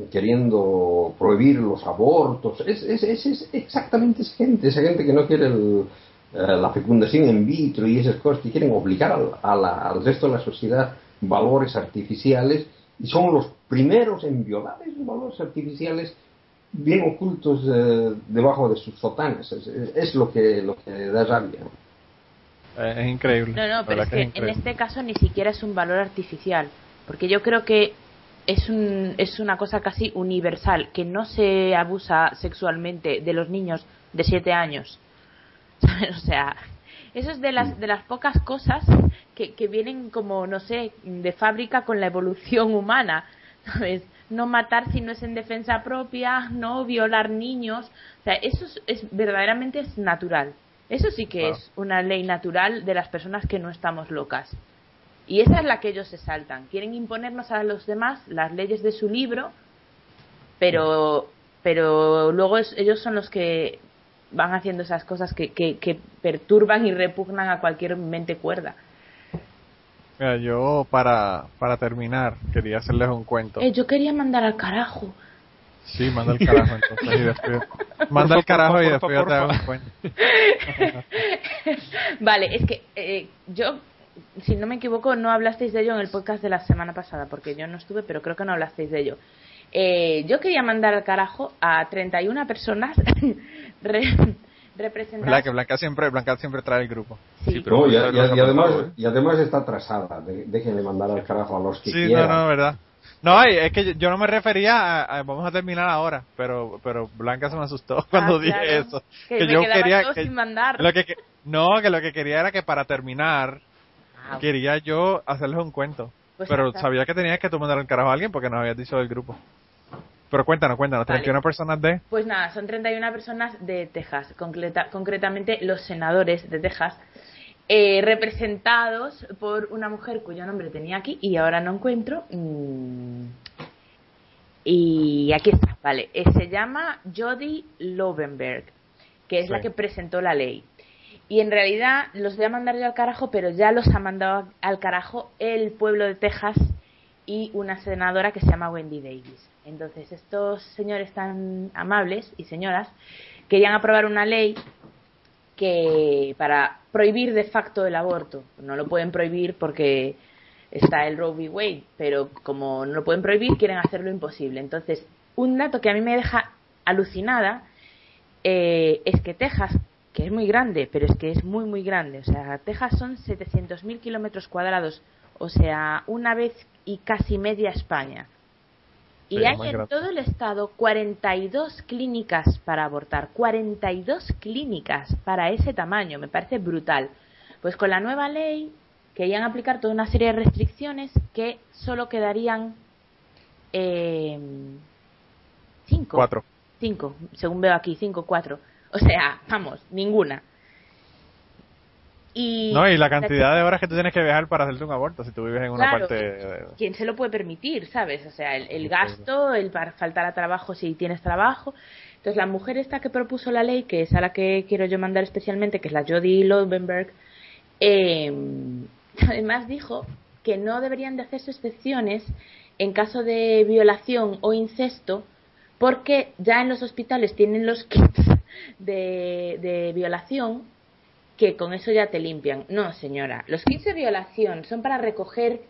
queriendo prohibir los abortos, es, es, es, es exactamente esa gente, esa gente que no quiere el, eh, la fecundación in vitro y esas cosas, que quieren obligar al, a la, al resto de la sociedad valores artificiales y son los primeros en violar esos valores artificiales bien ocultos eh, debajo de sus sotanas. Es, es, lo que lo que da rabia. Es increíble. No, no, pero es que, es en este caso ni siquiera es un valor artificial, porque yo creo que es, un, es una cosa casi universal, que no se abusa sexualmente de los niños de 7 años. o sea, eso es de las, de las pocas cosas que, que vienen como, no sé, de fábrica con la evolución humana. ¿Sabes? No matar si no es en defensa propia, no violar niños, o sea, eso es, es verdaderamente es natural. Eso sí que wow. es una ley natural de las personas que no estamos locas. Y esa es la que ellos se saltan. Quieren imponernos a los demás las leyes de su libro, pero, pero luego es, ellos son los que van haciendo esas cosas que, que, que perturban y repugnan a cualquier mente cuerda. Mira, yo para, para terminar quería hacerles un cuento. Eh, yo quería mandar al carajo. Sí, manda al carajo entonces y después manda al carajo y después yo te hago un cuento. vale, es que eh, yo, si no me equivoco, no hablasteis de ello en el podcast de la semana pasada, porque yo no estuve, pero creo que no hablasteis de ello. Eh, yo quería mandar al carajo a 31 personas representadas. ¿Verdad que Blanca siempre, Blanca siempre trae el grupo? Sí, sí pero no, y, y, y, además, y, además, está atrasada. De, déjenle mandar al carajo a los que sí, quieran. no, no, verdad. No, es que yo no me refería a, a, vamos a terminar ahora, pero pero Blanca se me asustó cuando ah, dije claro. eso. Que, que yo quería yo que, sin mandar. Lo que, no, que lo que quería era que para terminar Ah, quería yo hacerles un cuento. Pues pero sabía que tenías que tú mandar el carajo a alguien porque nos habías dicho del grupo. Pero cuéntanos, cuéntanos, Vale. 31 personas de Pues nada, son 31 personas de Texas, concreta- concretamente los senadores de Texas, eh, representados por una mujer cuyo nombre tenía aquí y ahora no encuentro. y aquí está, vale. Eh, se llama Jody Lovenberg, que es Sí. la que presentó la ley. Y en realidad los voy a mandar yo al carajo, pero ya los ha mandado al carajo el pueblo de Texas y una senadora que se llama Wendy Davis. Entonces, estos señores tan amables y señoras querían aprobar una ley que para prohibir de facto el aborto. No lo pueden prohibir porque está el Roe v. Wade, pero como no lo pueden prohibir, quieren hacerlo imposible. Entonces, un dato que a mí me deja alucinada eh, es que Texas, que es muy grande, pero es que es muy, muy grande, o sea, Texas son 700.000 kilómetros cuadrados, o sea, una vez y casi media España. Y hay en todo el estado 42 clínicas para abortar. 42 clínicas para ese tamaño. Me parece brutal. Pues con la nueva ley querían aplicar toda una serie de restricciones que solo quedarían eh, cinco. Cuatro. Cinco, según veo aquí, cinco, cuatro. O sea, vamos, ninguna. Y No, y la cantidad de horas que tú tienes que viajar para hacerte un aborto si tú vives en una Claro, parte... ¿Quién se lo puede permitir, sabes? O sea, el, el gasto, el para faltar a trabajo si tienes trabajo. Entonces, la mujer esta que propuso la ley, que es a la que quiero yo mandar especialmente, que es la Jodie Lovenberg, eh, además dijo que no deberían de hacerse excepciones en caso de violación o incesto, porque ya en los hospitales tienen los kits de, de violación que con eso ya te limpian. No, señora, los kits de violación son para recoger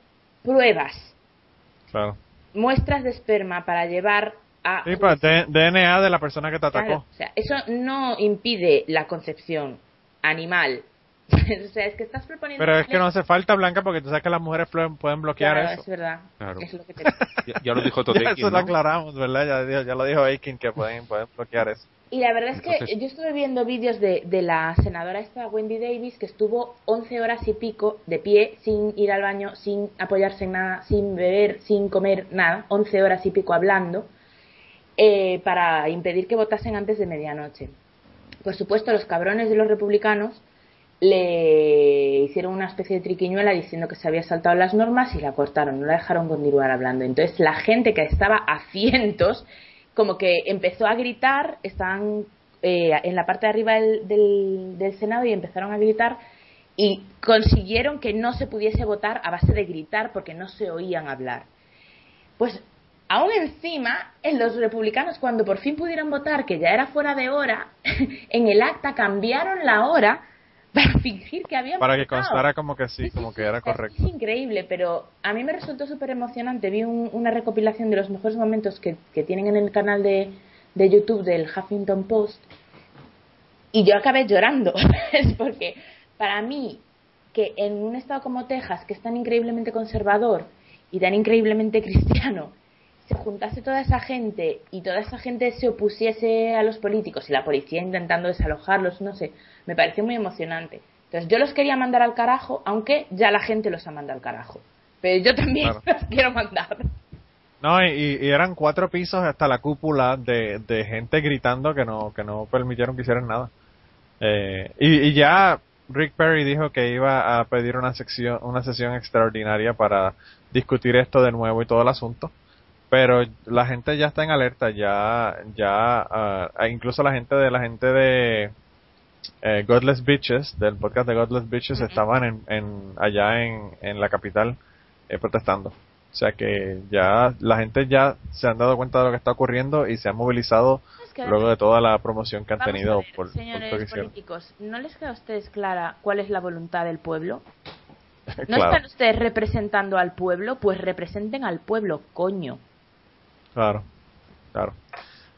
pruebas, Claro. muestras de esperma para llevar a... Sí, DNA de la persona que te atacó. Claro, o sea, eso no impide la concepción animal. o sea, es que estás proponiendo... Pero es que no hace falta, Blanca, porque tú sabes que las mujeres plo- pueden bloquear Claro, eso. es verdad. Claro. Es lo que te- Ya, ya lo dijo Ya Totekin, eso lo ¿no? aclaramos, ¿verdad? Ya, ya lo dijo Aiken que pueden, pueden bloquear eso. Y la verdad es que Entonces- yo estuve viendo vídeos de, de la senadora esta, Wendy Davis, que estuvo 11 horas y pico de pie, sin ir al baño, sin apoyarse en nada, sin beber, sin comer nada, 11 horas y pico hablando, eh, para impedir que votasen antes de medianoche. Por supuesto, los cabrones de los republicanos le hicieron una especie de triquiñuela diciendo que se había saltado las normas y la cortaron, no la dejaron continuar hablando. Entonces la gente que estaba a cientos, como que empezó a gritar, estaban eh, en la parte de arriba del, del, Senado y empezaron a gritar y consiguieron que no se pudiese votar a base de gritar porque no se oían hablar. Pues aún encima, en los republicanos, cuando por fin pudieron votar, que ya era fuera de hora, en el acta cambiaron la hora para fingir que habían Para que constara como que sí, como sí, que era correcto. Es increíble, pero a mí me resultó súper emocionante. Vi un- una recopilación de los mejores momentos que, que tienen en el canal de, de YouTube del Huffington Post y yo acabé llorando. es porque para mí, que en un estado como Texas, que es tan increíblemente conservador y tan increíblemente cristiano, se juntase toda esa gente y toda esa gente se opusiese a los políticos y la policía intentando desalojarlos, no sé, me pareció muy emocionante. Entonces yo los quería mandar al carajo, aunque ya la gente los ha mandado al carajo. Pero yo también Claro. los quiero mandar. No, y, y eran cuatro pisos hasta la cúpula de, de gente gritando que no, que no permitieron que hicieran nada. Eh, y, y ya Rick Perry dijo que iba a pedir una sección, una sesión extraordinaria para discutir esto de nuevo y todo el asunto. Pero la gente ya está en alerta, ya, ya, ah, incluso la gente de la gente de eh, Godless Bitches, del podcast de Godless Bitches, estaban en, en, allá en, en la capital eh, protestando. O sea que ya la gente ya se han dado cuenta de lo que está ocurriendo y se han movilizado Es que luego de toda la promoción que han Vamos tenido a ver, por, señores políticos, ¿no les queda a ustedes clara cuál es la voluntad del pueblo? ¿No claro, están ustedes representando al pueblo? Pues representen al pueblo, coño. Claro, claro.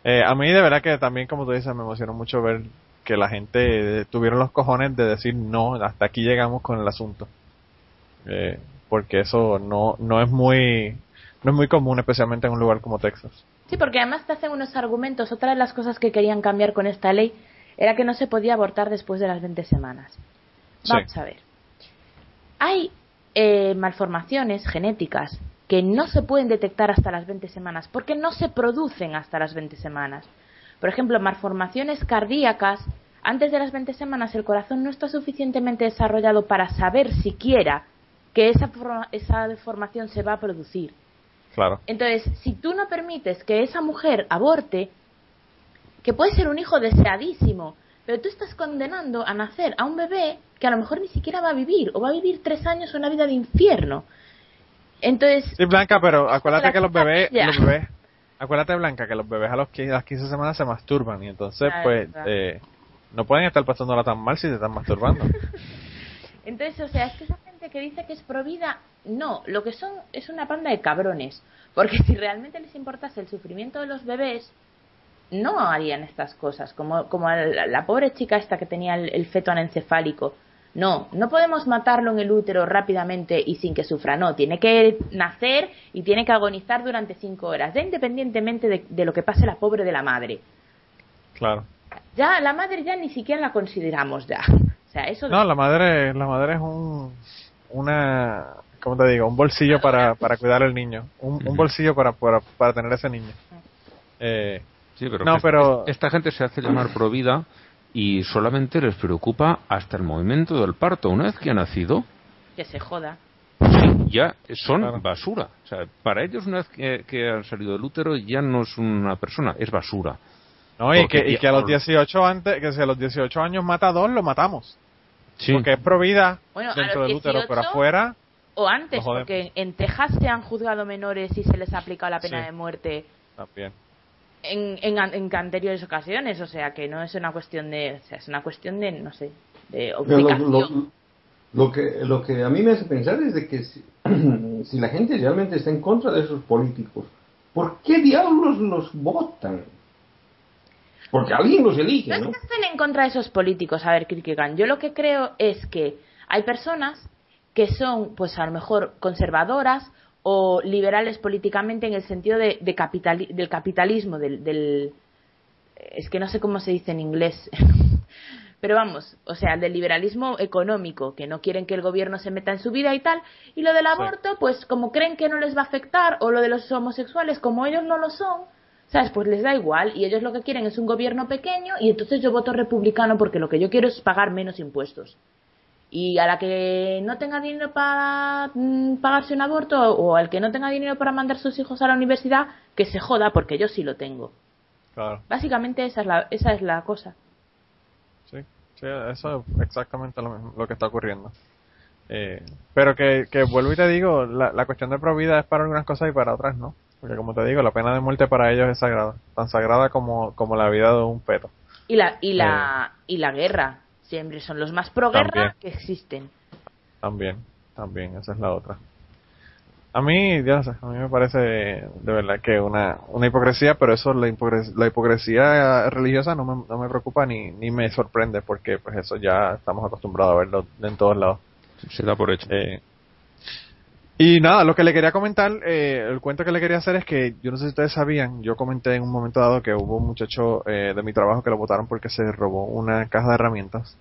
Eh, a mí de verdad que también, como tú dices, me emocionó mucho ver que la gente eh, tuvieron los cojones de decir no, hasta aquí llegamos con el asunto. Eh, porque eso no, no es muy, no es muy común, especialmente en un lugar como Texas. Sí, porque además te hacen unos argumentos. Otra de las cosas que querían cambiar con esta ley era que no se podía abortar después de las 20 semanas. Sí. Vamos a ver. Hay eh, malformaciones genéticas que no se pueden detectar hasta las 20 semanas porque no se producen hasta las 20 semanas. Por ejemplo, malformaciones cardíacas, antes de las 20 semanas el corazón no está suficientemente desarrollado para saber siquiera que esa, esa deformación se va a producir. Claro. Entonces, si tú no permites que esa mujer aborte, que puede ser un hijo deseadísimo, pero tú estás condenando a nacer a un bebé que a lo mejor ni siquiera va a vivir, o va a vivir tres años una vida de infierno. Entonces, Sí, Blanca, pero acuérdate que los bebés, los acuérdate Blanca que los bebés a los 15, a las 15 semanas se masturban y entonces Claro, pues claro. eh, no pueden estar pasándola tan mal si se están masturbando. entonces, o sea, es que esa gente que dice que es provida, no, lo que son es una panda de cabrones, porque si realmente les importase el sufrimiento de los bebés, no harían estas cosas, como, como la, la pobre chica esta que tenía el, el feto anencefálico. No, no podemos matarlo en el útero rápidamente y sin que sufra. No, tiene que nacer y tiene que agonizar durante cinco horas, ya independientemente de, de lo que pase la pobre de la madre. Claro. Ya la madre ya ni siquiera la consideramos ya. O sea, eso No, la madre, la madre es un, una, ¿cómo te digo? Un bolsillo para, para cuidar al niño. Un, un bolsillo para, para, para tener ese niño. Eh, Sí, pero, No, pero- esta gente se hace llamar provida y solamente les preocupa hasta el movimiento del parto. Una vez que ha nacido, que se joda. ya son Claro. basura. O sea, para ellos una vez que, que han salido del útero ya no es una persona, es basura. no, y que, y ya- que a los 18 antes, que si a los 18 años mata a dos, lo matamos. Sí. Porque es provida Bueno, dentro del útero, 18, pero afuera, O antes, porque en Texas se han juzgado menores y se les ha aplicado la pena Sí. de muerte también. En, en, en anteriores ocasiones. O sea, que no es una cuestión de. O sea, es una cuestión de, no sé, de lo, obligación. lo- lo que, lo que a mí me hace pensar es de que si, si la gente realmente está en contra de esos políticos, ¿por qué diablos los votan? Porque alguien los elige, No es ¿no? que estén en contra de esos políticos, a ver, Kierkegaard. Yo lo que creo es que hay personas que son, pues a lo mejor, conservadoras o liberales políticamente en el sentido de, del capitalismo, del, del- Es que no sé cómo se dice en inglés. Pero vamos, o sea, del liberalismo económico, que no quieren que el gobierno se meta en su vida y tal. Y lo del aborto, pues como creen que no les va a afectar, o lo de los homosexuales, como ellos no lo son, ¿sabes? Pues les da igual y ellos lo que quieren es un gobierno pequeño y entonces yo voto republicano porque lo que yo quiero es pagar menos impuestos. Y a la que no tenga dinero para mm, pagarse un aborto o al que no tenga dinero para mandar sus hijos a la universidad, que se joda porque yo sí lo tengo. Claro. Básicamente esa es la, esa es la cosa. Sí, sí, eso es exactamente lo, mismo- lo que está ocurriendo. Eh, pero que, que vuelvo y te digo, la, la cuestión de provida es para algunas cosas y para otras no. Porque como te digo, la pena de muerte para ellos es sagrada. Tan sagrada como, como la vida de un feto. Y la, y la, y la guerra. Siempre son los más pro También. guerra que existen. También, también, esa es la otra. A mí, ya sé, a mí me parece de verdad que una, una hipocresía, pero eso, la, hipocres- la hipocresía religiosa no me, no me preocupa ni, ni me sorprende, porque pues eso ya estamos acostumbrados a verlo en todos lados. Se da por hecho. Eh, y nada, lo que le quería comentar, eh, el cuento que le quería hacer es que yo no sé si ustedes sabían, yo comenté en un momento dado que hubo un muchacho eh, de mi trabajo que lo votaron porque se robó una caja de herramientas.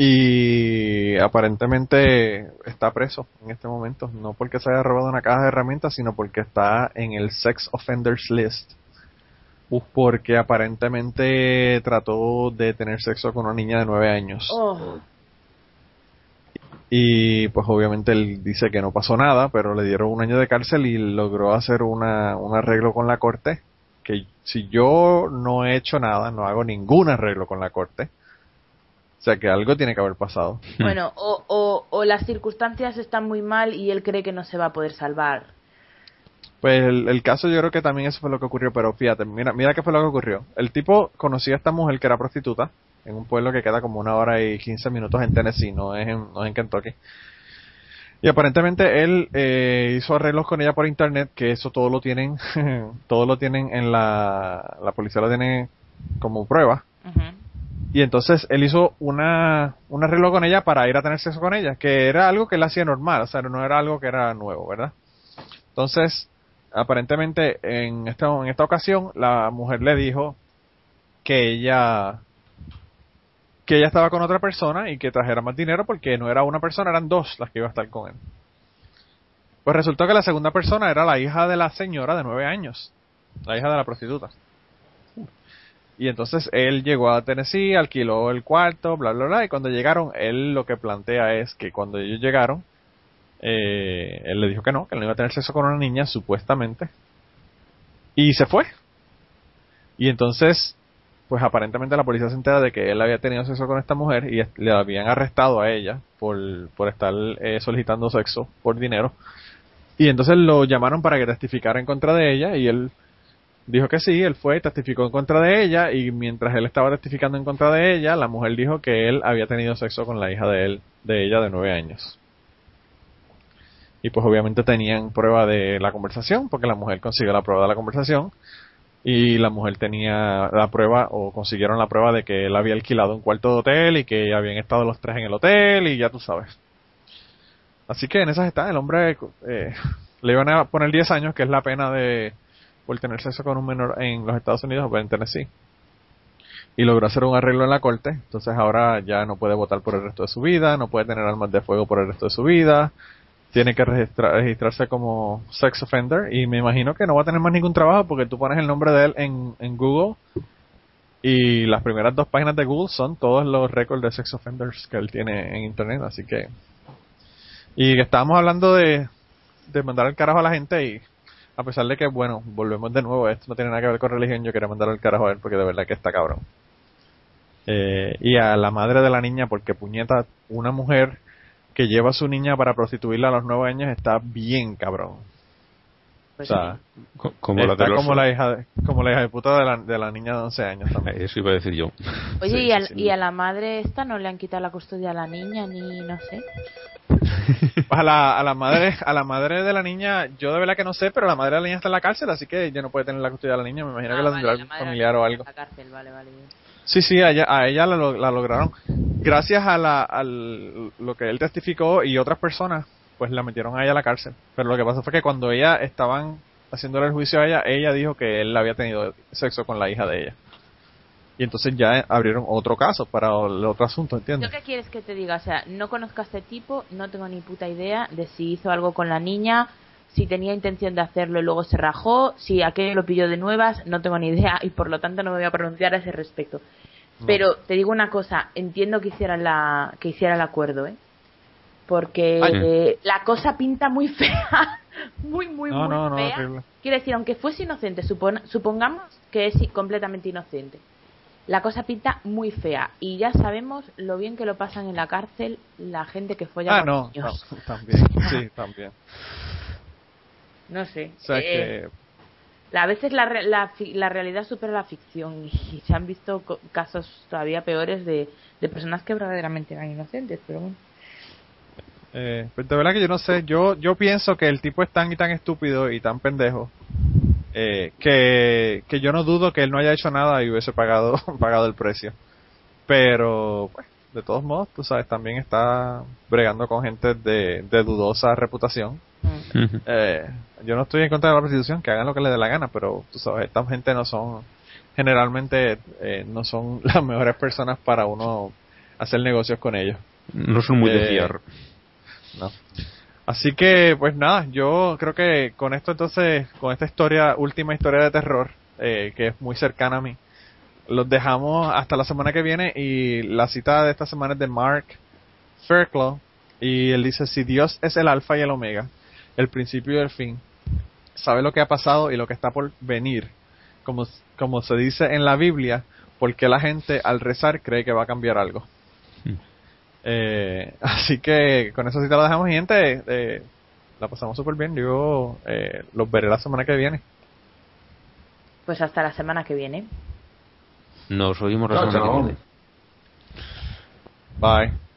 Y aparentemente está preso en este momento, no porque se haya robado una caja de herramientas, sino porque está en el Sex Offenders List. Porque aparentemente trató de tener sexo con una niña de 9 años. Oh, Y pues obviamente él dice que no pasó nada, pero le dieron un año de cárcel y logró hacer una, un arreglo con la corte. Que si yo no he hecho nada, no hago ningún arreglo con la corte. O sea que algo tiene que haber pasado. Bueno, o, o, o las circunstancias están muy mal y él cree que no se va a poder salvar. Pues el, el caso yo creo que también eso fue lo que ocurrió, pero fíjate, mira, mira qué fue lo que ocurrió. El tipo conocía a esta mujer que era prostituta en un pueblo que queda como una hora y 15 minutos en Tennessee, no es en, no es en Kentucky. Y aparentemente él eh, hizo arreglos con ella por internet, que eso todo lo tienen, todo lo tienen en la, la policía lo tiene como prueba. Ujú. Y entonces él hizo una, un arreglo con ella para ir a tener sexo con ella, que era algo que él hacía normal, o sea, no era algo que era nuevo, ¿verdad? Entonces, aparentemente en esta, en esta ocasión la mujer le dijo que ella que ella estaba con otra persona y que trajera más dinero porque no era una persona, eran dos las que iba a estar con él. Pues resultó que la segunda persona era la hija de la señora de nueve años, la hija de la prostituta. Y entonces él llegó a Tennessee, alquiló el cuarto, bla, bla, bla, y cuando llegaron, él lo que plantea es que cuando ellos llegaron, eh, él le dijo que no, que no iba a tener sexo con una niña, supuestamente. Y se fue. Y entonces, pues aparentemente la policía se entera de que él había tenido sexo con esta mujer y le habían arrestado a ella por, por estar eh, solicitando sexo por dinero. Y entonces lo llamaron para que testificara en contra de ella y él dijo que sí, él fue, testificó en contra de ella y mientras él estaba testificando en contra de ella, la mujer dijo que él había tenido sexo con la hija de él, de ella de nueve años. Y pues obviamente tenían prueba de la conversación, porque la mujer consiguió la prueba de la conversación. y la mujer tenía la prueba o consiguieron la prueba de que él había alquilado un cuarto de hotel y que habían estado los tres en el hotel y ya tú sabes. Así que en esas está, el hombre eh, le iban a poner 10 años, que es la pena de por tener sexo con un menor en los Estados Unidos o en Tennessee. Y logró hacer un arreglo en la corte, entonces ahora ya no puede votar por el resto de su vida, no puede tener armas de fuego por el resto de su vida, tiene que registrarse como sex offender. Y me imagino que no va a tener más ningún trabajo porque tú pones el nombre de él en, en Google. Y las primeras dos páginas de Google son todos los récords de sex offenders que él tiene en internet, así que y estábamos hablando de, de mandar al carajo a la gente y a pesar de que bueno, volvemos de nuevo, esto no tiene nada que ver con religión, yo quería mandar al carajo a él porque de verdad que está cabrón. Eh, y a la madre de la niña porque puñeta, una mujer que lleva a su niña para prostituirla a los nueve años está bien cabrón. Pues o sea, como la, está de los- como la hija de, como la hija de puta de la, de la niña de 11 años también. Eso iba a decir yo. Oye, Sí, y, al- sí, y a la madre esta no le han quitado la custodia a la niña ni no sé. A la, a la madre a la madre de la niña, yo de verdad que no sé, pero la madre de la niña está en la cárcel, así que ella no puede tener la custodia de la niña, me imagino que Ah, la tendrá la algún madre familiar o algo. la cárcel, vale, vale, bien. Sí, sí, a ella, a ella la, lo- la lograron. Gracias a la, al, lo que él testificó y otras personas, pues la metieron a ella a la cárcel. Pero lo que pasó fue que cuando ella estaban haciéndole el juicio a ella, ella dijo que él había tenido sexo con la hija de ella. Y entonces ya abrieron otro caso para el otro asunto, ¿Yo ¿entiendes? qué quieres que te diga? O sea, no conozco a este tipo, no tengo ni puta idea de si hizo algo con la niña, si tenía intención de hacerlo y luego se rajó, si aquello lo pilló de nuevas, no tengo ni idea y por lo tanto no me voy a pronunciar a ese respecto. Pero te digo una cosa, entiendo que hiciera la que hiciera el acuerdo, ¿eh? Porque eh, la cosa pinta muy fea, muy muy No, muy no, fea. Quiero decir, aunque fuese inocente, supon- supongamos que es completamente inocente. La cosa pinta muy fea y ya sabemos lo bien que lo pasan en la cárcel la gente que folla Ah, con no, niños. no, también, sí, también. No sé. O sea eh, que, A veces la, re- la, fi- la realidad supera la ficción y se han visto casos todavía peores de, de personas que verdaderamente eran inocentes, pero bueno. Eh, pues de verdad que yo no sé, yo, yo pienso que el tipo es tan y tan estúpido y tan pendejo eh, que, que yo no dudo que él no haya hecho nada y hubiese pagado, pagado el precio. Pero, pues, de todos modos, tú sabes, también está bregando con gente de, de dudosa reputación. Eh, yo no estoy en contra de la prostitución, que hagan lo que les dé la gana, pero tú sabes, esta gente no son, generalmente eh, no son las mejores personas para uno hacer negocios con ellos. No son muy de Eh, fiar. Así que, pues nada, yo creo que con esto entonces, con esta historia, última historia de terror, eh, que es muy cercana a mí, los dejamos hasta la semana que viene y la cita de esta semana es de Mark Fairclough y él dice, si Dios es el alfa y el omega, el principio y el fin, sabe lo que ha pasado y lo que está por venir, como, como se dice en la Biblia, porque la gente al rezar cree que va a cambiar algo. Eh, así que con esa cita lo dejamos, gente. Eh, la pasamos súper bien. Yo eh, los veré la semana que viene. Pues hasta la semana que viene. Nos oímos la semana que viene. Bye.